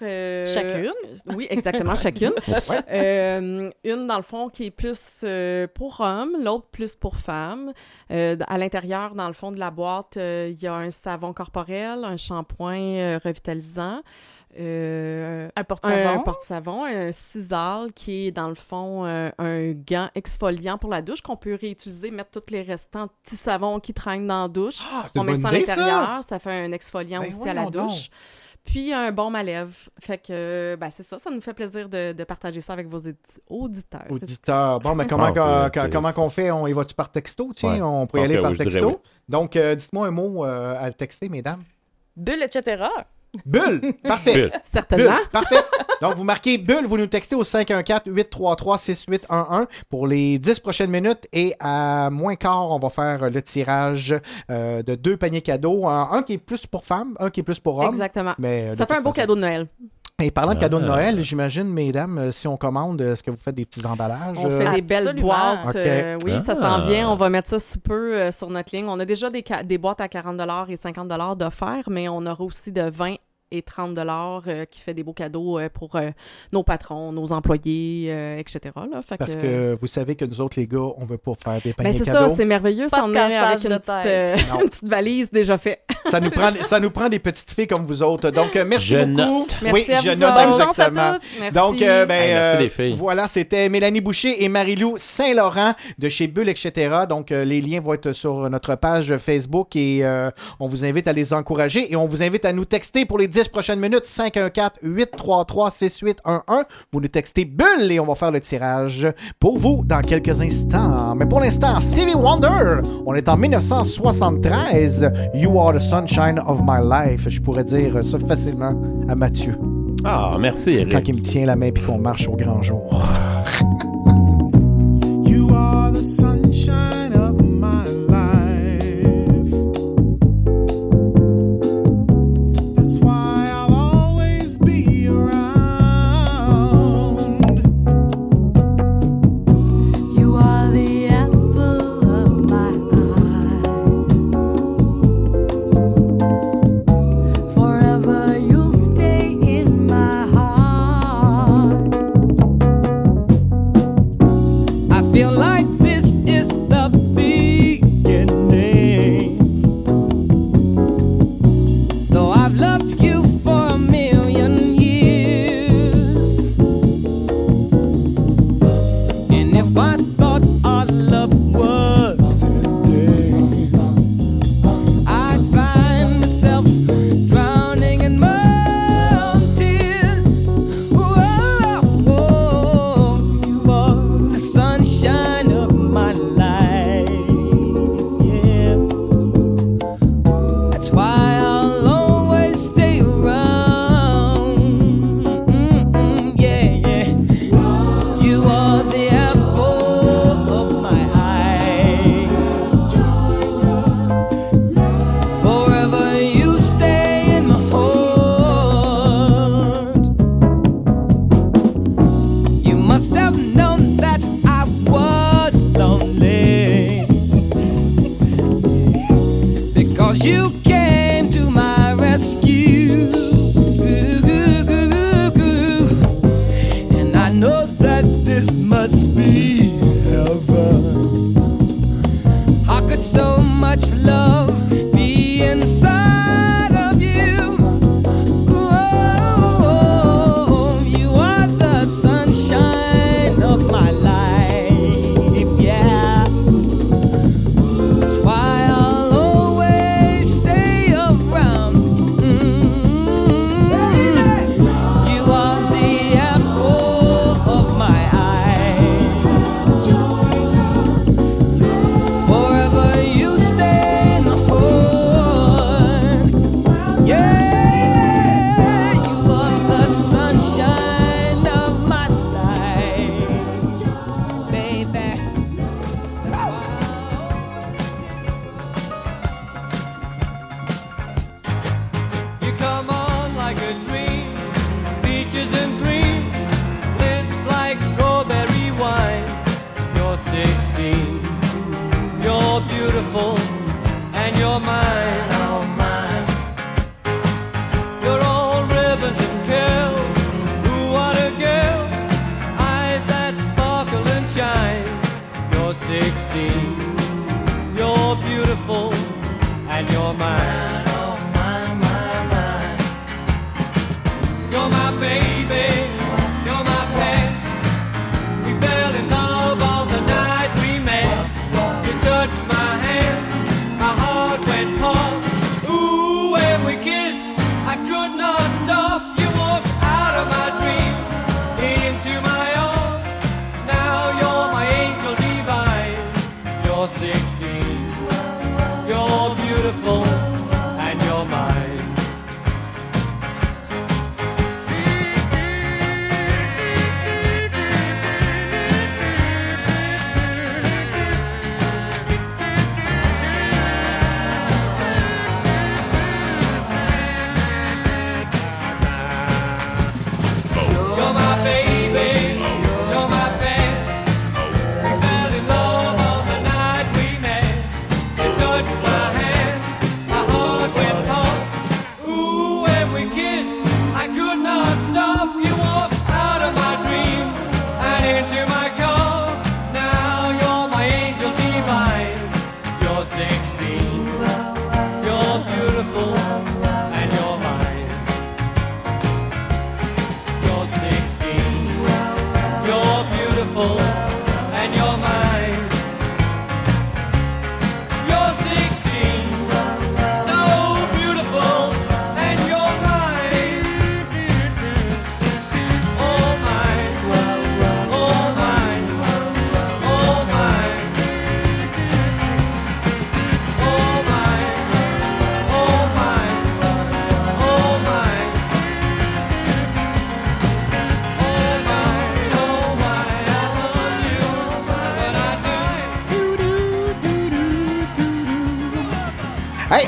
Speaker 22: euh,
Speaker 23: Chacune?
Speaker 22: Oui, exactement, chacune.
Speaker 4: Ouais.
Speaker 22: Euh, une, dans le fond, qui est plus euh, pour hommes, l'autre plus pour femmes. Euh, à l'intérieur, dans le fond de la boîte, euh, il y a un savon corporel, un shampoing euh, revitalisant. Euh,
Speaker 23: Un porte-savon.
Speaker 22: un porte-savon, un sisal qui est dans le fond euh, un gant exfoliant pour la douche qu'on peut réutiliser, mettre tous les restants de petits savons qui traînent dans la douche.
Speaker 4: Ah,
Speaker 22: On met ça à
Speaker 4: idée, ça.
Speaker 22: l'intérieur, ça. fait un exfoliant
Speaker 4: Ben
Speaker 22: aussi à la
Speaker 4: donc.
Speaker 22: douche. Puis un baume à lèvres. Fait que, ben, c'est ça, ça nous fait plaisir de, de partager ça avec vos auditeurs.
Speaker 4: Auditeur. Bon, mais comment,
Speaker 3: Ah,
Speaker 4: comment qu'on fait? On y va-tu par texto? Tiens,
Speaker 3: Ouais.
Speaker 4: on pourrait y aller par
Speaker 3: oui,
Speaker 4: texto. Donc, euh, dites-moi un mot euh, à le texter, mesdames.
Speaker 23: Bulle, etc.
Speaker 4: Bulle! Parfait.
Speaker 3: Bulle.
Speaker 22: Certainement.
Speaker 4: Bulle, parfait. Donc, vous marquez Bulle, vous nous textez au 514-833-6811 pour les 10 prochaines minutes. Et à moins quart, on va faire le tirage euh, de deux paniers cadeaux. Un, un qui est plus pour femmes, un qui est plus pour hommes.
Speaker 22: Exactement.
Speaker 4: Mais, euh,
Speaker 22: ça fait un beau
Speaker 4: façon-
Speaker 22: cadeau de Noël.
Speaker 4: Et parlant de cadeaux de
Speaker 3: Ah.
Speaker 4: Noël, j'imagine, mesdames, euh, si on commande, est-ce que vous faites des petits emballages?
Speaker 22: On
Speaker 4: euh?
Speaker 22: fait des belles
Speaker 23: Absolument.
Speaker 22: boîtes.
Speaker 4: Ok.
Speaker 22: euh, oui, ça
Speaker 3: Ah.
Speaker 22: s'en vient. On va mettre ça sous peu euh, sur notre ligne. On a déjà des, ca- des boîtes à 40 et 50 d'offerts, mais on aura aussi de 20 et 30 euh, qui fait des beaux cadeaux euh, pour euh, nos patrons, nos employés, euh, etc. là. Fait
Speaker 4: Parce
Speaker 22: que-
Speaker 4: que vous savez que nous autres, les gars, on veut pas faire des
Speaker 22: Ben,
Speaker 4: paniers
Speaker 22: c'est ça,
Speaker 4: cadeaux.
Speaker 22: c'est merveilleux.
Speaker 23: Pas
Speaker 22: Ça en est avec une petite, euh, une valise déjà faite.
Speaker 4: Ça nous prend, ça nous prend des petites filles comme vous autres. Donc, euh, merci
Speaker 3: Je
Speaker 4: beaucoup.
Speaker 3: note.
Speaker 22: Merci
Speaker 4: oui,
Speaker 22: à
Speaker 4: je
Speaker 22: vous
Speaker 4: note
Speaker 22: autres. Bonne
Speaker 23: chance à
Speaker 4: exactement.
Speaker 23: toutes.
Speaker 22: Merci.
Speaker 4: Donc, euh, ben,
Speaker 3: Hey, merci
Speaker 4: euh,
Speaker 3: les filles.
Speaker 4: voilà, c'était Mélanie Boucher et Marie-Lou Saint-Laurent de chez Bulle, etc. Donc, euh, les liens vont être sur notre page Facebook et euh, on vous invite à les encourager et on vous invite à nous texter pour les 10 prochaines minutes 514-833-6811. Vous nous textez Bulle et on va faire le tirage pour vous dans quelques instants. Mais pour l'instant, Stevie Wonder, on est en 1973. You are the sunshine of my life. Je pourrais dire ça facilement à Mathieu
Speaker 3: Ah, merci, Eric.
Speaker 4: quand il me tient la main puis qu'on marche au grand jour.
Speaker 5: You are the sunshine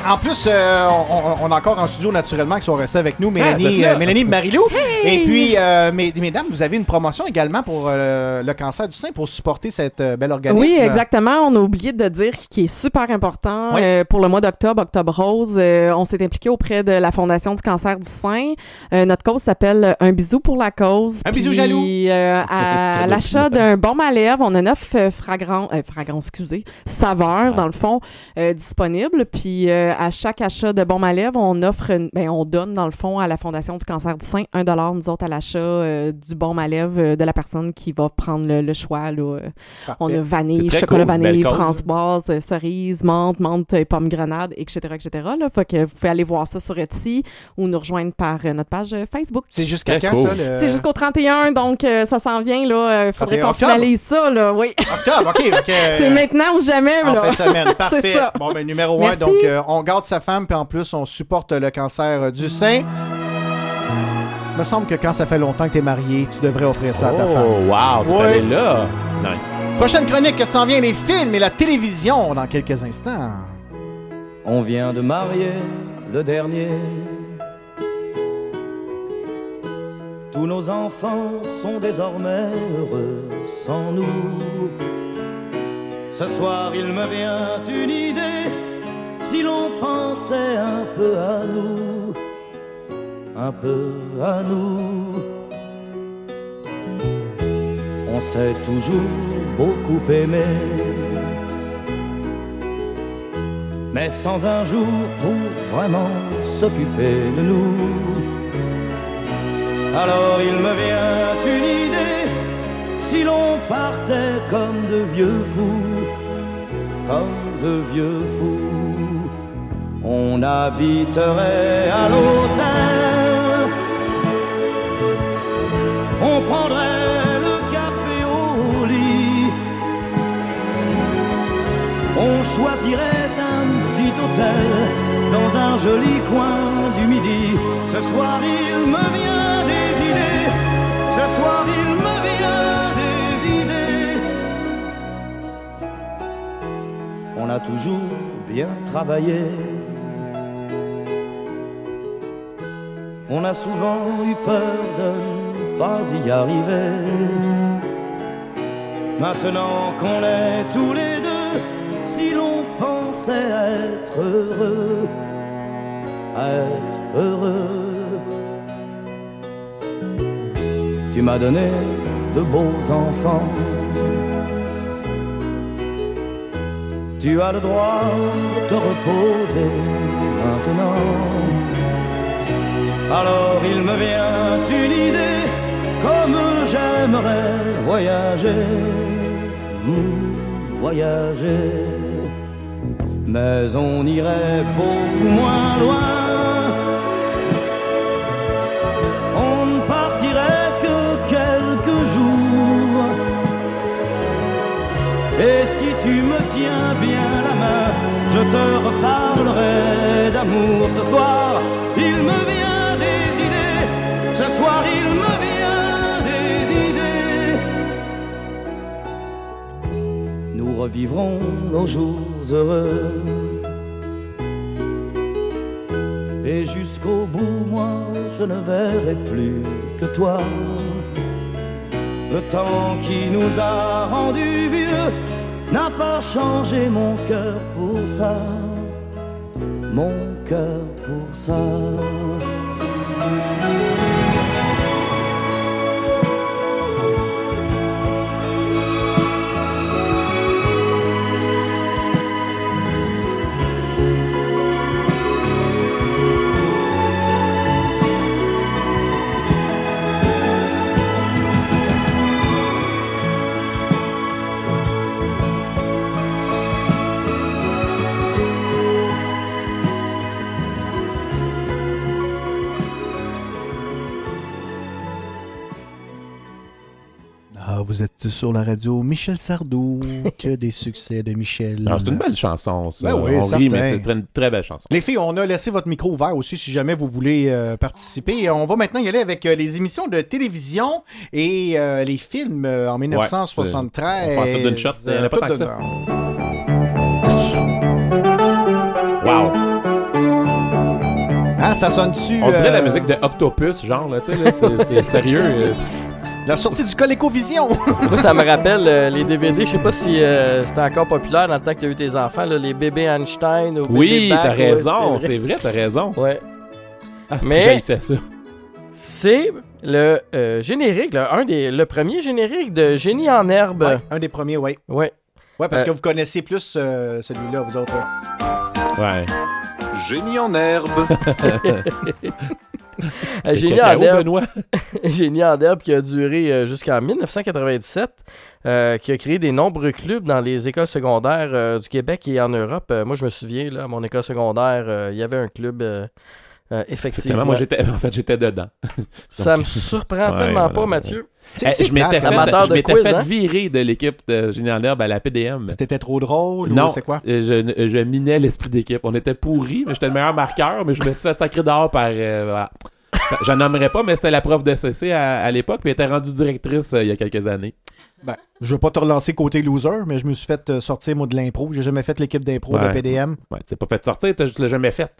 Speaker 4: en plus, euh, on, on a encore en studio naturellement qui sont restés avec nous,
Speaker 3: Ah,
Speaker 4: Mélanie, euh, Mélanie et Marilou. Et puis, euh, mes- mesdames, vous avez une promotion également pour le cancer du sein pour supporter cette belle organisme.
Speaker 22: Oui, exactement. On a oublié de dire qui est super important
Speaker 4: Oui.
Speaker 22: pour le mois d'octobre, Octobre Rose. on s'est impliqué auprès de la Fondation du cancer du sein. Notre cause s'appelle Un bisou pour la cause.
Speaker 4: Un bisou jaloux.
Speaker 22: à, à l'achat d'un bon à lèvres, on a neuf fragrants, excusez, saveurs dans le fond disponibles. Puis euh, à chaque achat de bon à lèvres, on offre, une- ben, on donne dans le fond à la Fondation du cancer du sein un dollar nous autres à l'achat euh, du bon à lèvres euh, de la personne qui va prendre le, le choix. Là, euh. On a vanille, chocolat
Speaker 3: cool,
Speaker 22: vanille,
Speaker 3: cause.
Speaker 22: Françoise, euh, cerise, menthe, menthe, et pomme grenade, etc., etc. Là. Fait que vous pouvez aller voir ça sur Etsy ou nous rejoindre par euh, notre page euh, Facebook.
Speaker 4: C'est jusqu'à quand
Speaker 3: cool.
Speaker 4: ça? le-
Speaker 22: C'est jusqu'au 31, donc euh, ça s'en vient, là. Il faudrait
Speaker 4: 31
Speaker 22: qu'on finalise ça, là, oui.
Speaker 4: Octobre, OK. ok,
Speaker 22: C'est maintenant ou jamais,
Speaker 4: En
Speaker 22: là.
Speaker 4: fin de semaine, parfait.
Speaker 22: C'est ça.
Speaker 4: Bon, ben numéro un,
Speaker 22: Merci.
Speaker 4: donc euh, on garde sa femme, puis en plus, on supporte le cancer du sein. Il me semble que quand ça fait longtemps que tu es marié, tu devrais offrir ça à ta
Speaker 3: Oh,
Speaker 4: femme.
Speaker 3: wow, t'es
Speaker 4: Ouais.
Speaker 3: allé là. Nice.
Speaker 4: Prochaine chronique, qui s'en vient, les films et la télévision dans quelques instants.
Speaker 11: On vient de marier le dernier. Tous nos enfants sont désormais heureux sans nous. Ce soir, il me vient une idée. Si l'on pensait un peu à nous, un peu à nous. On s'est toujours beaucoup aimé. mais sans un jour pour vraiment s'occuper de nous. Alors il me vient une idée, si l'on partait comme de vieux fous, comme de vieux fous, on habiterait à l'hôtel, on prendrait le café au lit, on choisirait un petit hôtel dans un joli coin du midi. Ce soir il me vient des idées, ce soir il me vient des idées. On a toujours bien travaillé. On a souvent eu peur de ne pas y arriver. Maintenant qu'on est tous les deux, si l'on pensait être heureux, être heureux. Tu m'as donné de beaux enfants. Tu as le droit de te reposer maintenant. Alors il me vient une idée, comme j'aimerais voyager, hmm, voyager. Mais on irait beaucoup moins loin. On ne partirait que quelques jours. Et si tu me tiens bien la main, je te reparlerai d'amour ce soir. Il me vient Nous revivrons nos jours heureux. Et jusqu'au bout, moi, je ne verrai plus que toi. Le temps qui nous a rendus vieux n'a pas changé mon cœur pour ça. Mon cœur pour ça.
Speaker 4: Vous êtes sur la radio Michel Sardou. que des succès de Michel.
Speaker 3: Alors, c'est une belle chanson, ça.
Speaker 4: Ben oui,
Speaker 3: On rit, mais c'est une très belle chanson.
Speaker 4: Les filles, on a laissé votre micro ouvert aussi si jamais vous voulez euh, participer. Et On va maintenant y aller avec euh, les émissions de télévision et euh, les films en 1973.
Speaker 3: on d'une shot, il y en a pas tant que ça. Wow!
Speaker 4: Hein, ça sonne-tu?
Speaker 3: On dirait la musique de Octopus, genre, là, tu sais, là, c'est sérieux.
Speaker 4: La sortie du ColecoVision.
Speaker 2: Moi, ça me rappelle euh, les DVD. Je sais pas si euh, c'était encore populaire dans le temps que tu as eu tes enfants, là, les bébés Einstein ou
Speaker 3: Oui, t'as
Speaker 2: ouais,
Speaker 3: raison, c'est vrai, t'as raison.
Speaker 2: Ouais.
Speaker 3: Ah, c'est
Speaker 2: Mais-
Speaker 3: que ça.
Speaker 2: C'est le euh, générique, là, un des, le premier générique de Génie en herbe.
Speaker 4: Ouais, un des premiers, oui.
Speaker 2: Ouais.
Speaker 4: Ouais, parce
Speaker 2: Euh,
Speaker 4: que vous connaissez plus euh, celui-là, vous autres.
Speaker 3: Ouais.
Speaker 24: Génie en herbe.
Speaker 2: Euh, Génie
Speaker 3: Cacao,
Speaker 2: en herbe.
Speaker 3: Benoît.
Speaker 2: Génie en herbe qui a duré euh, jusqu'en 1997, euh, qui a créé des nombreux clubs dans les écoles secondaires euh, du Québec et en Europe. Euh, moi, je me souviens, là, à mon école secondaire, euh, il y avait un club euh, euh, effectivement.
Speaker 3: Effectivement, moi, j'étais, en fait, j'étais dedans.
Speaker 2: Ça
Speaker 3: Donc-
Speaker 2: me surprend
Speaker 3: Ouais,
Speaker 2: tellement
Speaker 3: voilà,
Speaker 2: pas. Mathieu.
Speaker 3: Eh, je m'étais fait,
Speaker 4: hein?
Speaker 2: Amateur
Speaker 3: je
Speaker 2: de
Speaker 3: m'étais
Speaker 2: quiz,
Speaker 3: fait
Speaker 2: hein?
Speaker 3: virer de l'équipe de Génie en herbe à la PDM.
Speaker 4: C'était trop drôle
Speaker 3: Non,
Speaker 4: ou c'est quoi?
Speaker 3: euh, je, je minais l'esprit d'équipe. On était pourris, mais j'étais le meilleur marqueur, mais je me suis fait sacrer dehors par. euh, voilà. Je nommerai pas, mais c'était la prof de CC à, à l'époque, puis elle était rendue directrice euh, il y a quelques années.
Speaker 4: Ben, je veux pas te relancer côté loser, mais je me suis fait euh, sortir, moi, de l'impro. J'ai jamais fait l'équipe d'impro de. PDM.
Speaker 3: Ouais, tu t'es pas fait sortir, t'as- jamais fait.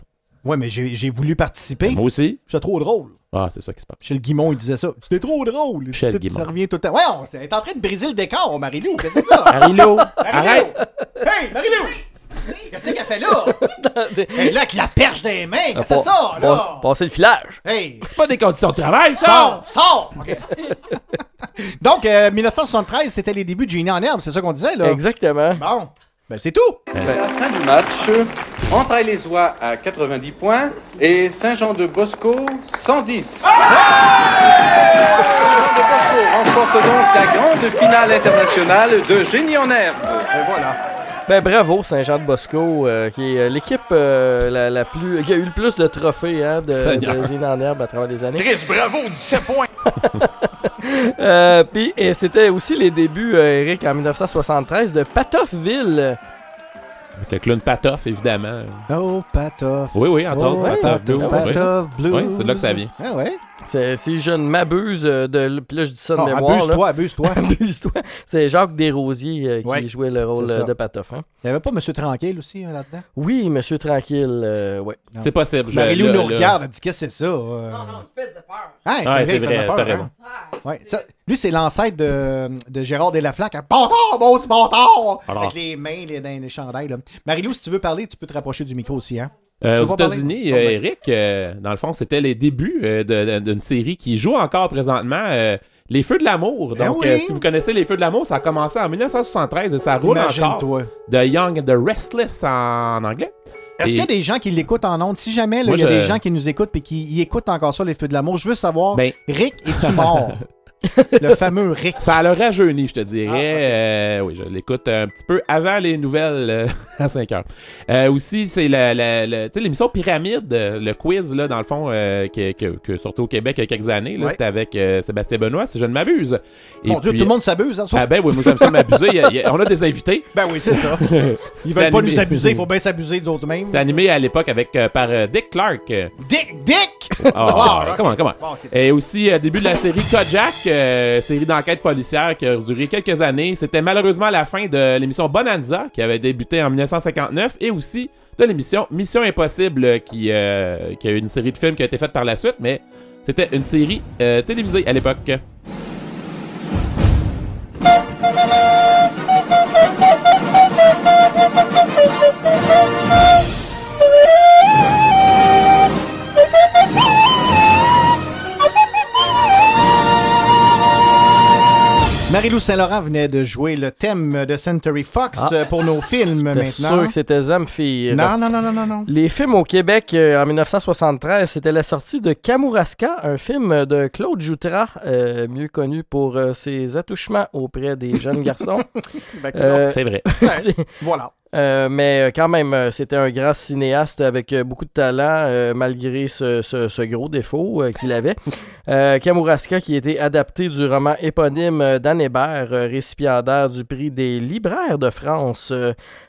Speaker 4: Ouais, mais j'ai voulu participer.
Speaker 3: Moi aussi.
Speaker 4: J'étais trop drôle.
Speaker 3: Ah, c'est ça qui se passe.
Speaker 4: Michel Guimont, il disait ça. C'était trop drôle.
Speaker 3: Michel Guimont.
Speaker 4: Ça revient tout le temps. Ouais, on est en train de briser le décor, Marilou. Qu'est-ce que c'est ça?
Speaker 3: Marilou,
Speaker 4: Marilou!
Speaker 3: arrête!
Speaker 4: Hey, Marilou! Qu'est-ce qu'elle fait là? hey, là, avec la perche des mains, qu'est-ce que c'est ça, là?
Speaker 2: pas- Passer le filage.
Speaker 4: Hey!
Speaker 3: C'est pas des conditions de travail, ça!
Speaker 4: Sors! Sors! OK. Donc, euh, 1973, c'était les débuts de Génie en herbe, c'est ça qu'on disait, là?
Speaker 2: Exactement.
Speaker 4: Bon, ben c'est tout.
Speaker 25: À la fin du match, Entrailles-les-Oies à 90 points et Saint-Jean-de-Bosco 110. Saint-Jean de Bosco remporte donc la grande finale internationale de Génie en herbe.
Speaker 4: Et voilà.
Speaker 2: Ben bravo Saint-Jean-de-Bosco, euh, qui est euh, l'équipe euh, la, la plus qui a eu le plus de trophées hein, de, de Génie en herbe à travers les années.
Speaker 24: Chris, bravo, 17 points.
Speaker 2: Euh, Puis et c'était aussi les débuts, euh, Eric, en 1973 de Patoffville.
Speaker 3: Avec le clown Patoff, évidemment.
Speaker 4: Oh, Patoff.
Speaker 3: Oui, oui, entre
Speaker 4: Oh,
Speaker 3: autres. Patoff.
Speaker 4: Patoff, Blues.
Speaker 3: Oui, c'est de là que ça vient.
Speaker 4: Ah ouais?
Speaker 2: C'est- Si je ne m'abuse euh, de. Puis là, je dis ça de
Speaker 4: Non,
Speaker 2: mémoire.
Speaker 4: abuse-toi, abuse-toi.
Speaker 2: abuse-toi. C'est Jacques Desrosiers euh, qui
Speaker 4: Ouais,
Speaker 2: jouait le rôle euh, de Patoff. hein.
Speaker 4: Il n'y avait pas Monsieur Tranquille aussi hein, là-dedans?
Speaker 2: Oui, Monsieur Tranquille, euh, ouais.
Speaker 3: C'est possible. je-
Speaker 4: Marie-Lou nous regarde, elle dit Qu'est-ce que c'est ça? Euh...
Speaker 22: il faisait peur.
Speaker 4: Ah,
Speaker 3: Ouais,
Speaker 4: c'est vrai,
Speaker 3: c'est
Speaker 4: peur,
Speaker 3: t'as
Speaker 4: hein?
Speaker 3: raison.
Speaker 4: Ouais, ça- lui, c'est l'ancêtre de, de Gérard Delaflaque. Bâtard, mon petit bâtard! Avec les mains les, dans les chandails. Marie-Lou, si tu veux parler, tu peux te rapprocher du micro aussi. Hein?
Speaker 3: Euh, aux? États-Unis, euh,
Speaker 4: ben.
Speaker 3: Eric, euh, dans le fond, c'était les débuts euh, d'une série qui joue encore présentement. les Feux de l'amour.
Speaker 4: Ben
Speaker 3: Donc,
Speaker 4: oui.
Speaker 3: si vous connaissez Les Feux de l'amour, ça a commencé en 1973 et ça roule encore. The Young and the Restless en anglais.
Speaker 4: Est-ce qu'il y a des gens qui l'écoutent en ondes? Si jamais il y a
Speaker 3: je-
Speaker 4: des gens qui nous écoutent et qui y écoutent encore ça, les feux de l'amour, je veux savoir,
Speaker 3: Ben-
Speaker 4: Rick, es-tu mort? le fameux Rick.
Speaker 3: Ça l'a rajeuni, je te dirais. Euh, oui, je l'écoute un petit peu avant les nouvelles euh, à 5 heures. Euh, aussi, c'est l'émission Pyramide, le quiz, là, dans le fond, qui, est sorti au Québec il y a quelques années. là,
Speaker 4: Ouais.
Speaker 3: C'était avec Sébastien Benoît, si je ne m'abuse.
Speaker 4: Mon Dieu, tout le monde s'abuse, hein, ça?
Speaker 3: Ah ben oui, moi j'aime ça m'abuser. On a des invités.
Speaker 4: Ben oui, c'est ça. Ils veulent pas
Speaker 3: animé.
Speaker 4: nous abuser, il faut bien s'abuser d'autres mêmes.
Speaker 3: C'est animé à l'époque avec par Dick Clark.
Speaker 4: Dick! Dick!
Speaker 3: Ah,
Speaker 4: Wow,
Speaker 3: comment, comment?
Speaker 4: Bon.
Speaker 3: Et aussi, début de la série Kojak, euh, série d'enquête policière qui a duré quelques années. C'était malheureusement la fin de l'émission Bonanza, qui avait débuté en 1959, et aussi de l'émission Mission Impossible, qui, euh, qui a eu une série de films qui a été faite par la suite, mais c'était une série euh, télévisée à l'époque.
Speaker 4: Marie-Lou Saint-Laurent venait de jouer le thème de Century Fox
Speaker 2: Ah.
Speaker 4: euh, pour nos films maintenant.
Speaker 2: sûr que c'était Zamfir.
Speaker 4: Non, non, non, non, non, non.
Speaker 2: Les films au Québec euh, en 1973, c'était la sortie de Kamouraska, un film de Claude Joutras, euh, mieux connu pour euh, ses attouchements auprès des jeunes garçons.
Speaker 4: Ben,
Speaker 2: Euh,
Speaker 3: C'est vrai.
Speaker 4: Voilà.
Speaker 2: Euh, mais euh, quand même, euh, c'était un grand cinéaste avec beaucoup de talent, euh, malgré ce, ce- ce gros défaut euh, qu'il avait. Kamouraska, qui a été adapté du roman éponyme d'Anne Hébert, récipiendaire du prix des libraires de France.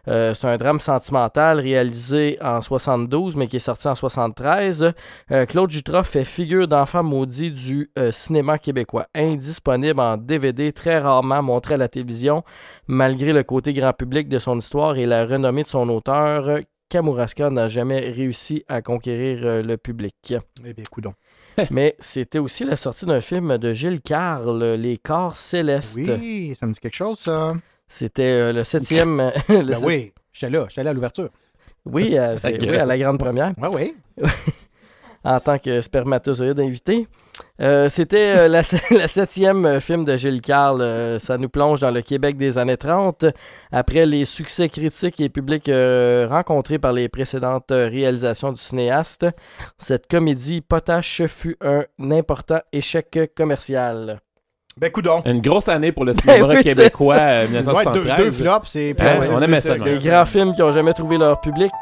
Speaker 2: C'est un drame sentimental réalisé en 72, mais qui est sorti en 73. Euh, Claude Jutras fait figure d'enfant maudit du cinéma québécois, indisponible en DVD, très rarement montré à la télévision, malgré le côté grand public de son histoire et la renommée de son auteur. Kamouraska n'a jamais réussi à conquérir euh, le public.
Speaker 4: Eh bien, coudon.
Speaker 2: Mais c'était aussi la sortie d'un film de Gilles Carle, Les Corps Célestes.
Speaker 4: Oui, ça me dit quelque chose, ça.
Speaker 2: C'était euh, le septième. euh, le
Speaker 4: Ben
Speaker 2: sept-
Speaker 4: oui, j'étais là, j'étais là à l'ouverture.
Speaker 2: Oui, à, oui, à la grande première.
Speaker 4: Ouais, oui.
Speaker 2: En tant que spermatozoïde invité. Euh, C'était euh, la, septième euh, film de Gilles Carle. Ça nous plonge dans le Québec des années 30. Après les succès critiques et publics rencontrés par les précédentes réalisations du cinéaste, cette comédie potache fut un important échec commercial.
Speaker 4: Ben, coudon.
Speaker 3: Une grosse année pour le cinéma
Speaker 2: Oui, c'est
Speaker 3: québécois euh,
Speaker 4: Ouais,
Speaker 3: 1973.
Speaker 4: deux, deux flops, c'est
Speaker 3: Ouais,
Speaker 4: c'est-
Speaker 3: on aimait ça.
Speaker 2: Des grands films qui n'ont jamais trouvé leur public.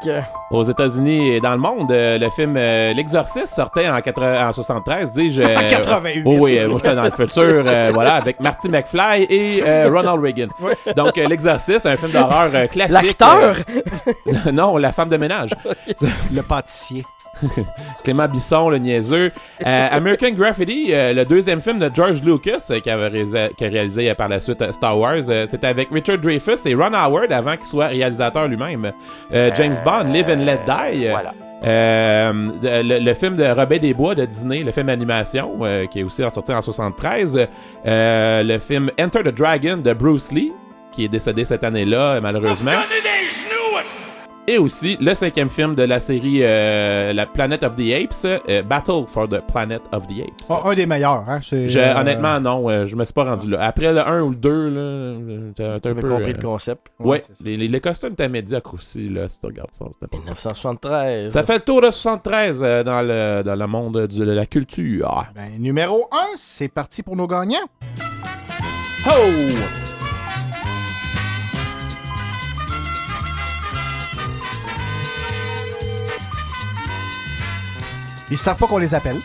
Speaker 3: Aux États-Unis et dans le monde, euh, le film euh, L'Exorciste sortait en, 80 en 73, dis-je.
Speaker 4: En 88.
Speaker 3: Oh oui, moi j'étais dans le futur, euh, voilà, avec Marty McFly et euh, Ronald Reagan. Donc, euh, L'Exorciste, un film d'horreur euh, classique.
Speaker 2: L'acteur!
Speaker 3: euh, non, la femme de ménage.
Speaker 4: Le pâtissier.
Speaker 3: Clément Bisson, le niaiseux. Euh, American Graffiti, euh, le deuxième film de George Lucas euh, qui, avait réalisé, qui a réalisé euh, par la suite Star Wars. Euh, C'était avec Richard Dreyfuss et Ron Howard avant qu'il soit réalisateur lui-même. Euh, James Bond, Live and Let Die.
Speaker 2: Voilà.
Speaker 3: Euh, le, le film de Robin des Bois de Disney, le film animation, euh, qui est aussi sorti en 73. Euh, le film Enter the Dragon de Bruce Lee, qui est décédé cette année-là, malheureusement. Et aussi le cinquième film de la série euh, La Planet of the Apes, euh, Battle for the Planet of the Apes.
Speaker 4: Oh, un des meilleurs, hein.
Speaker 3: Je-
Speaker 4: euh,
Speaker 3: Honnêtement, non, euh, je me suis pas rendu là. Après le 1 ou le 2, là, euh, t'as un peu...
Speaker 2: compris
Speaker 3: euh,
Speaker 2: le concept.
Speaker 3: Ouais, les, les, les costumes étaient médiocres aussi, là, si tu regardes ça. c'était pas-
Speaker 2: 1973.
Speaker 3: Ça fait le tour de 73 euh, dans, le, dans le monde du- de la culture. Ah.
Speaker 4: Ben, numéro 1, c'est parti pour nos gagnants.
Speaker 3: Oh!
Speaker 4: Ils savent pas qu'on les appelle.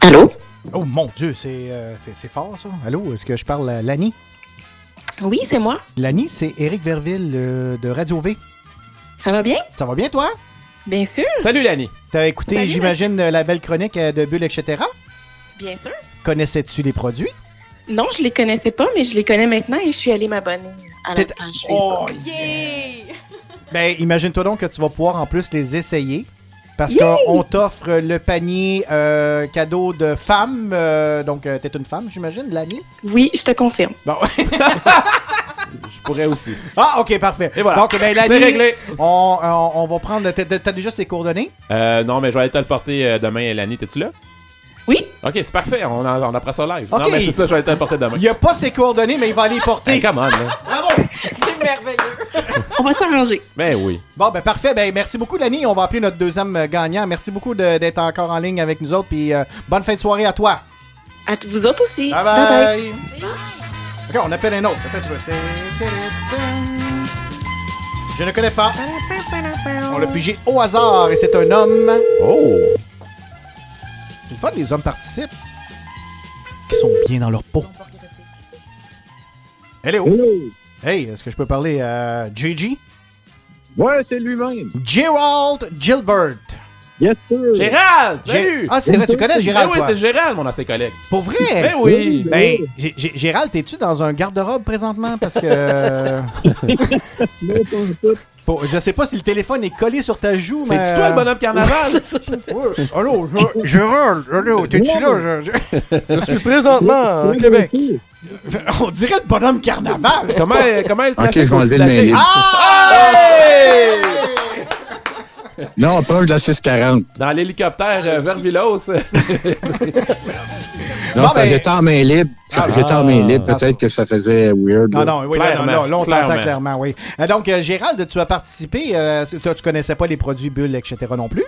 Speaker 13: Allô?
Speaker 4: Oh mon Dieu, c'est euh, fort ça. Allô, est-ce que je parle à Lani?
Speaker 26: Oui, c'est moi.
Speaker 4: Lani, c'est Éric Verville euh, de Radio V.
Speaker 26: Ça va bien?
Speaker 4: Ça va bien, toi?
Speaker 26: Bien sûr.
Speaker 3: Salut, Lani.
Speaker 4: T'as écouté, j'imagine, euh, la belle chronique euh, de Bulle, etc.
Speaker 26: Bien sûr.
Speaker 4: Connaissais-tu les produits?
Speaker 26: Non, je les connaissais pas, mais je les connais maintenant et je suis allée m'abonner à la
Speaker 4: T'es-
Speaker 26: page
Speaker 4: Oh,
Speaker 26: Facebook.
Speaker 4: Ben, imagine-toi donc que tu vas pouvoir en plus les essayer. Parce qu'on t'offre le panier euh, cadeau de femme. euh, donc, euh, t'es une femme, j'imagine, Lani?
Speaker 26: Oui, je te confirme.
Speaker 4: Bon.
Speaker 3: Je pourrais aussi.
Speaker 4: Ah, ok, parfait.
Speaker 3: Et voilà.
Speaker 4: Donc, ben, Lani,
Speaker 3: C'est réglé.
Speaker 4: On, on- on va prendre. T'as t'as déjà ses coordonnées?
Speaker 3: Euh, non, mais je vais aller te le porter demain, Lani. T'es-tu là?
Speaker 26: Oui.
Speaker 3: Ok, c'est parfait. On, en- on apprend ça live. Non, mais c'est ça, je vais aller te le porter demain.
Speaker 4: Il a pas ses coordonnées, mais il va aller les porter.
Speaker 3: Hey, come on, là.
Speaker 4: Bravo!
Speaker 22: Merveilleux.
Speaker 26: On va s'arranger.
Speaker 3: Ben oui.
Speaker 4: Bon, ben parfait. Ben merci beaucoup, Lani. On va appeler notre deuxième euh, gagnant. Merci beaucoup de- d'être encore en ligne avec nous autres. Puis euh, bonne fin de soirée à toi.
Speaker 26: À t- vous autres aussi.
Speaker 4: Bye
Speaker 26: Bye
Speaker 4: bye.
Speaker 26: bye.
Speaker 4: Ok, on appelle un autre. Attends, tu veux. Je ne connais pas. On l'a pigé au hasard et c'est un homme.
Speaker 3: Oh!
Speaker 4: C'est le fun, les hommes participent. Qui sont bien dans leur peau. Hello. Hey, est-ce que je peux parler à JG?
Speaker 27: Ouais, c'est lui-même.
Speaker 4: Gerald Gilbert.
Speaker 27: Yes, sir.
Speaker 3: Gérald!
Speaker 4: Gé-
Speaker 3: Salut!
Speaker 4: Ah, c'est vrai, tu connais Gérald,
Speaker 3: Ben oui,
Speaker 4: toi?
Speaker 3: c'est Gérald, mon ancien collègue.
Speaker 4: Pour vrai?
Speaker 3: Ben oui.
Speaker 4: Ben, Gé- Gé- Gérald, t'es-tu dans un garde-robe présentement? Parce que. Faut- je sais pas si le téléphone est collé sur ta joue, mais.
Speaker 3: C'est-tu toi le bonhomme carnaval?
Speaker 4: Ouais, c'est. Allô, Gé- Gérald, allô, t'es-tu là? Je, je-
Speaker 2: Je suis présentement à Québec.
Speaker 4: On dirait le bonhomme carnaval.
Speaker 3: Comment, comment elle
Speaker 27: Ok, je vais enlever le
Speaker 3: main
Speaker 27: main libre.
Speaker 4: Hey!
Speaker 27: Non, proche de la 640.
Speaker 3: Dans l'hélicoptère euh, vers Villos.
Speaker 27: Non,
Speaker 4: Bon, ben-
Speaker 27: j'étais en main libre.
Speaker 4: Ah,
Speaker 27: j'étais
Speaker 4: ah,
Speaker 27: en main libre.
Speaker 4: ah,
Speaker 27: Peut-être que ça faisait weird.
Speaker 4: Non,
Speaker 27: là.
Speaker 4: non, oui, là,
Speaker 3: Clairement,
Speaker 4: là, là, on t'entend
Speaker 3: clairement.
Speaker 4: clairement, oui. Euh, Donc, euh, Gérald, tu as participé. euh, toi, tu connaissais pas les produits bulles, etc. non plus?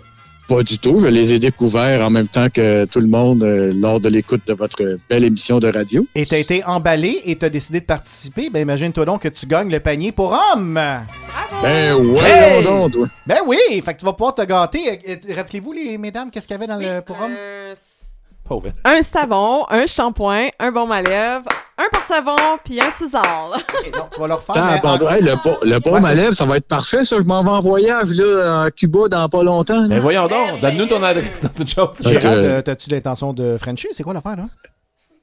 Speaker 27: Pas du tout. Je les ai découverts en même temps que tout le monde euh, lors de l'écoute de votre belle émission de radio.
Speaker 4: Et t'as été emballé et t'as décidé de participer. Ben, imagine-toi donc que tu gagnes le panier pour homme.
Speaker 27: Ben ouais,
Speaker 4: Hey!
Speaker 27: donc.
Speaker 4: Ben oui, fait que tu vas pouvoir te gâter. Rappelez-vous, les mesdames, qu'est-ce qu'il y avait dans le pour homme?
Speaker 22: Euh,
Speaker 3: Pauvre.
Speaker 22: un savon, un shampoing, un baume à lèvres, un porte-savon, puis un ciseau.
Speaker 4: Ok, donc, tu vas leur faire.
Speaker 27: Attends,
Speaker 4: mais en-
Speaker 27: Hey, le, le baume à lèvres, ça va être parfait, ça. Je m'en vais en voyage là, à Cuba dans pas longtemps. là.
Speaker 3: Ben voyons donc, donne-nous ton adresse dans une chose.
Speaker 4: Gérald, euh, t'as-tu l'intention de Frencher? C'est quoi l'affaire, là?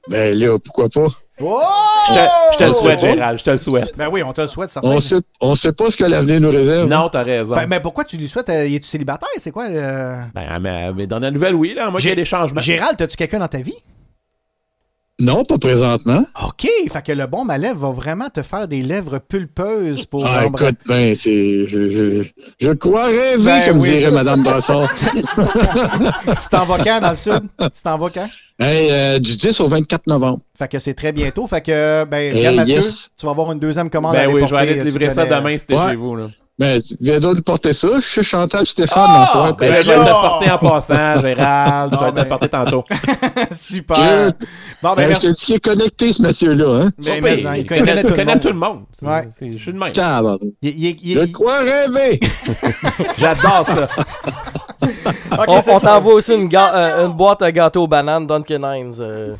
Speaker 27: Ben là, pourquoi pas?
Speaker 4: Oh!
Speaker 3: Je te, je te le
Speaker 27: Oh!
Speaker 3: souhaite, Gérald, je te le souhaite.
Speaker 4: Ben oui, on te le souhaite, certain.
Speaker 27: On sait, on sait pas ce que l'avenir nous réserve.
Speaker 3: Non, t'as raison.
Speaker 4: Ben, mais pourquoi tu lui souhaites? Euh, Es-tu célibataire? C'est quoi? euh?
Speaker 3: Ben, mais, mais dans la nouvelle, oui, là, moi, j'ai des changements.
Speaker 4: Gérald, t'as-tu quelqu'un dans ta vie?
Speaker 27: Non, pas présentement.
Speaker 4: OK, fait que le bon ma lèvre va vraiment te faire des lèvres pulpeuses pour
Speaker 27: Ah, écoute, ben, c'est. Je, je, je crois rêver,
Speaker 4: Ben
Speaker 27: comme
Speaker 4: oui,
Speaker 27: dirait. Madame Brassard.
Speaker 4: tu t'en vas quand dans le sud? Tu t'en vas quand?
Speaker 27: hey, euh, du 10 au 24 novembre.
Speaker 4: Fait que c'est très bientôt. Fait que, ben, regarde, Mathieu,
Speaker 27: yes.
Speaker 4: tu vas avoir une deuxième commande à
Speaker 3: Ben oui, je vais aller te livrer ça
Speaker 4: connais-
Speaker 3: demain si t'es
Speaker 27: Ouais.
Speaker 3: chez vous, là.
Speaker 27: Ben, tu viens donc de porter ça. Je suis Chantal Stéphane dans soir.
Speaker 3: Ben je vais te le porter en passant, Gérald. Je vais te le porter tantôt.
Speaker 4: Super.
Speaker 27: Que-
Speaker 4: Bon, ben,
Speaker 27: Ben, je te dis qu'il est connecté, ce monsieur-là. Hein?
Speaker 4: Ben, mais, il
Speaker 3: il
Speaker 4: connaît,
Speaker 3: connaît,
Speaker 4: tout, le
Speaker 3: connaît
Speaker 4: monde.
Speaker 3: tout le monde. C'est-
Speaker 4: Ouais.
Speaker 3: c'est- Je suis de même.
Speaker 4: Il- il- il-
Speaker 27: Je crois rêver.
Speaker 3: J'adore ça.
Speaker 2: On t'envoie aussi une, ga- euh, une boîte à gâteau aux bananes Dunkin' Hines. euh.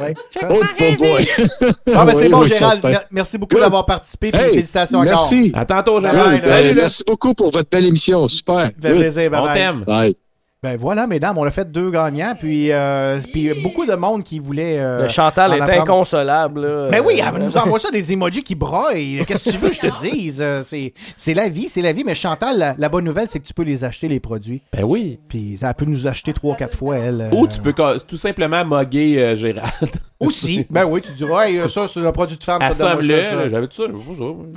Speaker 4: Ouais.
Speaker 27: Oh, boy, boy.
Speaker 4: Ah, ben, c'est
Speaker 27: Oui,
Speaker 4: bon,
Speaker 27: oui,
Speaker 4: Gérald. Mer- Merci beaucoup
Speaker 27: Good.
Speaker 4: d'avoir participé. Puis
Speaker 27: Hey,
Speaker 4: félicitations
Speaker 27: merci.
Speaker 3: À tantôt, Gérald.
Speaker 27: Ben,
Speaker 3: là.
Speaker 27: merci beaucoup pour votre belle émission. Super.
Speaker 4: encore. Fait plaisir. Bye
Speaker 3: On
Speaker 4: bye.
Speaker 3: t'aime.
Speaker 27: Bye.
Speaker 4: Ben voilà, mesdames, on a fait deux gagnants. Puis, euh, puis beaucoup de monde qui voulait. euh,
Speaker 2: Le Chantal est
Speaker 4: apprendre.
Speaker 2: inconsolable. là.
Speaker 4: Mais oui,
Speaker 2: Euh,
Speaker 4: elle nous envoie ça des emojis qui broient. Qu'est-ce que tu veux que je te dise? Euh, C'est, c'est la vie, c'est la vie. Mais Chantal, la, la bonne nouvelle, c'est que tu peux les acheter, les produits.
Speaker 3: Ben oui.
Speaker 4: Puis elle peut nous acheter trois, quatre fois, elle. euh,
Speaker 3: Ou tu peux tout simplement moguer euh, Gérald.
Speaker 4: Aussi. Ben oui, tu diras, hey, ça, c'est un produit de femme. ça, donne-moi
Speaker 3: Assomme-le.
Speaker 4: ça, ça.
Speaker 3: là, J'avais tout ça.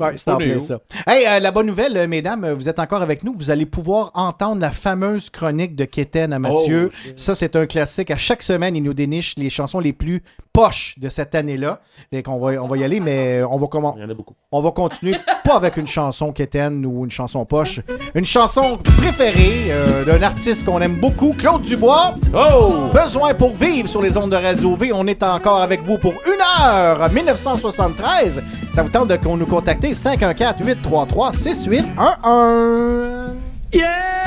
Speaker 4: Ouais, c'est en
Speaker 3: On
Speaker 4: plein ça. Hey, euh, la bonne nouvelle, euh, mesdames, euh, vous êtes encore avec nous. Vous allez pouvoir entendre la fameuse chronique de Kéten à Mathieu.
Speaker 3: Oh,
Speaker 4: ça, c'est un classique. À chaque semaine, il nous déniche les chansons les plus poches de cette année-là. Et qu'on va, on va y aller, mais on va comment
Speaker 3: Il y en a beaucoup.
Speaker 4: On va continuer pas avec une chanson Kéten ou une chanson poche. Une chanson préférée euh, d'un artiste qu'on aime beaucoup, Claude Dubois.
Speaker 3: Oh!
Speaker 4: Besoin pour vivre sur les ondes de Radio V. On est encore avec vous pour une heure. 1973. Ça vous tente de nous contacter 514-833-6811.
Speaker 8: Yeah, yeah,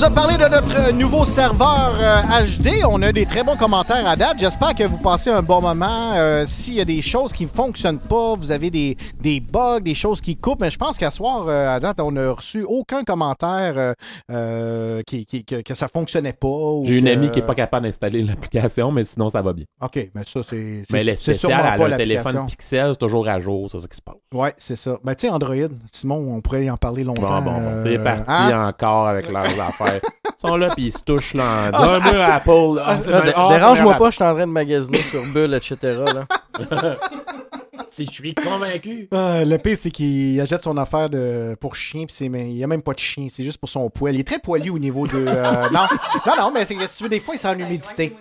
Speaker 8: vous
Speaker 4: a parlé de notre nouveau serveur euh, HD. On a des très bons commentaires à date. J'espère que vous passez un bon moment. Euh, S'il y a des choses qui ne fonctionnent pas, vous avez des, des bugs, des choses qui coupent, mais je pense qu'à soir, euh, à date, on n'a reçu aucun commentaire euh, euh, qui, qui- que, que ça fonctionnait pas.
Speaker 3: J'ai une
Speaker 4: que-
Speaker 3: amie qui n'est pas capable d'installer l'application, mais sinon, ça va bien.
Speaker 4: OK, mais ça, c'est.
Speaker 3: Mais
Speaker 4: c'est
Speaker 3: spéciales,
Speaker 4: sûrement
Speaker 3: elle a le téléphone. Pixel, c'est toujours à jour, c'est ça qui se passe.
Speaker 4: Ouais, c'est ça. Ben, tu sais, Android, Simon, on pourrait y en parler
Speaker 3: Bon,
Speaker 4: longtemps.
Speaker 3: bon, bon.
Speaker 4: euh,
Speaker 3: C'est parti
Speaker 4: hein?
Speaker 3: encore avec leurs affaires. Ils sont là, puis ils se touchent là.
Speaker 4: Ah,
Speaker 3: Apple. Ah,
Speaker 2: Ah,
Speaker 3: ah,
Speaker 2: Dérange-moi pas, je suis en train de magasiner sur Bull, etc. Là.
Speaker 3: Si je suis convaincu.
Speaker 4: Ah, le pire, c'est qu'il achète son affaire de, pour chien, puis c'est, mais il n'y a même pas de chien, c'est juste pour son poil. Il est très poilu au niveau de. euh, non, non, non, mais c'est que si tu veux, des fois, il sent l'humidité.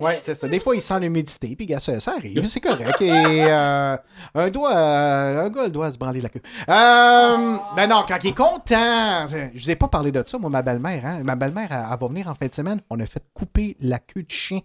Speaker 4: Ouais, c'est ça. Des fois, il sent l'humidité, puis gars, ça, ça arrive, c'est correct. Et euh, un doigt, euh, un gars, le doigt se branler la queue. Euh, ben non, quand il est content, je vous ai pas parlé de ça, moi, ma belle-mère, hein. Ma belle-mère, elle, elle va venir en fin de semaine. On a fait couper la queue de chien.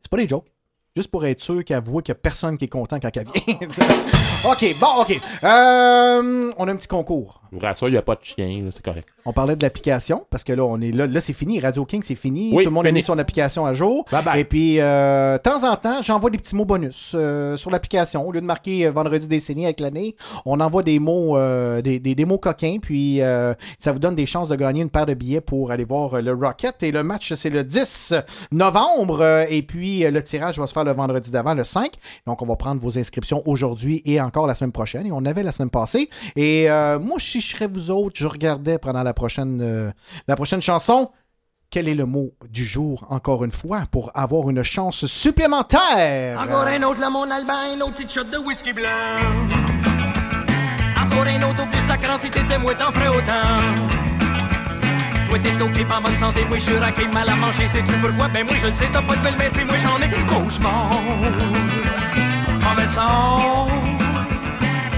Speaker 4: C'est pas des jokes. Juste pour être sûr qu'elle voit qu'il n'y a personne qui est content quand elle vient. OK, bon, OK. Euh, on a un petit concours.
Speaker 3: Rassure, il n'y a pas de chien, c'est correct.
Speaker 4: On parlait de l'application parce que là, on est là. Là, c'est fini. Radio King, c'est fini.
Speaker 3: Oui,
Speaker 4: Tout le monde a mis son application à jour.
Speaker 3: Bye bye.
Speaker 4: Et puis, euh, de temps en temps, j'envoie des petits mots bonus euh, sur l'application. Au lieu de marquer euh, vendredi décennie avec l'année, on envoie des mots, euh, des, des, des mots coquins. Puis, euh, ça vous donne des chances de gagner une paire de billets pour aller voir le Rocket. Et le match, c'est le 10 novembre. Et puis, le tirage va se faire le vendredi d'avant, le 5. Donc, on va prendre vos inscriptions aujourd'hui et encore la semaine prochaine. Et on avait la semaine passée. Et euh, moi, si je serais vous autres, je regardais pendant la prochaine, euh, la prochaine chanson. Quel est le mot du jour, encore une fois, pour avoir une chance supplémentaire?
Speaker 8: Encore un autre, le mon Albin, l'autre petite shot de whisky blanc. Encore
Speaker 7: un autre au plus sacrant si t'étais moi t'en ferais autant. Toi t'es ok, pas en bonne santé, moi je suis raqué, mal à manger, sais-tu pourquoi? Ben moi je le sais, t'as pas de belle-mère, puis moi j'en ai cauchemar. Mauvais sang.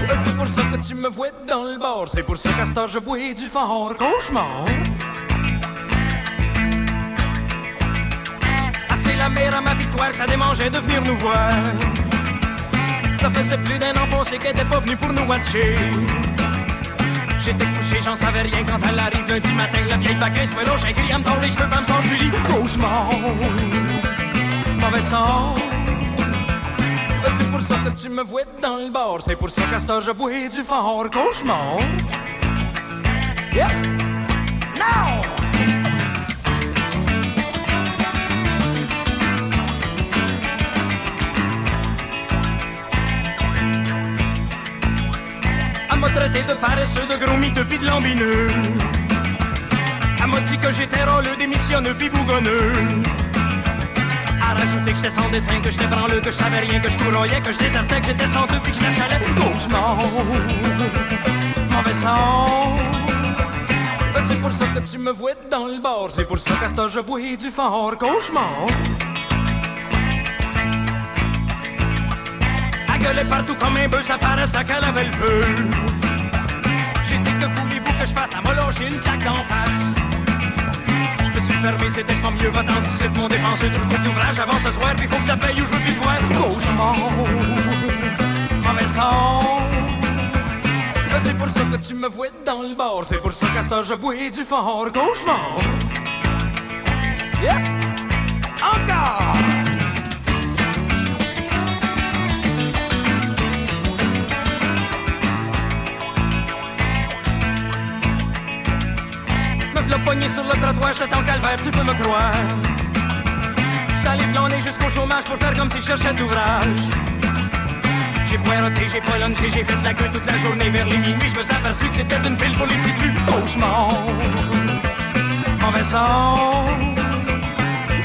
Speaker 7: Ben, C'est pour ça que tu me vois dans le bar, c'est pour ça qu'à cette heure je bois du fort cauchemar. Ah, la mère à ma victoire, ça démangeait de venir nous voir. Ça faisait plus d'un an passé qu'elle était pas venue pour nous watcher. J'étais couché, j'en savais rien quand elle arrive lundi matin. La vieille vacances me loge, un cri, elle me tord les cheveux, pas me sort du lit. Cauchemar, mauvais sang. Ben, C'est pour ça que tu me vois dans le bar. C'est pour ça qu'à cette heure je bois du fort. Cauchemar. Yeah. Now! Elle m'a traité de paresseux, de gros mythe, pis de lambineux. Elle m'a dit que j'étais rôleux, démissionneux, pis bougonneux. À rajouter que j'étais sans dessin, que j'étais branleux, que je savais rien, que je couroyais, que je désertais, que j'étais sans deux, puis que je l'achalais. Cauchemar, mauvais sang. Ben, c'est pour ça que tu me vois dans le bar, c'est pour ça qu'à heure je bois du fort. Cauchemar. Elle gueulait partout comme un bœuf, ça paraissait qu'elle avait le feu. J'ai dit que voulez-vous que je fasse, elle m'a lâché une claque d'en face. Je suis fermé, c'était pas mieux, va t'en d'ici, mon dépenseur tout le d'ouvrage avant ce soir, puis faut que ça paye ou je veux plus voir. Cauchemar, mauvais sang. C'est pour ça que tu me vois dans le bar, c'est pour ça qu'à heure je bois du fort. Cauchemar. Yeah. Encore. V'là pogné sur le trottoir, en calvaire, tu peux me croire. Allé flâner jusqu'au chômage pour faire comme si je cherchais d'ouvrage. J'ai poireauté, j'ai lunché, j'ai fait de la queue toute la journée vers les minuit. Je me suis aperçu que c'était une file pour les petites rues. Cauchemar, mauvais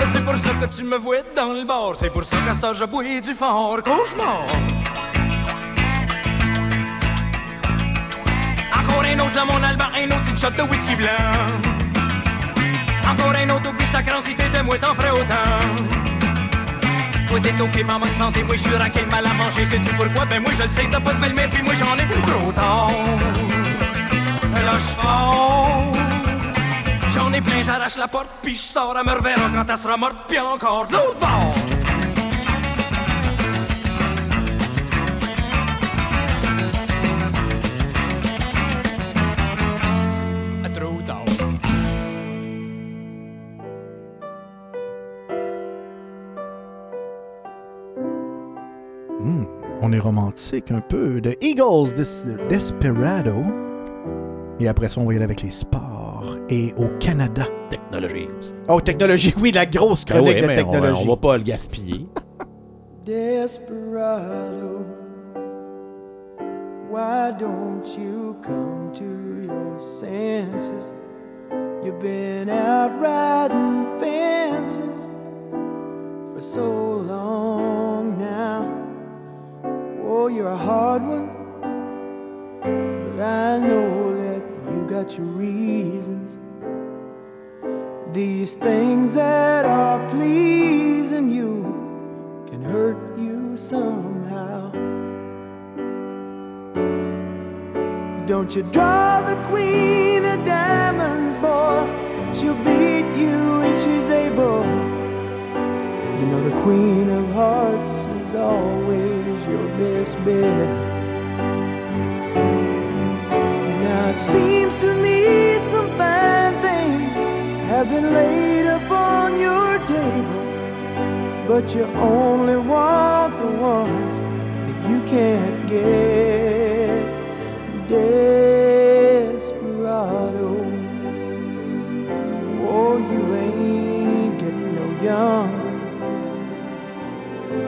Speaker 7: C'est pour ça que tu me vois dans le bar, c'est pour ça qu'à heure je bois du fort. Cauchemar. Encore un autre dans mon alba, un autre petit shot de whisky blanc. Encore un autre oublie sacrant si t'étais moi t'en ferais autant. Toi t'es ok, pas en bonne santé, moi je suis raqué, mal à manger, sais-tu pourquoi? Ben moi je le sais, t'as pas de belle-mère, puis moi j'en ai trop tard. Là je. J'en ai plein, j'arrache la porte, puis je sors, elle me reverra quand elle sera morte, puis encore de l'autre bord.
Speaker 4: Romantique un peu. The Eagles Des- Desperado. Et après ça, on va y aller avec les sports. Et au Canada.
Speaker 3: Technologie aussi.
Speaker 4: Oh, technologie, oui, la grosse
Speaker 3: Ben
Speaker 4: chronique
Speaker 3: oui,
Speaker 4: de
Speaker 3: mais on va-
Speaker 4: technologie.
Speaker 3: On va pas le gaspiller.
Speaker 16: Desperado, why don't you come to your senses? You've been out riding fences for so long now. Oh, you're a hard one, but I know that you got your reasons. These things that are pleasing you can hurt you somehow. Don't you draw the queen of diamonds, boy? She'll beat you if she's able. You know the queen of hearts is always your best bet. Now it seems to me some fine things have been laid upon your table but you only want the ones that you can't get. Desperado, oh, you ain't getting no younger.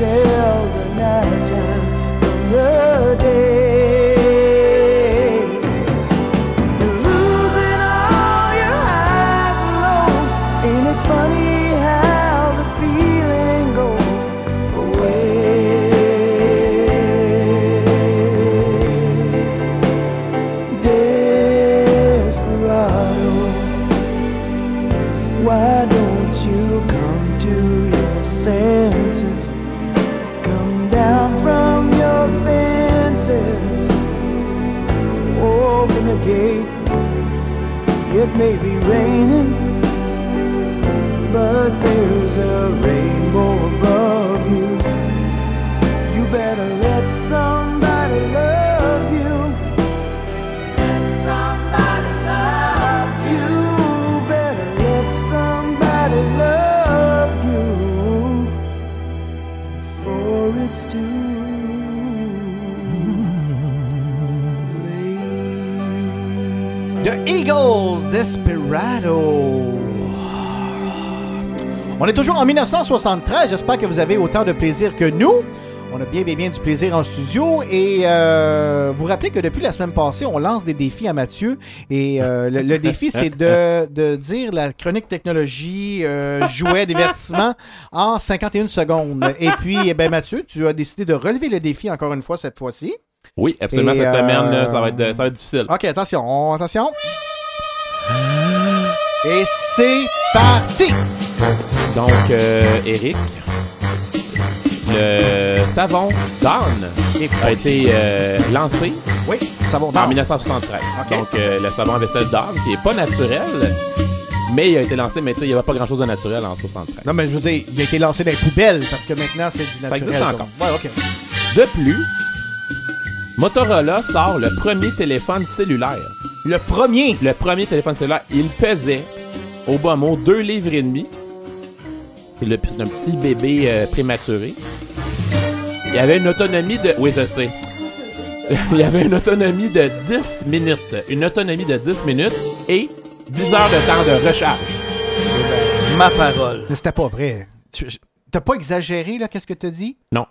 Speaker 4: children. On est toujours en 1973. J'espère que vous avez autant de plaisir que nous. On a bien, bien, bien du plaisir en studio. Et euh, vous rappelez que depuis la semaine passée, on lance des défis à Mathieu. Et euh, le, le défi, c'est de, de dire la chronique technologie, euh, jouet, divertissement en 51 secondes. Et puis, eh ben, Mathieu, tu as décidé de relever le défi encore une fois cette fois-ci.
Speaker 3: Oui, absolument,
Speaker 4: Et,
Speaker 3: cette
Speaker 4: euh,
Speaker 3: semaine, là, ça, va être, ça va être difficile.
Speaker 4: OK, attention, on- attention. Et c'est parti!
Speaker 3: Donc, euh, Eric, le savon Dawn a été euh, lancé
Speaker 4: Oui, savon
Speaker 3: en
Speaker 4: Dawn.
Speaker 3: 1973.
Speaker 4: OK.
Speaker 3: Donc, euh, le savon à vaisselle Dawn, qui est pas naturel, mais il a été lancé, mais tu sais, il n'y avait pas grand-chose de naturel en 73.
Speaker 4: Non, mais je veux dire, il a été lancé dans les poubelles parce que maintenant, c'est du naturel.
Speaker 3: existe
Speaker 4: comme-
Speaker 3: encore.
Speaker 4: Ouais, OK.
Speaker 3: De plus, Motorola sort le premier téléphone cellulaire.
Speaker 4: Le premier?
Speaker 3: Le premier téléphone cellulaire. Il pesait, au bas mot, 2 livres et demi. C'est le, un petit bébé euh, prématuré. Il y avait une autonomie de... Oui, je sais. Il y avait une autonomie de 10 minutes. Une autonomie de 10 minutes et 10 heures de temps de recharge.
Speaker 2: ma parole.
Speaker 4: Mais C'était pas vrai. Tu- T'as pas exagéré, là, qu'est-ce que t'as dit?
Speaker 3: Non.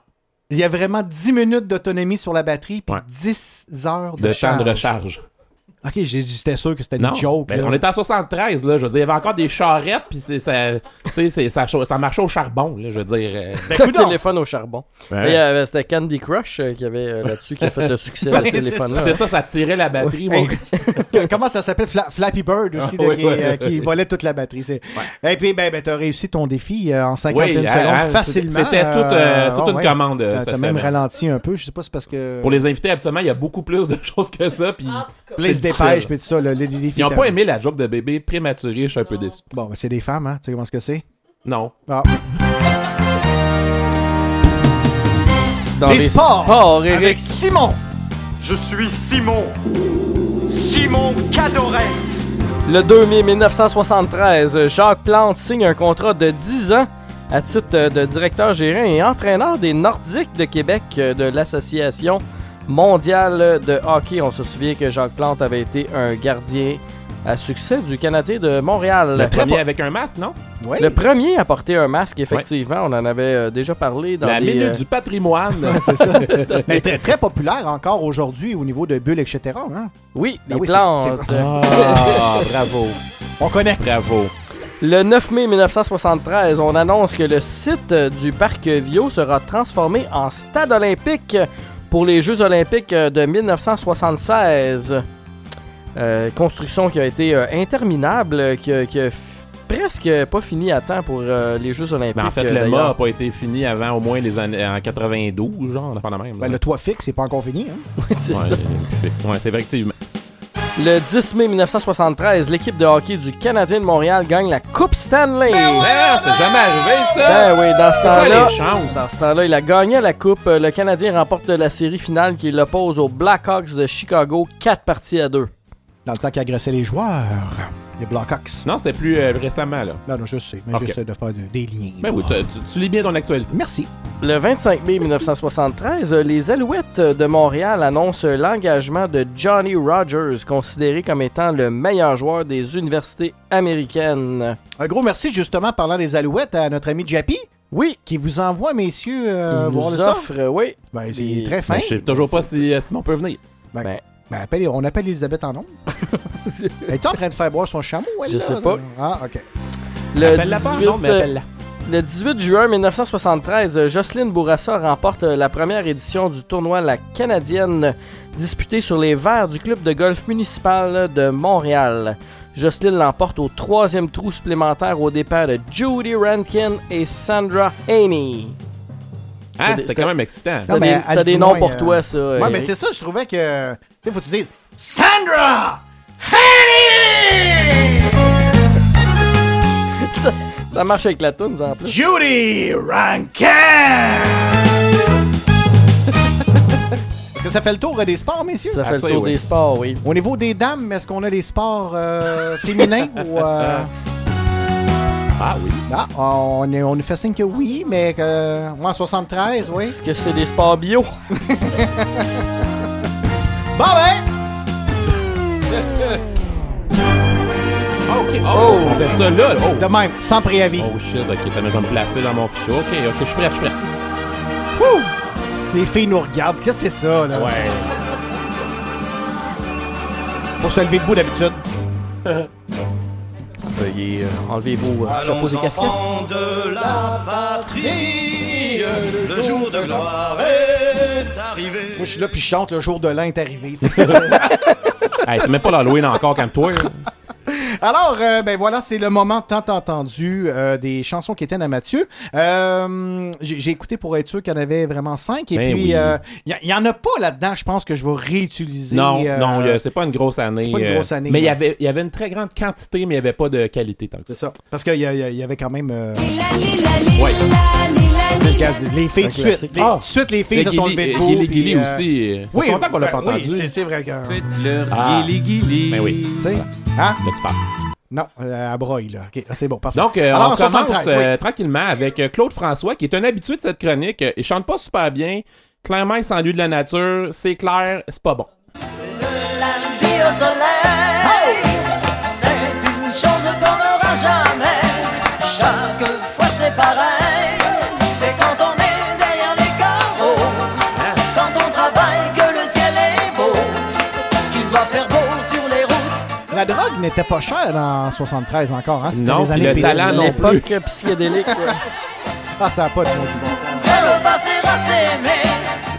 Speaker 4: Il y a vraiment 10 minutes d'autonomie sur la batterie puis
Speaker 3: Ouais.
Speaker 4: 10 heures de,
Speaker 3: De temps
Speaker 4: charge.
Speaker 3: de recharge.
Speaker 4: OK, c'était sûr que c'était une joke.
Speaker 3: ben, on était en 73, là. Je veux dire, il y avait encore des charrettes, puis c'est, ça, tu sais, c'est- ça, cha- ça marchait au charbon, là. Je veux dire. euh.
Speaker 2: Le téléphone au charbon. Euh, c'était Candy Crush euh, qui avait euh, là-dessus qui a fait le succès de ce
Speaker 4: C'est- c'est-
Speaker 3: ça, ça tirait la batterie.
Speaker 4: Hey, Comment ça s'appelle? Fla- Flappy Bird aussi,
Speaker 3: Ah,
Speaker 4: là,
Speaker 3: oui,
Speaker 4: qui,
Speaker 3: oui,
Speaker 4: euh,
Speaker 3: oui.
Speaker 4: qui volait toute la batterie. Et puis, ben, ben, t'as réussi ton défi euh, en 51
Speaker 3: Oui,
Speaker 4: secondes
Speaker 3: hein, hein,
Speaker 4: facilement.
Speaker 3: c'était toute, euh, toute une
Speaker 4: ouais.
Speaker 3: commande,
Speaker 4: T'as, même ralenti un peu. Je sais pas si c'est parce que.
Speaker 3: Pour les invités, habituellement, il y a beaucoup plus de choses que ça. Puis
Speaker 4: Puis tout ça. là, les, les défis
Speaker 3: Ils n'ont
Speaker 4: étaient-
Speaker 3: pas aimé la joke de bébé prématuré, je suis un peu déçu.
Speaker 4: Bon, ben, c'est des femmes, hein? Tu sais comment ce que c'est?
Speaker 3: Non.
Speaker 4: Ah.
Speaker 2: Dans
Speaker 4: les,
Speaker 2: les
Speaker 4: sports,
Speaker 2: sports, Eric.
Speaker 4: avec Simon.
Speaker 9: Je suis Simon. Simon Cadoret.
Speaker 2: Le 2 mai 1973, Jacques Plante signe un contrat de 10 ans à titre de directeur gérant et entraîneur des Nordiques de Québec euh, de l'Association mondiale de hockey. On se souvient que Jacques Plante avait été un gardien à succès du Canadien de Montréal.
Speaker 3: Le premier avec un masque, non?
Speaker 4: Oui.
Speaker 2: Le premier à porter un masque, effectivement. On en avait euh, déjà parlé dans
Speaker 3: La
Speaker 2: les,
Speaker 3: minute
Speaker 2: euh,
Speaker 3: du patrimoine.
Speaker 4: c'est ça. Mais très, très populaire encore aujourd'hui au niveau de bulles, etc. Hein?
Speaker 2: Oui,
Speaker 4: Ben
Speaker 2: les
Speaker 4: oui, c'est-
Speaker 2: plantes.
Speaker 3: Ah, bravo.
Speaker 4: On connecte.
Speaker 3: Bravo.
Speaker 2: Le 9 mai 1973, on annonce que le site du parc Vio sera transformé en stade olympique pour les Jeux olympiques euh, de 1976. Euh, construction qui a été euh, interminable, qui, a- qui a f- presque pas fini à temps pour euh, les Jeux olympiques.
Speaker 3: Mais en fait,
Speaker 2: euh,
Speaker 3: le mât n'a pas été fini avant au moins les années en 92, genre, on a pas la même.
Speaker 4: Ben, le toit fixe, c'est pas encore fini. Hein?
Speaker 2: Oui, c'est
Speaker 3: Ouais,
Speaker 2: ça.
Speaker 3: c'est- ouais, c'est vrai que tu
Speaker 2: Le 10 mai 1973, l'équipe de hockey du Canadien de Montréal gagne la Coupe Stanley.
Speaker 3: Ben non, c'est jamais arrivé, ça!
Speaker 2: Ben oui, dans ce temps-là, dans ce temps-là, il a gagné la coupe. Euh, Le Canadien remporte la série finale qui l'oppose aux Blackhawks de Chicago, 4 parties à 2.
Speaker 4: Dans le temps qu'il agressait les joueurs. Les Blackhawks.
Speaker 3: Non, c'est plus euh, récemment, là.
Speaker 4: Non, non, je sais, mais j'essaie de faire de- des liens.
Speaker 3: Ben oui, tu, lis bien ton actualité.
Speaker 4: Merci.
Speaker 2: Le 25 mai 1973, euh, les Alouettes de Montréal annoncent l'engagement de Johnny Rogers, considéré comme étant le meilleur joueur des universités américaines.
Speaker 4: Un gros merci, justement, parlant des Alouettes, à notre ami Jappy.
Speaker 2: Oui.
Speaker 4: Qui vous envoie, messieurs, euh, voir le
Speaker 2: offre, euh, oui.
Speaker 4: Ben, c'est très fin.
Speaker 3: Ben, je sais toujours pas si euh, Simon peut venir.
Speaker 4: Ben,
Speaker 2: Ben.
Speaker 4: Ben, appelle- on appelle Elisabeth en nom. Elle est en train de faire boire son chameau, elle,
Speaker 2: Je
Speaker 4: là?
Speaker 2: sais pas.
Speaker 4: Ah, OK.
Speaker 2: Le
Speaker 3: Appelle-la pas,
Speaker 2: 18,
Speaker 3: non, mais appelle-la.
Speaker 2: le 18 juin 1973, euh, Jocelyne Bourassa remporte euh, la première édition du tournoi La Canadienne disputé sur les verres du club de golf municipal de Montréal. Jocelyne l'emporte au troisième trou supplémentaire au départ de Judy Rankin et Sandra Haney.
Speaker 3: Ah, c'était quand même excitant.
Speaker 2: C'était des, des noms pour toi, ça.
Speaker 4: Ouais, mais c'est ça, je trouvais que. Tu sais, faut que tu dises Sandra!
Speaker 2: ça, ça marche avec la toune, en plus.
Speaker 4: Judy Rankin! Est-ce que ça fait le tour euh, des sports, messieurs?
Speaker 2: Ça fait le tour
Speaker 3: oui.
Speaker 2: des sports, oui.
Speaker 4: Au niveau des dames, est-ce qu'on a des sports euh, féminins ou. euh,
Speaker 3: Ah oui.
Speaker 4: Ah, on, est, on nous fait signe que oui, mais que. Moi, en 73, oui.
Speaker 2: Est-ce que c'est des sports bio?
Speaker 4: Bon, ben!
Speaker 3: Ok. Oh, on fait ça là. Oh.
Speaker 4: De même, sans préavis.
Speaker 3: Oh shit, ok, t'as vais me placer dans mon fichier. Ok, ok, je suis prêt, je suis prêt.
Speaker 4: Wouh! Les filles nous regardent. Qu'est-ce que c'est ça, là?
Speaker 3: Ouais.
Speaker 4: Faut se lever debout d'habitude.
Speaker 2: Veuillez euh, enlever vos euh, chapeaux et casquettes.
Speaker 7: de la patrie, le jour de gloire est arrivé.
Speaker 4: Moi, je suis là, puis je chante le jour de l'an est arrivé.
Speaker 3: Hey, c'est même pas l'Halloween encore, comme toi.
Speaker 4: Alors, euh, ben voilà, c'est le moment tant entendu euh, des chansons qui étaient à Mathieu. Euh, J'ai écouté pour être sûr qu'il y en avait vraiment cinq. Et
Speaker 3: Ben
Speaker 4: puis,
Speaker 3: oui.
Speaker 4: euh, il y, en a pas là-dedans, je pense que je vais réutiliser.
Speaker 3: Non,
Speaker 4: euh,
Speaker 3: non, euh, c'est pas une grosse année.
Speaker 4: c'est pas une
Speaker 3: euh,
Speaker 4: grosse année,
Speaker 3: Mais il y avait, il y avait une très grande quantité, mais il n'y avait pas de qualité tant que ça.
Speaker 4: C'est ça. Parce qu'il y, il y il y avait quand même. euh,
Speaker 3: Ouais.
Speaker 4: les filles de suite. Les-
Speaker 3: Ah.
Speaker 4: de suite, les filles se sont levées debout.
Speaker 3: Gilly
Speaker 4: euh,
Speaker 3: aussi. euh,
Speaker 4: Oui,
Speaker 3: longtemps qu'on l'a
Speaker 4: ben
Speaker 3: pas
Speaker 4: oui,
Speaker 3: entendu.
Speaker 4: c'est- c'est vrai que.
Speaker 7: leur
Speaker 3: Ah.
Speaker 7: guili guili.
Speaker 3: Ben oui.
Speaker 4: Tu sais, hein?
Speaker 3: Là, tu parles.
Speaker 4: Non, euh, à broye, là. OK, c'est bon, parfait.
Speaker 3: Donc, euh,
Speaker 4: Alors,
Speaker 3: on
Speaker 4: en
Speaker 3: commence
Speaker 4: 73,
Speaker 3: euh,
Speaker 4: oui.
Speaker 3: tranquillement avec euh, Claude François, qui est un habitué de cette chronique. Il chante pas super bien. Clairement, il s'ennuie de la nature. C'est clair, c'est pas bon.
Speaker 20: Au soleil,
Speaker 4: n'était pas chère en 73 encore, hein? C'était
Speaker 3: Non,
Speaker 4: les années
Speaker 3: le talent non plus.
Speaker 2: L'époque psychédélique. ouais.
Speaker 4: Ah, ça n'a pas de maudit bon.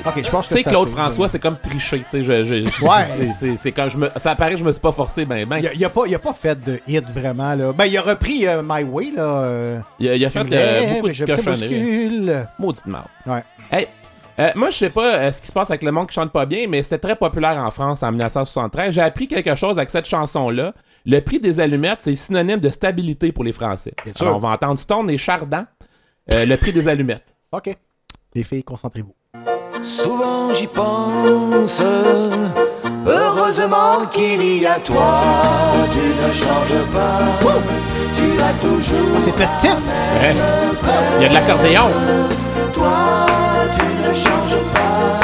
Speaker 4: OK, je pense que
Speaker 3: Tu sais, Claude
Speaker 4: assez,
Speaker 3: François, c'est comme tricher. Tu sais, je, je- je-
Speaker 4: Ouais.
Speaker 3: c'est- c'est- c'est quand je me, ça apparaît que je me suis pas forcé, ben, ben.
Speaker 4: Il a, il a pas, il a pas fait de hit vraiment, là. Ben, il a repris euh, My Way, là. euh,
Speaker 3: Il a, il a fait
Speaker 4: me
Speaker 3: euh, beaucoup de cochonneries.
Speaker 4: bouscule.
Speaker 3: Maudite marde.
Speaker 4: Ouais.
Speaker 3: Hey, euh, moi, je sais pas euh, ce qui se passe avec le monde qui chante pas bien, mais c'était très populaire en France en 1973. J'ai appris quelque chose avec cette chanson-là. Le prix des allumettes, c'est synonyme de stabilité pour les Français.
Speaker 4: sûr.
Speaker 3: Alors, on va entendre Stone et Chardin. euh, le prix des allumettes.
Speaker 4: OK. Les filles, concentrez-vous.
Speaker 20: Souvent j'y pense, heureusement qu'il y a toi, tu ne changes pas, tu as toujours
Speaker 4: Ah, c'est festif!
Speaker 3: Ouais. Il y a de l'accordéon.
Speaker 20: toi, tu ne changes pas,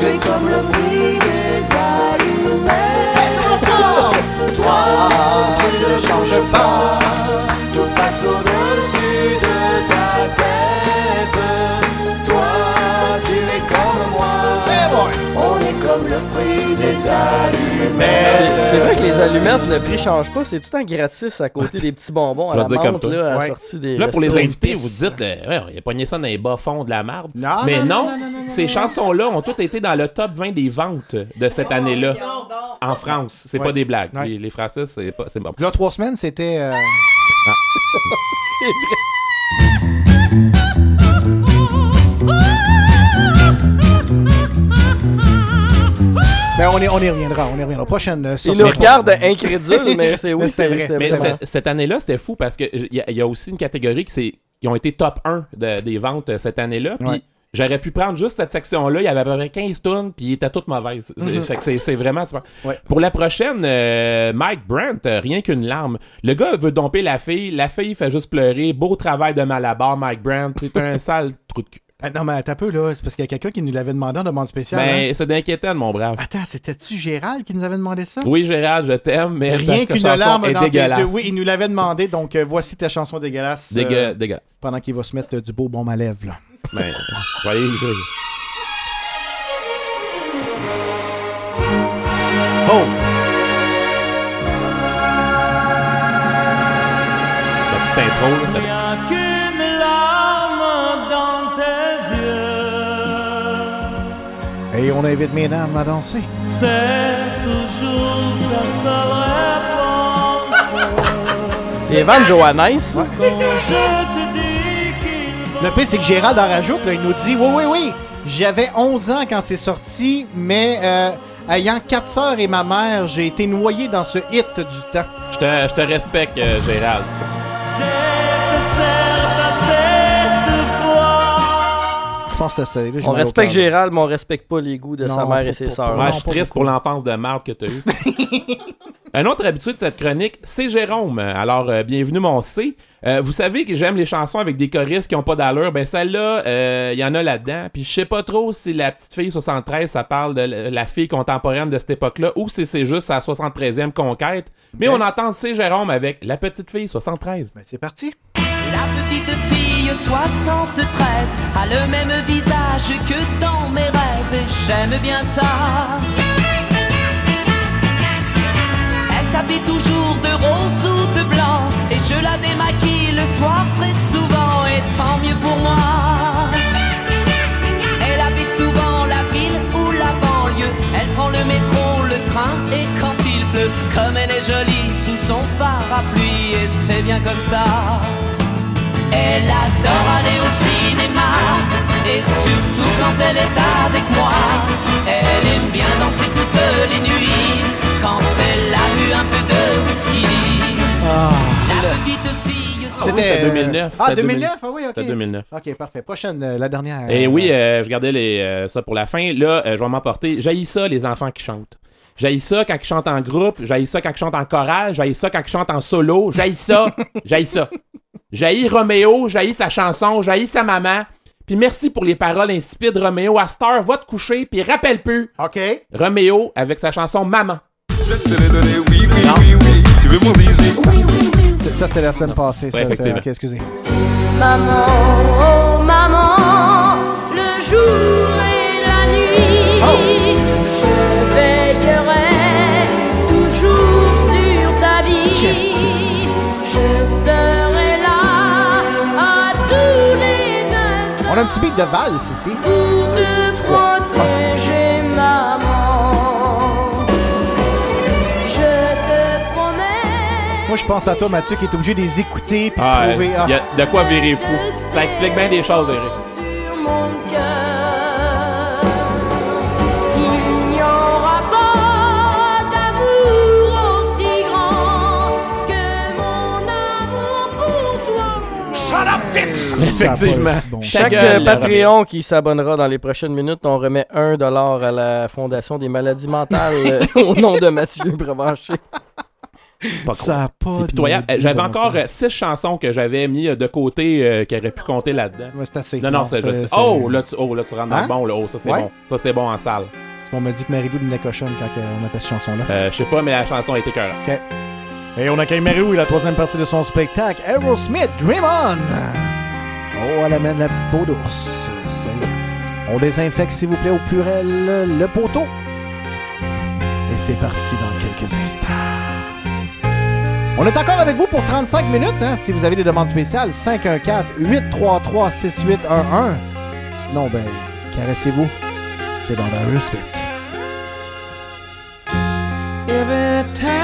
Speaker 20: tu es comme le prix des allumettes. Toi, tu ne changes pas, tout passe au-dessus de ta tête. Toi, tu es comme moi, on est comme le prix.
Speaker 2: C'est c'est vrai que les allumettes, le prix change pas. C'est tout en gratis à côté des petits bonbons à la menthe, là, à la
Speaker 4: Ouais.
Speaker 2: sortie des
Speaker 3: Là, pour les invités, vous dites, euh, ouais, il a pogné ça dans les bas-fonds de la marde.
Speaker 4: Non,
Speaker 3: Mais
Speaker 4: non,
Speaker 3: non,
Speaker 4: non, non, non, non,
Speaker 3: ces chansons-là ont toutes été dans le top 20 des ventes de cette année-là en France. C'est
Speaker 4: Ouais.
Speaker 3: pas des blagues.
Speaker 4: Ouais.
Speaker 3: Les, les Français, c'est pas, c'est bon.
Speaker 4: Là, trois semaines, c'était. euh, Ben, on y, on y reviendra, on y reviendra. Prochaine euh,
Speaker 2: Il nous
Speaker 4: de
Speaker 2: regarde incrédule, mais c'est oui, c'est
Speaker 4: vrai.
Speaker 3: Mais cette, année-là, c'était fou parce que il y, a- y a aussi une catégorie qui c'est ils ont été top 1 de- des ventes euh, cette année-là. Puis
Speaker 4: Ouais.
Speaker 3: J'aurais pu prendre juste cette section-là, il y avait à peu près 15 tonnes, puis il était toute mauvaise. C'est-
Speaker 4: Mhm.
Speaker 3: Fait que c'est- c'est vraiment super. Pour la prochaine, euh, Mike Brandt, euh, rien qu'une larme. Le gars veut domper la fille, la fille fait juste pleurer. Beau travail de Malabar, Mike Brandt. C'est un sale trou de cul.
Speaker 4: Ah, non, mais attends un peu, là. C'est parce qu'il y a quelqu'un qui nous l'avait demandé en demande spéciale.
Speaker 3: Ben,
Speaker 4: hein?
Speaker 3: c'est d'inquiétant, mon brave.
Speaker 4: Attends, c'était-tu Gérald qui nous avait demandé ça?
Speaker 3: Oui, Gérald, je t'aime, mais
Speaker 4: Rien qu'une larme
Speaker 3: est
Speaker 4: dans tes
Speaker 3: dégueulasse.
Speaker 4: yeux. Oui, il nous l'avait demandé, donc euh, voici ta chanson dégueulasse. euh,
Speaker 3: Dégueu- dégueulasse.
Speaker 4: Pendant qu'il va se mettre euh, du beau baume à lèvres, là.
Speaker 3: Ben, écrire.
Speaker 4: Oh!
Speaker 3: La petite intro, là.
Speaker 4: On invite mesdames à danser.
Speaker 7: c'est toujours ta seule réponse.
Speaker 2: C'est Evan Johannes.
Speaker 4: Le pire, c'est que Gérald en rajoute, là, il nous dit Oui, oui, oui, j'avais 11 ans quand c'est sorti, mais euh, ayant quatre sœurs et ma mère, j'ai été noyé dans ce hit du temps.
Speaker 3: Je te, je te respecte, euh, Gérald.
Speaker 4: Je pense que c'était ça.
Speaker 2: On respecte Gérald, mais on respecte pas les goûts de sa mère
Speaker 4: pas-
Speaker 2: et ses sœurs.
Speaker 3: Ouais, je suis triste pour l'enfance de marde que t'as eu. Un autre habitué de cette chronique, c'est Jérôme. Alors, euh, bienvenue mon C. Euh, vous savez que j'aime les chansons avec des choristes qui ont pas d'allure. Ben celle-là, euh, il y en a là-dedans. Puis je sais pas trop si la petite fille 73, ça parle de la fille contemporaine de cette époque-là, ou si c'est juste sa 73e conquête. Mais on entend C. Jérôme avec la petite fille 73.
Speaker 4: Ben c'est parti.
Speaker 20: La petite fille 73 a le même visage que dans mes rêves j'aime bien ça. Elle s'habille toujours de rose ou de blanc et je la démaquille le soir très souvent et tant mieux pour moi. Elle habite souvent la ville ou la banlieue. Elle prend le métro, le train et quand il pleut, comme elle est jolie sous son parapluie et c'est bien comme ça. Elle adore aller au cinéma et surtout quand elle est avec moi. Elle aime bien danser toutes les nuits quand elle a bu un peu de whisky. La petite fille
Speaker 3: Ah oui, c'était 2009.
Speaker 4: Ah,
Speaker 3: C'était
Speaker 4: 2009? Ah oui, ok.
Speaker 3: C'était 2009.
Speaker 4: Ok, parfait. Prochaine, euh, la dernière.
Speaker 3: Et oui, euh, je gardais les, euh, ça pour la fin. Là, euh, je vais m'emporter. J'haïs ça, les enfants qui chantent. J'haïs ça quand ils chantent en groupe. J'haïs ça quand ils chantent en chorale. J'haïs ça quand ils chantent en solo. J'haïs ça. J'haïs ça. J'haïs Roméo. J'haïs sa chanson. J'haïs sa maman. Puis merci pour les paroles insipides, Roméo. À Star, va te coucher. Puis rappelle plus.
Speaker 4: OK.
Speaker 3: Roméo avec sa chanson Maman.
Speaker 4: C'est- Ça, c'était la semaine passée. ça,
Speaker 3: Ouais,
Speaker 4: ça.
Speaker 3: effectivement.
Speaker 4: Ok, excusez.
Speaker 1: Maman, oh maman, le jour et la nuit, je veillerai toujours sur ta vie. Je serai
Speaker 4: On a un petit beat de valse ici.
Speaker 1: pour te protéger, maman. Je te promets.
Speaker 4: Moi, je pense à toi, Mathieu, qui est obligé de les écouter puis
Speaker 3: Ah,
Speaker 4: de trouver.
Speaker 3: il y a de quoi virer fou. Ça explique bien des choses, Eric. Effectivement.
Speaker 4: bon.
Speaker 2: Chaque
Speaker 3: gueule,
Speaker 2: euh, Patreon qui s'abonnera dans les prochaines minutes, on remet 1$ dollar à la Fondation des maladies mentales euh, au nom de Mathieu Brevanché.
Speaker 3: Pas
Speaker 4: Ça a pas
Speaker 3: C'est
Speaker 4: de
Speaker 3: pitoyable. Euh, J'avais encore euh, six chansons que j'avais mis de côté euh, qui auraient pu compter là-dedans.
Speaker 4: Ouais, c'est assez.
Speaker 3: Non, non, c'est Oh, là, tu, oh, là, tu rentres dans
Speaker 4: Hein?
Speaker 3: le bon. Là. Oh, ça, c'est
Speaker 4: Ouais?
Speaker 3: bon. Ça, c'est bon en salle.
Speaker 4: Parce qu'on m'a dit que Marie-Lou de la cochonne quand on mettait cette chanson-là.
Speaker 3: Euh, je sais pas, mais la chanson a été cœur.
Speaker 4: OK. Et on accueille Marie-Lou et la troisième partie de son spectacle, Aerosmith, Dream On! Oh, elle amène la petite peau d'ours. Ça y est. On désinfecte, s'il vous plaît, au purel le poteau. Et c'est parti dans quelques instants. On est encore avec vous pour 35 minutes, hein, si vous avez des demandes spéciales. 514-833-6811. Sinon, ben, caressez-vous. C'est dans Aerosmith.
Speaker 7: Every time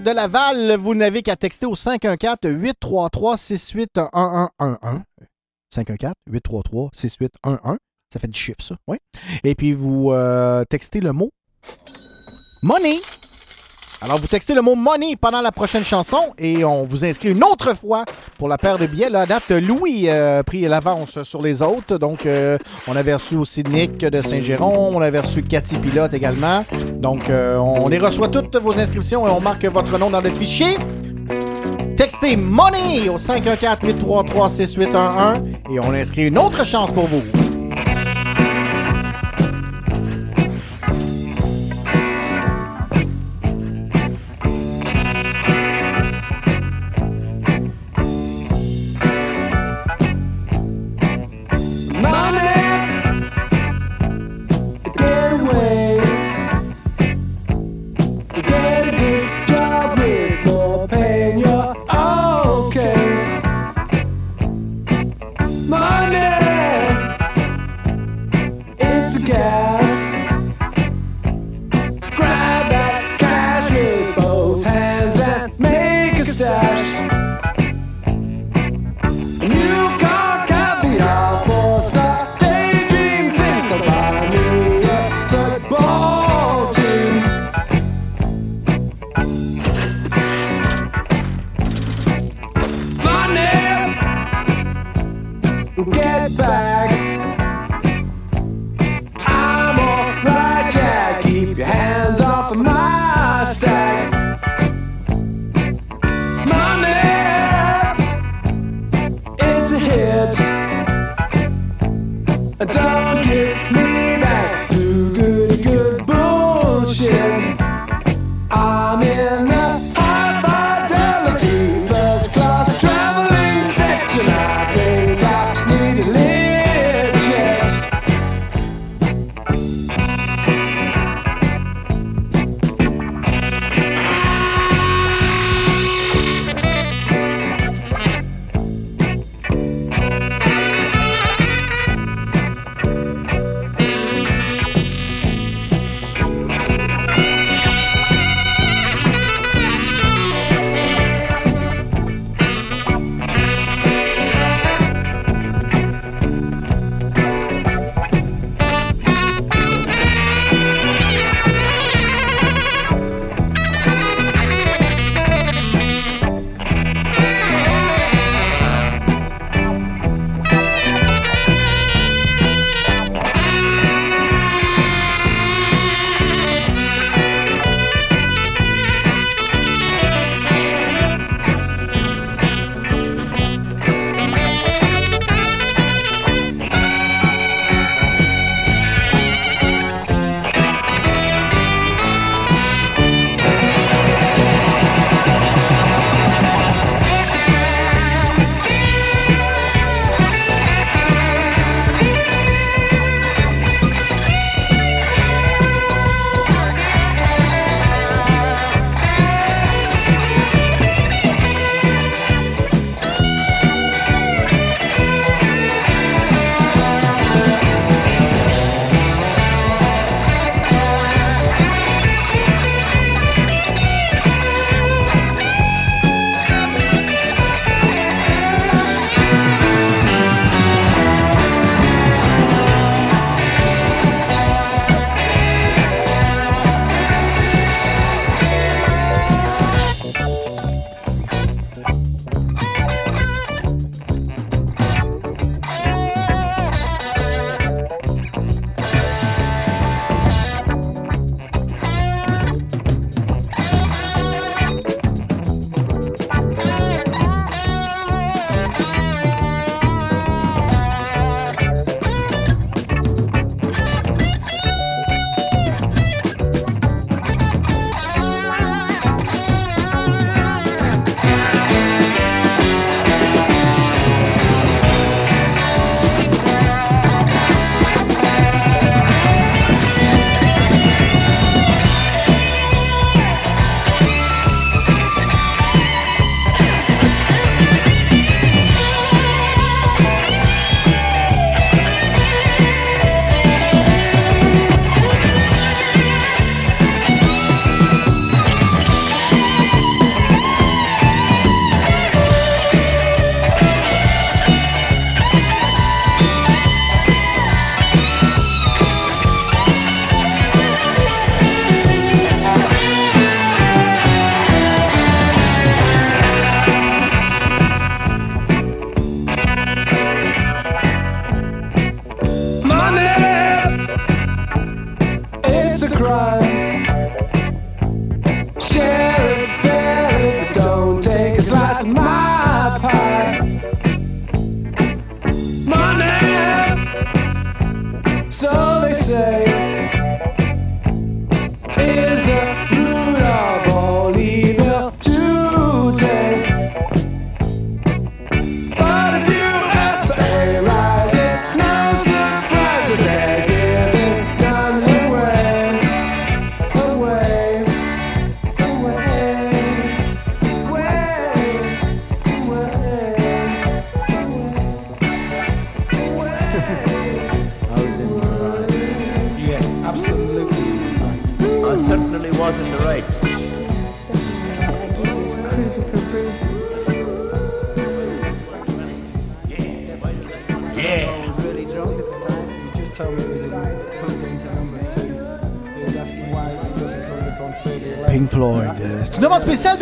Speaker 4: de Laval, vous n'avez qu'à texter au 514-833-68111. 514-833-6811. Ça fait du chiffre, ça. Oui. Et puis, vous euh, textez le mot money. Alors, vous textez le mot money pendant la prochaine chanson et on vous inscrit une autre fois pour la paire de billets. Là, à date, Louis euh, a pris l'avance sur les autres. Donc, euh, on avait reçu aussi Nick de Saint-Géron. On avait reçu Cathy Pilote également. Donc, euh, on les reçoit toutes vos inscriptions et on marque votre nom dans le fichier. Textez Money au 514-833-6811 et on inscrit une autre chance pour vous.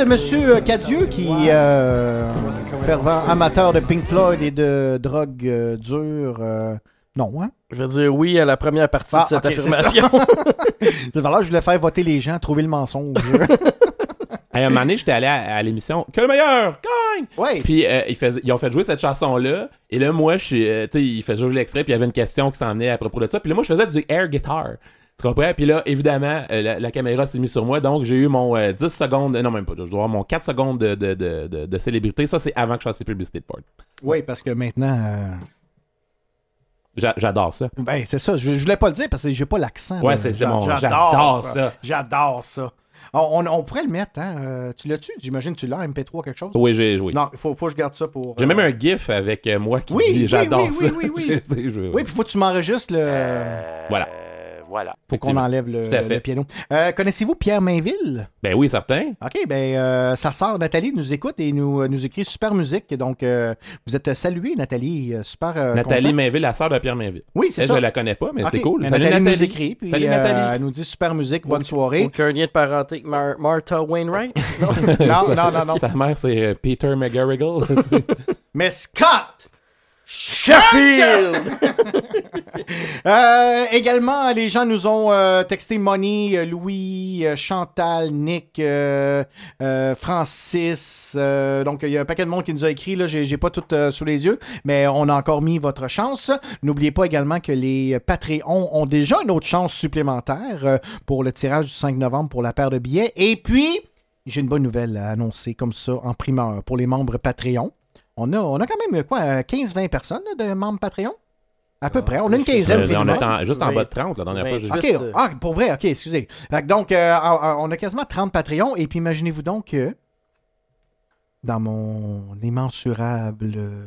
Speaker 4: De Monsieur euh, Cadieux qui euh, fervent amateur de Pink Floyd et de drogue euh, dure. euh, non, hein?
Speaker 2: Je vais dire oui à la première partie
Speaker 4: Ah,
Speaker 2: de cette
Speaker 4: ok, c'est ça.
Speaker 2: affirmation.
Speaker 4: C'est valeur, je voulais faire voter les gens, trouver le mensonge.
Speaker 3: Hey, un moment donné, j'étais allé à, à l'émission Que le meilleur gagne!
Speaker 4: Ouais.
Speaker 3: Puis euh, ils, faisaient- ils ont fait jouer cette chanson-là. Et là, moi, je suis. euh, tu sais, ils faisaient jouer l'extrait. Puis il y avait une question qui s'en venait à propos de ça. Puis là, moi, je faisais du air guitar. Tu comprends? Puis là, évidemment, euh, la, la caméra s'est mise sur moi. Donc, j'ai eu mon euh, 10 secondes. Non, même pas. Je dois avoir mon 4 secondes de, de, de, célébrité. Ça, c'est avant que je fasse les publicités de Ford.
Speaker 4: oui, parce que maintenant. euh,
Speaker 3: J'a- J'adore ça.
Speaker 4: Ben, c'est ça. Je, je voulais pas le dire parce que j'ai pas l'accent.
Speaker 3: Ouais, c'est- bon. J'adore ça.
Speaker 4: J'adore ça. On, on- on pourrait le mettre, hein? euh, tu l'as-tu? J'imagine que tu l'as, MP3 quelque chose?
Speaker 3: Oui, j'ai joué.
Speaker 4: Non, il faut, faut que je garde ça pour.
Speaker 3: J'ai
Speaker 4: euh,
Speaker 3: même un GIF avec euh, moi qui
Speaker 4: Oui,
Speaker 3: dit
Speaker 4: oui,
Speaker 3: J'adore
Speaker 4: oui,
Speaker 3: ça.
Speaker 4: oui, oui, oui.
Speaker 3: Je-
Speaker 4: Oui, puis faut que tu m'enregistres le.
Speaker 3: Voilà.
Speaker 7: Voilà.
Speaker 4: Pour qu'on enlève le, piano. Euh, Connaissez-vous Pierre Mainville?
Speaker 3: Ben oui, certain.
Speaker 4: OK, ben euh, sa sœur Nathalie nous écoute et nous, nous écrit super musique. Donc, euh, vous êtes saluée, Nathalie. euh, Super. euh,
Speaker 3: Nathalie
Speaker 4: content.
Speaker 3: Mainville, la sœur de Pierre Mainville.
Speaker 4: Oui, c'est
Speaker 3: Elle,
Speaker 4: ça.
Speaker 3: Je la connais pas, mais c'est cool.
Speaker 4: mais
Speaker 3: Salut,
Speaker 4: Nathalie,
Speaker 3: Nathalie.
Speaker 4: nous écrit. Puis,
Speaker 3: Salut,
Speaker 4: euh,
Speaker 3: Nathalie.
Speaker 4: elle nous dit super musique, bonne soirée.
Speaker 2: Aucun lien de parenté avec Mar- Martha Wainwright?
Speaker 4: Non, non, non, non.
Speaker 3: Sa mère, c'est euh, Peter McGarrigle.
Speaker 4: Mais Scott!
Speaker 2: Sheffield!
Speaker 4: Euh, également, les gens nous ont euh, texté Moni, euh, Louis, euh, Chantal, Nick, Francis. donc, il y a un paquet de monde qui nous a écrit. Là, j'ai, pas tout sous les yeux, mais on a encore mis votre chance. N'oubliez pas également que les Patreons ont déjà une autre chance supplémentaire pour le tirage du 5 novembre pour la paire de billets. Et puis, j'ai une bonne nouvelle à annoncer comme ça en primeur pour les membres Patreon. On a, on a quand même quoi, euh, 15-20 personnes là, de membres Patreon? À peu près. On a une quinzaine.
Speaker 3: Euh, on est en- juste en bas de 30 la dernière fois. j'ai
Speaker 4: OK,
Speaker 3: vu.
Speaker 4: ah, pour vrai, OK, excusez. Fait que donc, euh, on a quasiment 30 Patreons, et puis imaginez-vous donc que dans mon immensurable... euh,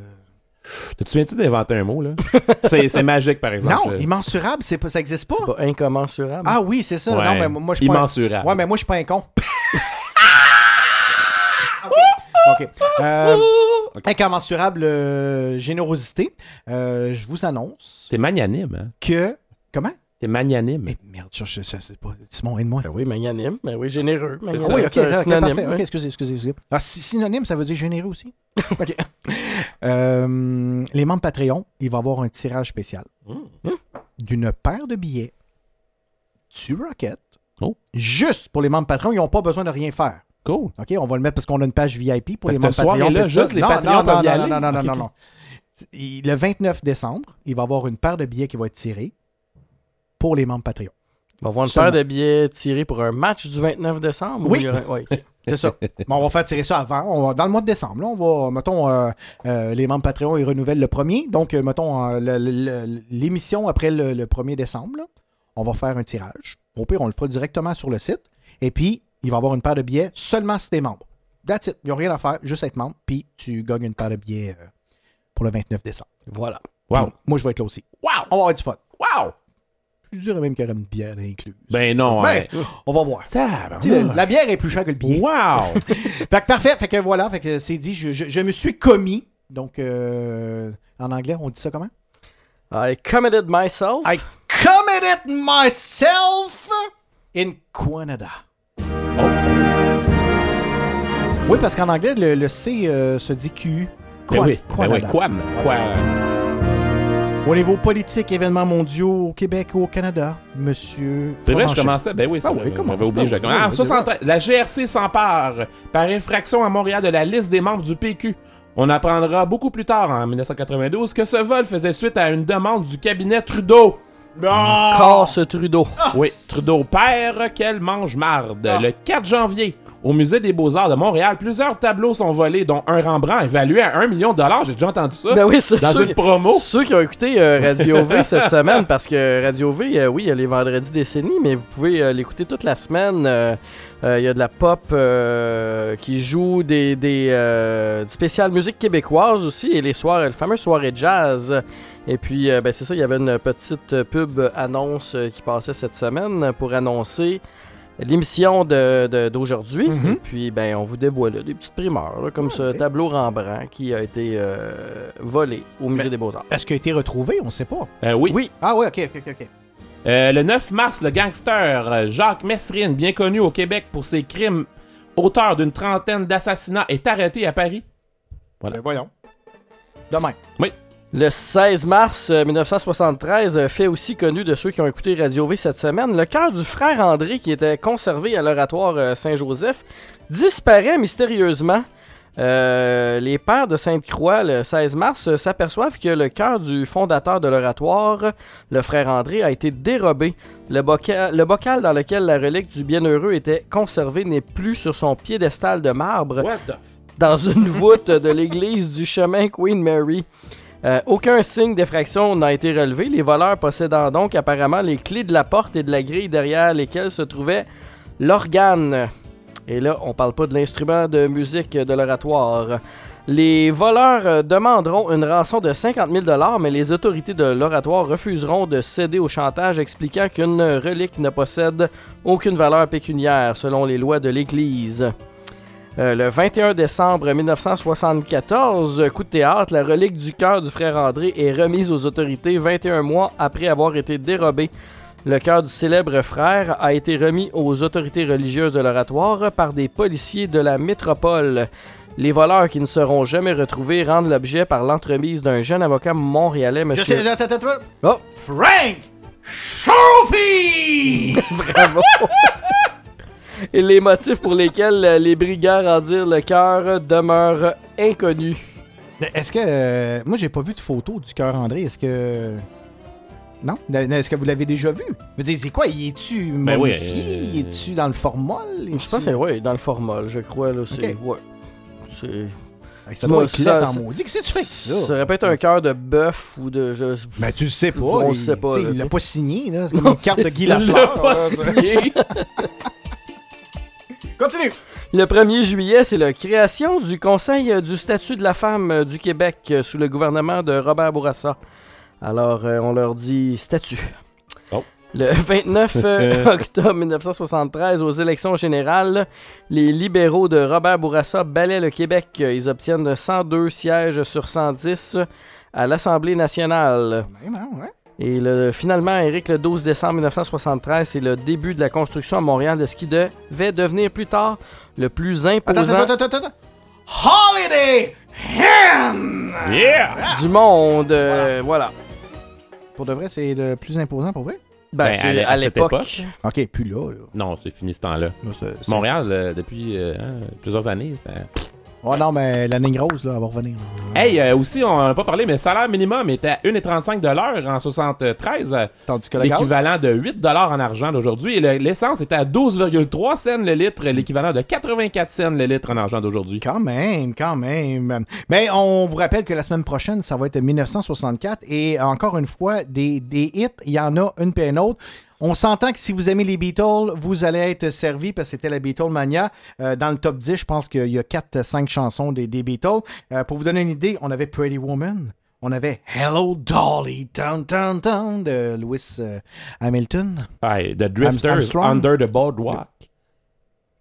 Speaker 3: Tu viens-tu d'inventer un mot, là? c'est c'est magique, par exemple.
Speaker 4: Non, immensurable, c'est pas, ça existe pas.
Speaker 2: Pas incommensurable.
Speaker 4: Ah oui, c'est ça.
Speaker 3: Ouais.
Speaker 4: Non, mais moi, je suis pas un-
Speaker 3: Immensurable.
Speaker 4: Ouais, mais moi, je suis pas un con. OK. Euh, Incommensurable euh, générosité. Euh, je vous annonce
Speaker 3: T'es magnanime, hein?
Speaker 4: que... Comment?
Speaker 3: T'es magnanime.
Speaker 4: Merde, je, je- ça, c'est pas... Simon, aide-moi.
Speaker 2: Ben oui, magnanime. Ben oui, généreux. Magnanime,
Speaker 4: oui, ok,
Speaker 2: synonyme,
Speaker 4: parfait. Ok, excusez, excusez, excusez. Ah, sy- synonyme, ça veut dire généreux aussi? ok. Euh, les membres Patreon, il va y avoir un tirage spécial
Speaker 2: Mmh.
Speaker 4: d'une paire de billets du Rocket.
Speaker 3: Oh.
Speaker 4: Juste pour les membres Patreon, ils n'ont pas besoin de rien faire.
Speaker 3: Cool.
Speaker 4: OK, on va le mettre parce qu'on a une page VIP pour
Speaker 3: Fait
Speaker 4: les membres Patreon. ça.
Speaker 3: juste les
Speaker 4: non,
Speaker 3: Patreons
Speaker 4: non,
Speaker 3: peuvent y
Speaker 4: non,
Speaker 3: aller?
Speaker 4: non, non, non, non, non. Le 29 décembre, il va y avoir une paire de billets qui va être tirée pour les membres Patreon.
Speaker 2: On va avoir une
Speaker 4: Seulement.
Speaker 2: paire de billets tirés pour un match du 29 décembre? ou
Speaker 4: Oui.
Speaker 2: aura- ouais, ok.
Speaker 4: C'est ça. Bon, on va faire tirer ça avant. On va- dans le mois de décembre, là, on va, mettons, euh, euh, les membres Patreon, ils renouvellent le premier. Donc, euh, mettons, euh, l'émission après le, le 1er décembre, là, on va faire un tirage. Au pire, on le fera directement sur le site. Et puis, il va avoir une paire de billets seulement si t'es membre. That's it. Ils n'ont rien à faire, juste être membre. Puis, tu gagnes une paire de billets euh, pour le 29 décembre.
Speaker 2: Voilà.
Speaker 3: Wow.
Speaker 4: Puis, moi, je vais être là aussi.
Speaker 3: Wow!
Speaker 4: On va avoir du fun.
Speaker 3: Wow!
Speaker 4: Je dirais même qu'il y aura une bière incluse.
Speaker 3: Ben non,
Speaker 4: Ben,
Speaker 3: ouais.
Speaker 4: on va voir. Sais, la, la bière est plus chère que le billet.
Speaker 3: Wow!
Speaker 4: fait que parfait. Fait que voilà. Fait que c'est dit. Je, je- je me suis commis. Donc, euh, en anglais, on dit ça comment?
Speaker 2: I committed myself.
Speaker 4: I committed myself in Canada. Oui, parce qu'en anglais, le, le C euh, se dit Q.
Speaker 3: Ben oui, ben oui,
Speaker 4: Canada.
Speaker 3: Quam. Quoi?
Speaker 4: Au niveau politique, événements mondiaux au Québec ou au Canada, monsieur.
Speaker 3: C'est vrai, je commençais. Ben oui, c'est
Speaker 4: Ah
Speaker 3: vrai.
Speaker 4: oui,
Speaker 3: J'avais oublié.
Speaker 4: ben
Speaker 3: Ah, 73. La GRC s'empare par infraction à Montréal de la liste des membres du PQ. On apprendra beaucoup plus tard, en 1992, que ce vol faisait suite à une demande du cabinet Trudeau.
Speaker 2: Casse Trudeau.
Speaker 3: Oui, Trudeau père, quel mange-marde.
Speaker 4: Ah.
Speaker 3: Le 4 janvier, au Musée des Beaux-Arts de Montréal, plusieurs tableaux sont volés, dont un Rembrandt évalué à 1 million de dollars. J'ai déjà entendu ça.
Speaker 2: Ben oui, ceux,
Speaker 3: Dans
Speaker 2: ceux-
Speaker 3: une promo.
Speaker 2: Ceux qui ont écouté euh, Radio V cette semaine, parce que Radio V, euh, oui, il y a les vendredis décennies, mais vous pouvez euh, l'écouter toute la semaine. Il y a de la pop qui joue des, des euh, du spécial musique québécoise aussi, et les soirs, le fameux soirée jazz. Et puis, ben, c'est ça, il y avait une petite pub annonce qui passait cette semaine pour annoncer l'émission de- de- d'aujourd'hui.
Speaker 4: Mhm.
Speaker 2: Puis, ben, on vous dévoile des petites primeurs, là, comme ce tableau Rembrandt qui a été euh, volé au Musée
Speaker 4: Ben,
Speaker 2: des Beaux-Arts.
Speaker 4: Est-ce qu'il a été retrouvé? On ne sait pas.
Speaker 3: Euh, oui.
Speaker 2: Oui.
Speaker 4: Ah ouais, ok, ok, ok.
Speaker 3: Euh, le 9 mars, le gangster Jacques Messrine, bien connu au Québec pour ses crimes, auteur d'une trentaine d'assassinats, est arrêté à Paris. Voilà.
Speaker 4: Ben, voyons. Demain.
Speaker 3: Oui.
Speaker 2: Le 16 mars euh, 1973, euh, fait aussi connu de ceux qui ont écouté Radio V cette semaine, le cœur du frère André, qui était conservé à l'oratoire euh, Saint-Joseph, disparaît mystérieusement. Euh, les pères de Sainte-Croix, le 16 mars, euh, s'aperçoivent que le cœur du fondateur de l'oratoire, le frère André, a été dérobé. Le, boca- le bocal dans lequel la relique du bienheureux était conservée n'est plus sur son piédestal de marbre
Speaker 3: What the f-
Speaker 2: dans une voûte de l'église du chemin Queen Mary. Euh, aucun signe d'effraction n'a été relevé, les voleurs possédant donc apparemment les clés de la porte et de la grille derrière lesquelles se trouvait l'organe. Et là, on parle pas de l'instrument de musique de l'oratoire. Les voleurs euh, demanderont une rançon de 50 000 mais les autorités de l'oratoire refuseront de céder au chantage, expliquant qu'une relique ne possède aucune valeur pécuniaire selon les lois de l'Église. Euh, le 21 décembre 1974, coup de théâtre, la relique du cœur du frère André est remise aux autorités 21 mois après avoir été dérobée. Le cœur du célèbre frère a été remis aux autorités religieuses de l'oratoire par des policiers de la métropole. Les voleurs qui ne seront jamais retrouvés rendent l'objet par l'entremise d'un jeune avocat montréalais,
Speaker 4: Je
Speaker 2: monsieur...
Speaker 4: sais, attends, attends, attends.
Speaker 2: Oh,
Speaker 4: Frank Chauffy!
Speaker 2: bravo! Et les motifs pour lesquels euh, les brigands rendirent le cœur demeurent inconnus.
Speaker 4: Est-ce que. euh, moi, j'ai pas vu de photo du cœur André. Est-ce que. Non? Est-ce que vous l'avez déjà vu? Je veux dire, c'est quoi? Y es-tu
Speaker 3: Ben oui,
Speaker 4: momifié?
Speaker 3: euh,
Speaker 4: Y es-tu dans le formol?
Speaker 2: Je pense que oui, dans le formol, je crois. Là, c'est,
Speaker 4: Ok.
Speaker 2: ouais. C'est...
Speaker 4: Ça doit
Speaker 2: Moi,
Speaker 4: être
Speaker 2: ça-
Speaker 4: en maudit. Qu'est-ce que tu fais avec ça?
Speaker 2: Ça? aurait pu être un cœur de bœuf ou de. Je...
Speaker 4: Ben, tu le sais pas.
Speaker 2: On le
Speaker 4: il-
Speaker 2: sait pas.
Speaker 4: Il l'a pas signé, là. C'est comme
Speaker 2: Non,
Speaker 4: une carte de
Speaker 2: c'est
Speaker 4: Guy
Speaker 2: ça, il l'a
Speaker 4: Lafleur. Continue!
Speaker 2: Le 1er juillet, c'est la création du Conseil du statut de la femme euh, du Québec euh, sous le gouvernement de Robert Bourassa. Alors, euh, on leur dit statut.
Speaker 3: Oh.
Speaker 2: Le 29 euh, octobre 1973, aux élections générales, les libéraux de Robert Bourassa balaient le Québec. Ils obtiennent 102 sièges sur 110 à l'Assemblée nationale.
Speaker 4: Même, hein, ouais.
Speaker 2: Et le- finalement, Eric, le 12 décembre 1973, c'est le début de la construction à Montréal de ce qui devait devenir plus tard le plus imposant
Speaker 4: attends, attends, attends, attends. Holiday Hen!
Speaker 3: Yeah!
Speaker 2: du monde. euh, voilà.
Speaker 4: Pour de vrai, c'est le plus imposant pour vrai?
Speaker 2: Ben,
Speaker 3: Ben,
Speaker 2: c'est
Speaker 3: à
Speaker 2: à, l'époque.
Speaker 3: époque.
Speaker 4: Ok, plus là. là.
Speaker 3: Non, c'est fini ce temps-là. Montréal, euh, depuis euh, hein, plusieurs années, ça...
Speaker 4: Ouais, non, mais la ligne rose, là, elle va revenir.
Speaker 3: Hey, euh, aussi, on n'a pas parlé, mais le salaire minimum était à 1,35 de l'heure en 73, euh,
Speaker 4: Tandis que le
Speaker 3: l'équivalent de 8 en argent d'aujourd'hui. Et le- l'essence était à 12,3 cents le litre, l'équivalent de 84 cents le litre en argent d'aujourd'hui.
Speaker 4: Quand même, quand même. Mais on vous rappelle que la semaine prochaine, ça va être 1964. Et encore une fois, des, des hits, il y en a une puis une autre. On s'entend que si vous aimez les Beatles, vous allez être servi parce que c'était la Beatles Mania. Euh, dans le top 10, je pense qu'il y a 4-5 chansons des, des Beatles. Euh, pour vous donner une idée, on avait Pretty Woman. On avait Hello Dolly, down, down, down de Lewis euh, Hamilton.
Speaker 3: Hey, The Drifters,
Speaker 4: Armstrong.
Speaker 3: Under the Boardwalk.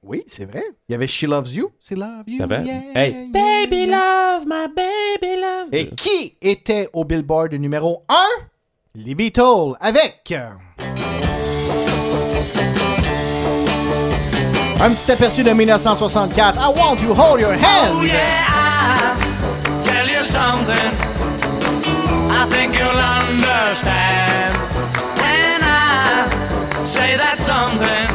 Speaker 4: Oui, c'est vrai. Il y avait She Loves You. C'est Love You.
Speaker 3: Ça va?
Speaker 4: yeah,
Speaker 3: Hey.
Speaker 4: yeah.
Speaker 3: Baby love, my baby love.
Speaker 4: Et qui était au Billboard numéro 1? Les Beatles avec un petit aperçu de 1964. I want to hold your hand.
Speaker 8: Oh yeah, I tell you something. I think you'll understand when I say that something.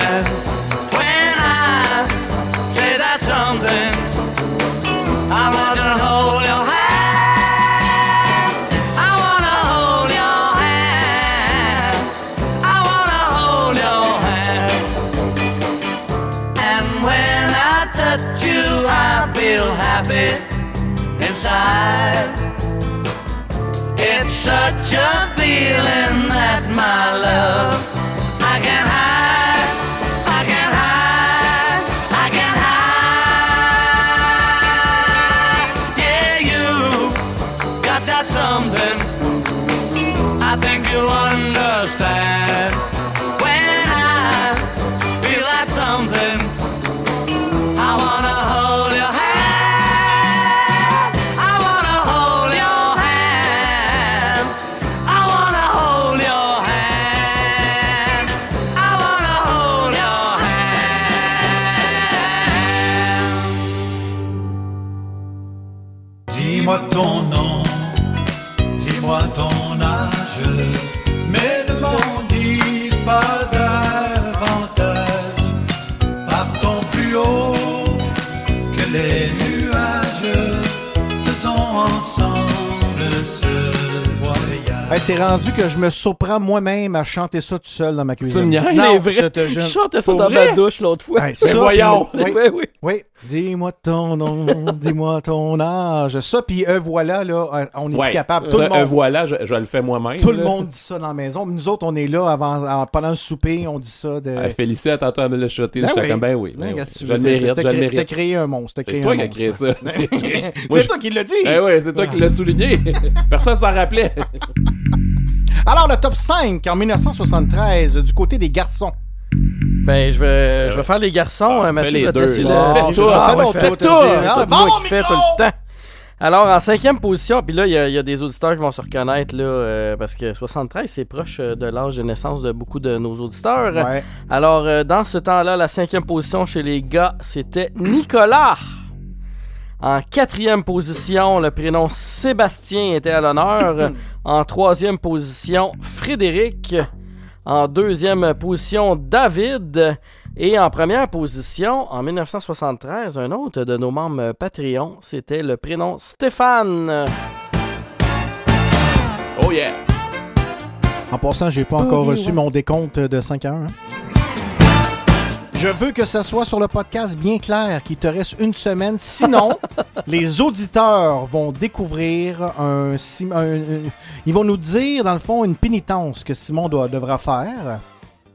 Speaker 28: Inside. It's such a feeling that my love I can hide, I can hide, I can hide. Yeah, you got that something. I think you understand
Speaker 4: c'est rendu que je me surprends moi-même à chanter ça tout seul dans ma cuisine.
Speaker 2: Tu me niaises?
Speaker 4: Non,
Speaker 2: C'est vrai.
Speaker 4: je te jure.
Speaker 2: Je chantais ça
Speaker 4: Pour
Speaker 2: dans
Speaker 4: vrai?
Speaker 2: ma douche l'autre fois.
Speaker 4: Hey,
Speaker 2: Mais voyons.
Speaker 4: puis- oui,
Speaker 2: Oui, oui.
Speaker 4: oui. Dis-moi ton nom, dis-moi ton âge. Ça, puis eux, voilà, là, euh, on n'est
Speaker 3: Ouais.
Speaker 4: plus capable. Tout
Speaker 3: Ça,
Speaker 4: le monde,
Speaker 3: euh, voilà, je, je le fais moi-même.
Speaker 4: tout le monde dit ça dans la maison. Nous autres, on est là avant, avant- pendant le souper, on dit ça. De...
Speaker 3: Ah, Félicie, elle me l'a shoté.
Speaker 4: Ben oui.
Speaker 3: comme, ben oui.
Speaker 4: Ben,
Speaker 3: ben oui. Je le mérite,
Speaker 4: T'as
Speaker 3: je le
Speaker 4: créé-
Speaker 3: mérite.
Speaker 4: T'as créé un monstre.
Speaker 3: C'est toi qui as créé ça.
Speaker 4: C'est
Speaker 3: je-
Speaker 4: toi qui l'as dit.
Speaker 3: Eh oui, c'est toi qui l'as souligné. Personne s'en rappelait.
Speaker 4: Alors, le top 5 en 1973 du côté des garçons.
Speaker 2: Ben, je vais, je vais faire les garçons, euh, Mathieu,
Speaker 3: les
Speaker 2: je vais te
Speaker 3: deux. Fais tout,
Speaker 2: Ah,
Speaker 4: fais
Speaker 2: fais
Speaker 4: tout.
Speaker 2: C'est
Speaker 4: Ah,
Speaker 2: fais tout le temps. Alors, en cinquième position, puis là, il y, a- il y a des auditeurs qui vont se reconnaître, là, euh, parce que 73, c'est proche euh, de l'âge de naissance de beaucoup de nos auditeurs.
Speaker 4: Ouais.
Speaker 2: Alors, euh, dans ce temps-là, la cinquième position chez les gars, c'était Nicolas. En quatrième position, le prénom Sébastien était à l'honneur. en troisième position, Frédéric. En deuxième position, David. Et en première position, en 1973, un autre de nos membres Patreon, c'était le prénom Stéphane.
Speaker 3: Oh yeah.
Speaker 4: En passant, j'ai pas encore reçu mon décompte de 5 à 1. hein. Je veux que ça soit sur le podcast bien clair qu'il te reste une semaine. Sinon, les auditeurs vont découvrir un, un- un- Ils vont nous dire, dans le fond, une pénitence que Simon doit, devra faire.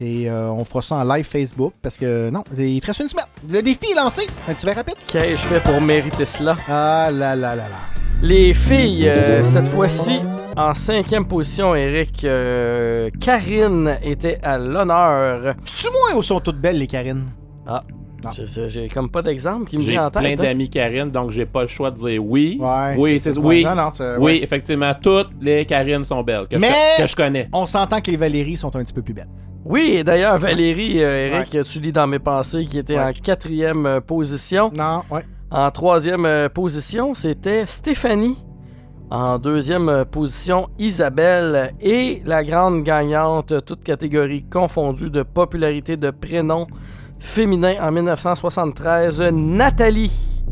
Speaker 4: Et euh, on fera ça en live Facebook parce que non, il te reste une semaine. Le défi est lancé. Un petit verre rapide.
Speaker 2: Qu'ai-je fait pour mériter cela?
Speaker 4: Ah là là là là.
Speaker 2: Les filles, euh, cette fois-ci, en cinquième position, Eric, euh, Karine était à l'honneur.
Speaker 4: C'est-tu moi ou sont toutes belles, les Karines?
Speaker 2: Ah, j'ai comme pas d'exemple qui me
Speaker 3: J'ai
Speaker 2: vient en tête.
Speaker 3: plein
Speaker 2: hein.
Speaker 3: d'amis Karine, donc j'ai pas le choix de dire oui.
Speaker 4: Ouais.
Speaker 3: Oui, c'est oui.
Speaker 4: non, non, c'est-
Speaker 3: oui, effectivement, toutes les Karines sont belles que,
Speaker 4: Mais-
Speaker 3: je, que je connais.
Speaker 4: On s'entend que les Valéries sont un petit peu plus belles.
Speaker 2: Oui, d'ailleurs, Valérie, euh, Eric, tu lis dans mes pensées, qui était en quatrième position.
Speaker 4: Non, ouais.
Speaker 2: En troisième euh, position, c'était Stéphanie. En deuxième euh, position, Isabelle. Et la grande gagnante, toute catégorie confondue de popularité de prénoms féminins en 1973, Nathalie.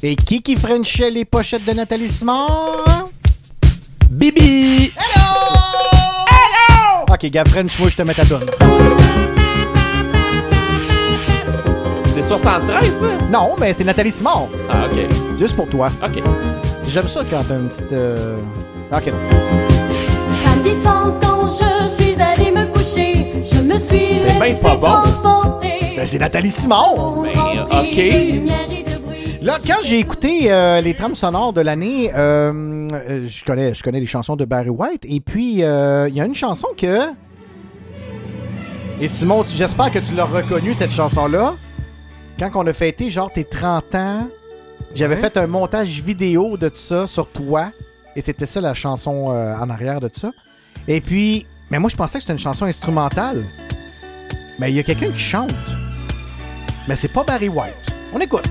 Speaker 4: Et qui qui frenchait les pochettes de Nathalie Simard?
Speaker 3: Bibi!
Speaker 4: Hello! Hello! Ok, gars, French, moi, je te mets ta tonne.
Speaker 3: 73, ça?
Speaker 4: Non, mais c'est Nathalie Simard.
Speaker 3: Ah, ok.
Speaker 4: Juste pour toi.
Speaker 3: Ok.
Speaker 4: J'aime ça quand t'as une petite... euh, Ok, non.
Speaker 1: Samedi soir, quand je suis allée me coucher, je me suis
Speaker 3: C'est bien pas bon.
Speaker 4: Ben, c'est Nathalie Simard!
Speaker 3: Ben, ok.
Speaker 4: Là, quand j'ai écouté euh, les trames sonores de l'année, euh, euh, je connais, je connais les chansons de Barry White, et puis euh, il y a une chanson que... Et Simon, j'espère que tu l'as reconnue, cette chanson-là. Quand on a fêté, genre, tes 30 ans, j'avais
Speaker 2: Ouais.
Speaker 4: fait un montage vidéo de tout ça sur toi, et c'était ça la chanson euh, en arrière de tout ça. Et puis, mais moi, je pensais que c'était une chanson instrumentale. Mais il y a quelqu'un qui chante. Mais c'est pas Barry White. On écoute.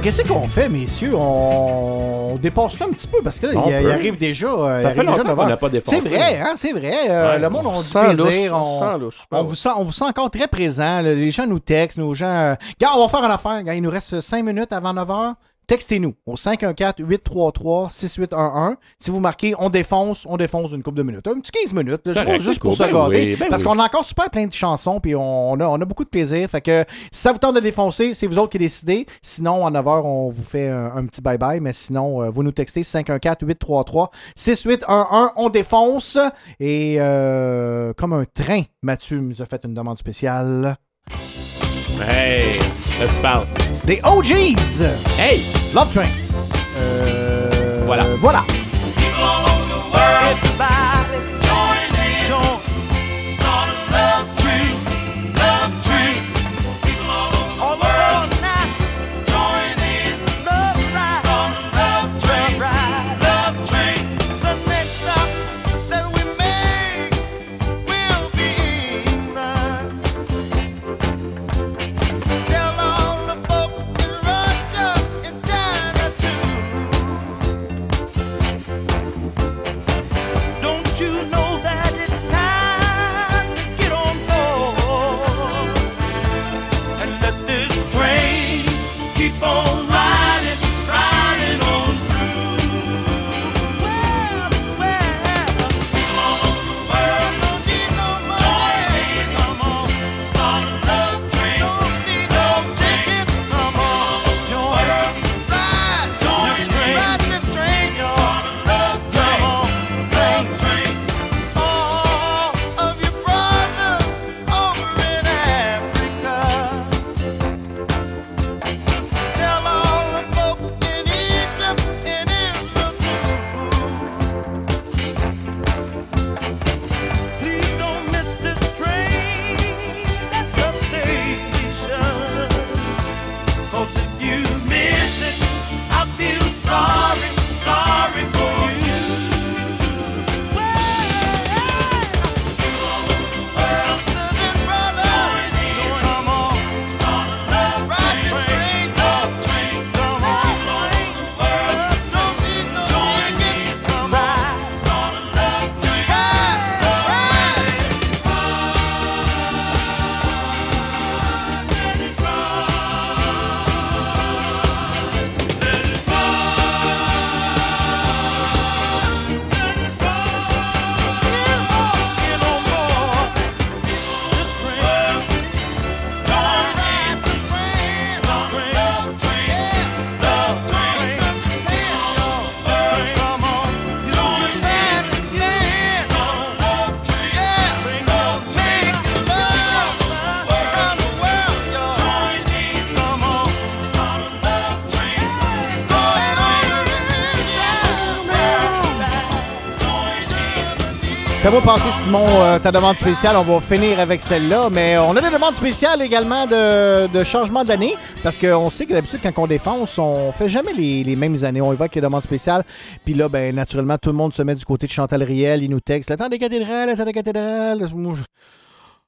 Speaker 4: Là, qu'est-ce qu'on fait, messieurs? On, on dépasse ça un petit peu parce que là,
Speaker 3: On
Speaker 4: il, il
Speaker 3: peut.
Speaker 4: arrive déjà. euh, il
Speaker 3: Ça
Speaker 4: arrive
Speaker 3: fait
Speaker 4: déjà
Speaker 3: longtemps qu'on n'a pas dépassé.
Speaker 4: C'est vrai, hein? C'est vrai. Euh,
Speaker 3: Ouais.
Speaker 4: le monde, on,
Speaker 2: On
Speaker 4: du
Speaker 2: se sent
Speaker 4: plaisir.
Speaker 2: lousse, on
Speaker 4: on,
Speaker 2: se sent lousse.
Speaker 4: on vous sent, on vous sent encore très présent. là. Les gens nous textent, nos gens. euh, Gars, on va faire une affaire. Gars, il nous reste 5 minutes avant 9 h. Textez-nous au 514-833-6811. Si vous marquez on défonce, on défonce une couple de minutes. Un petit 15 minutes, là, juste pour se
Speaker 3: Ben oui, ben
Speaker 4: parce
Speaker 3: oui.
Speaker 4: qu'on a encore super plein de chansons, puis on, on a, on a beaucoup de plaisir. Fait que si ça vous tente de défoncer, c'est vous autres qui décidez. Sinon, à 9h, on vous fait un, un petit bye-bye. Mais sinon, euh, vous nous textez 514-833-6811. On défonce. Et euh, comme un train, Mathieu nous a fait une demande spéciale.
Speaker 3: Hey, là tu parles.
Speaker 4: Des OGs!
Speaker 3: Hey!
Speaker 4: Love Train. Euh,
Speaker 3: Voilà.
Speaker 4: Voilà. Fais-moi passer, Simon, euh, ta demande spéciale. On va finir avec celle-là. Mais on a des demandes spéciales également de, changement d'année. Parce qu'on sait que d'habitude, quand on défonce, on fait jamais les, mêmes années. On évoque les demandes spéciales. Puis là, ben, naturellement, tout le monde se met du côté de Chantal Riel. Il nous texte Le des cathédrales, le des cathédrales.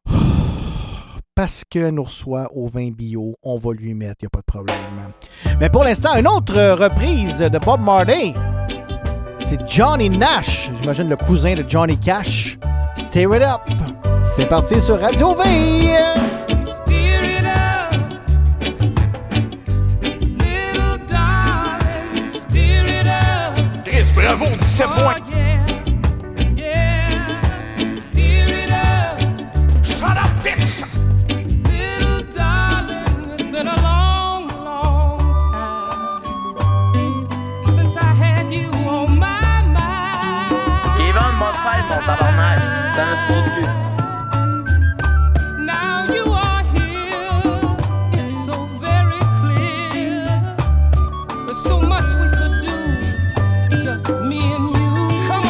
Speaker 4: Parce qu'elle nous reçoit au vin bio, on va lui mettre, il n'y a pas de problème. Mais pour l'instant, une autre euh, reprise de Bob Marley. C'est Johnny Nash, j'imagine le cousin de Johnny Cash. Steer it up. C'est parti sur Radio V.
Speaker 24: Bravo, 17 points.
Speaker 8: Me and you. Come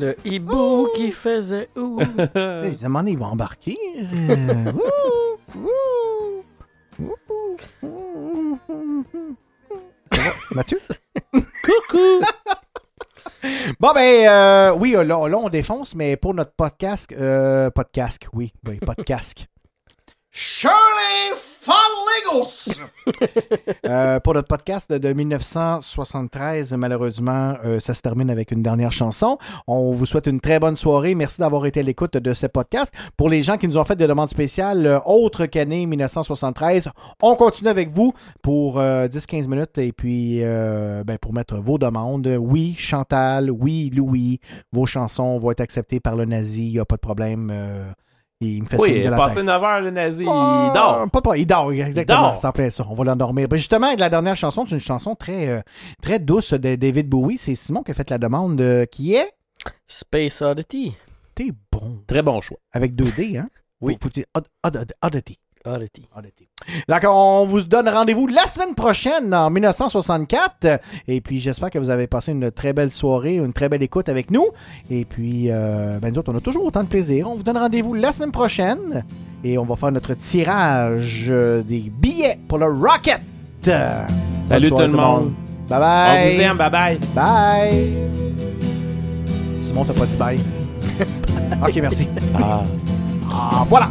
Speaker 4: Le
Speaker 2: hibou qui faisait ouh.
Speaker 4: Je demande, ils vont embarquer. Euh, Mathieu?
Speaker 2: Coucou!
Speaker 4: Bon, ben, euh, oui, là, là, on défonce, mais pour notre podcast, euh, podcast, oui, oui, podcast. Shirley Fonlegos! Euh, pour notre podcast de, de 1973, malheureusement, euh, ça se termine avec une dernière chanson. On vous souhaite une très bonne soirée. Merci d'avoir été à l'écoute de ce podcast. Pour les gens qui nous ont fait des demandes spéciales euh, autres qu'année 1973, on continue avec vous pour euh, 10-15 minutes et puis euh, ben, pour mettre vos demandes. Oui, Chantal, oui, Louis, vos chansons vont être acceptées par le nazi, il n'y a pas de problème. Il me fait signe
Speaker 3: Oui,
Speaker 4: de la
Speaker 3: passé
Speaker 4: tête.
Speaker 3: 9 heures, le nazi, il dort.
Speaker 4: Pas, pas, il dort, exactement.
Speaker 3: Il dort.
Speaker 4: C'est en plein ça. On va l'endormir. Ben, justement, avec la dernière chanson, c'est une chanson très, euh, très douce de David Bowie. C'est Simon qui a fait la demande euh, qui est.
Speaker 2: Space Oddity.
Speaker 4: T'es bon.
Speaker 3: Très bon choix.
Speaker 4: Avec 2D, hein?
Speaker 2: Oui.
Speaker 4: Faut, faut dire Odd- Odd- Oddity.
Speaker 2: Oddity.
Speaker 4: Donc, on vous donne rendez-vous la semaine prochaine, en 1964. Et puis, j'espère que vous avez passé une très belle soirée, une très belle écoute avec nous. Et puis, euh, ben, nous autres, on a toujours autant de plaisir. On vous donne rendez-vous la semaine prochaine. Et on va faire notre tirage euh, des billets pour le Rocket.
Speaker 3: Salut
Speaker 4: soirée
Speaker 3: tout le monde.
Speaker 4: Bye bye.
Speaker 3: On vous aime, bye bye.
Speaker 4: Bye. Simon, t'as pas dit bye. ok, merci.
Speaker 3: Ah.
Speaker 4: Ah, voilà.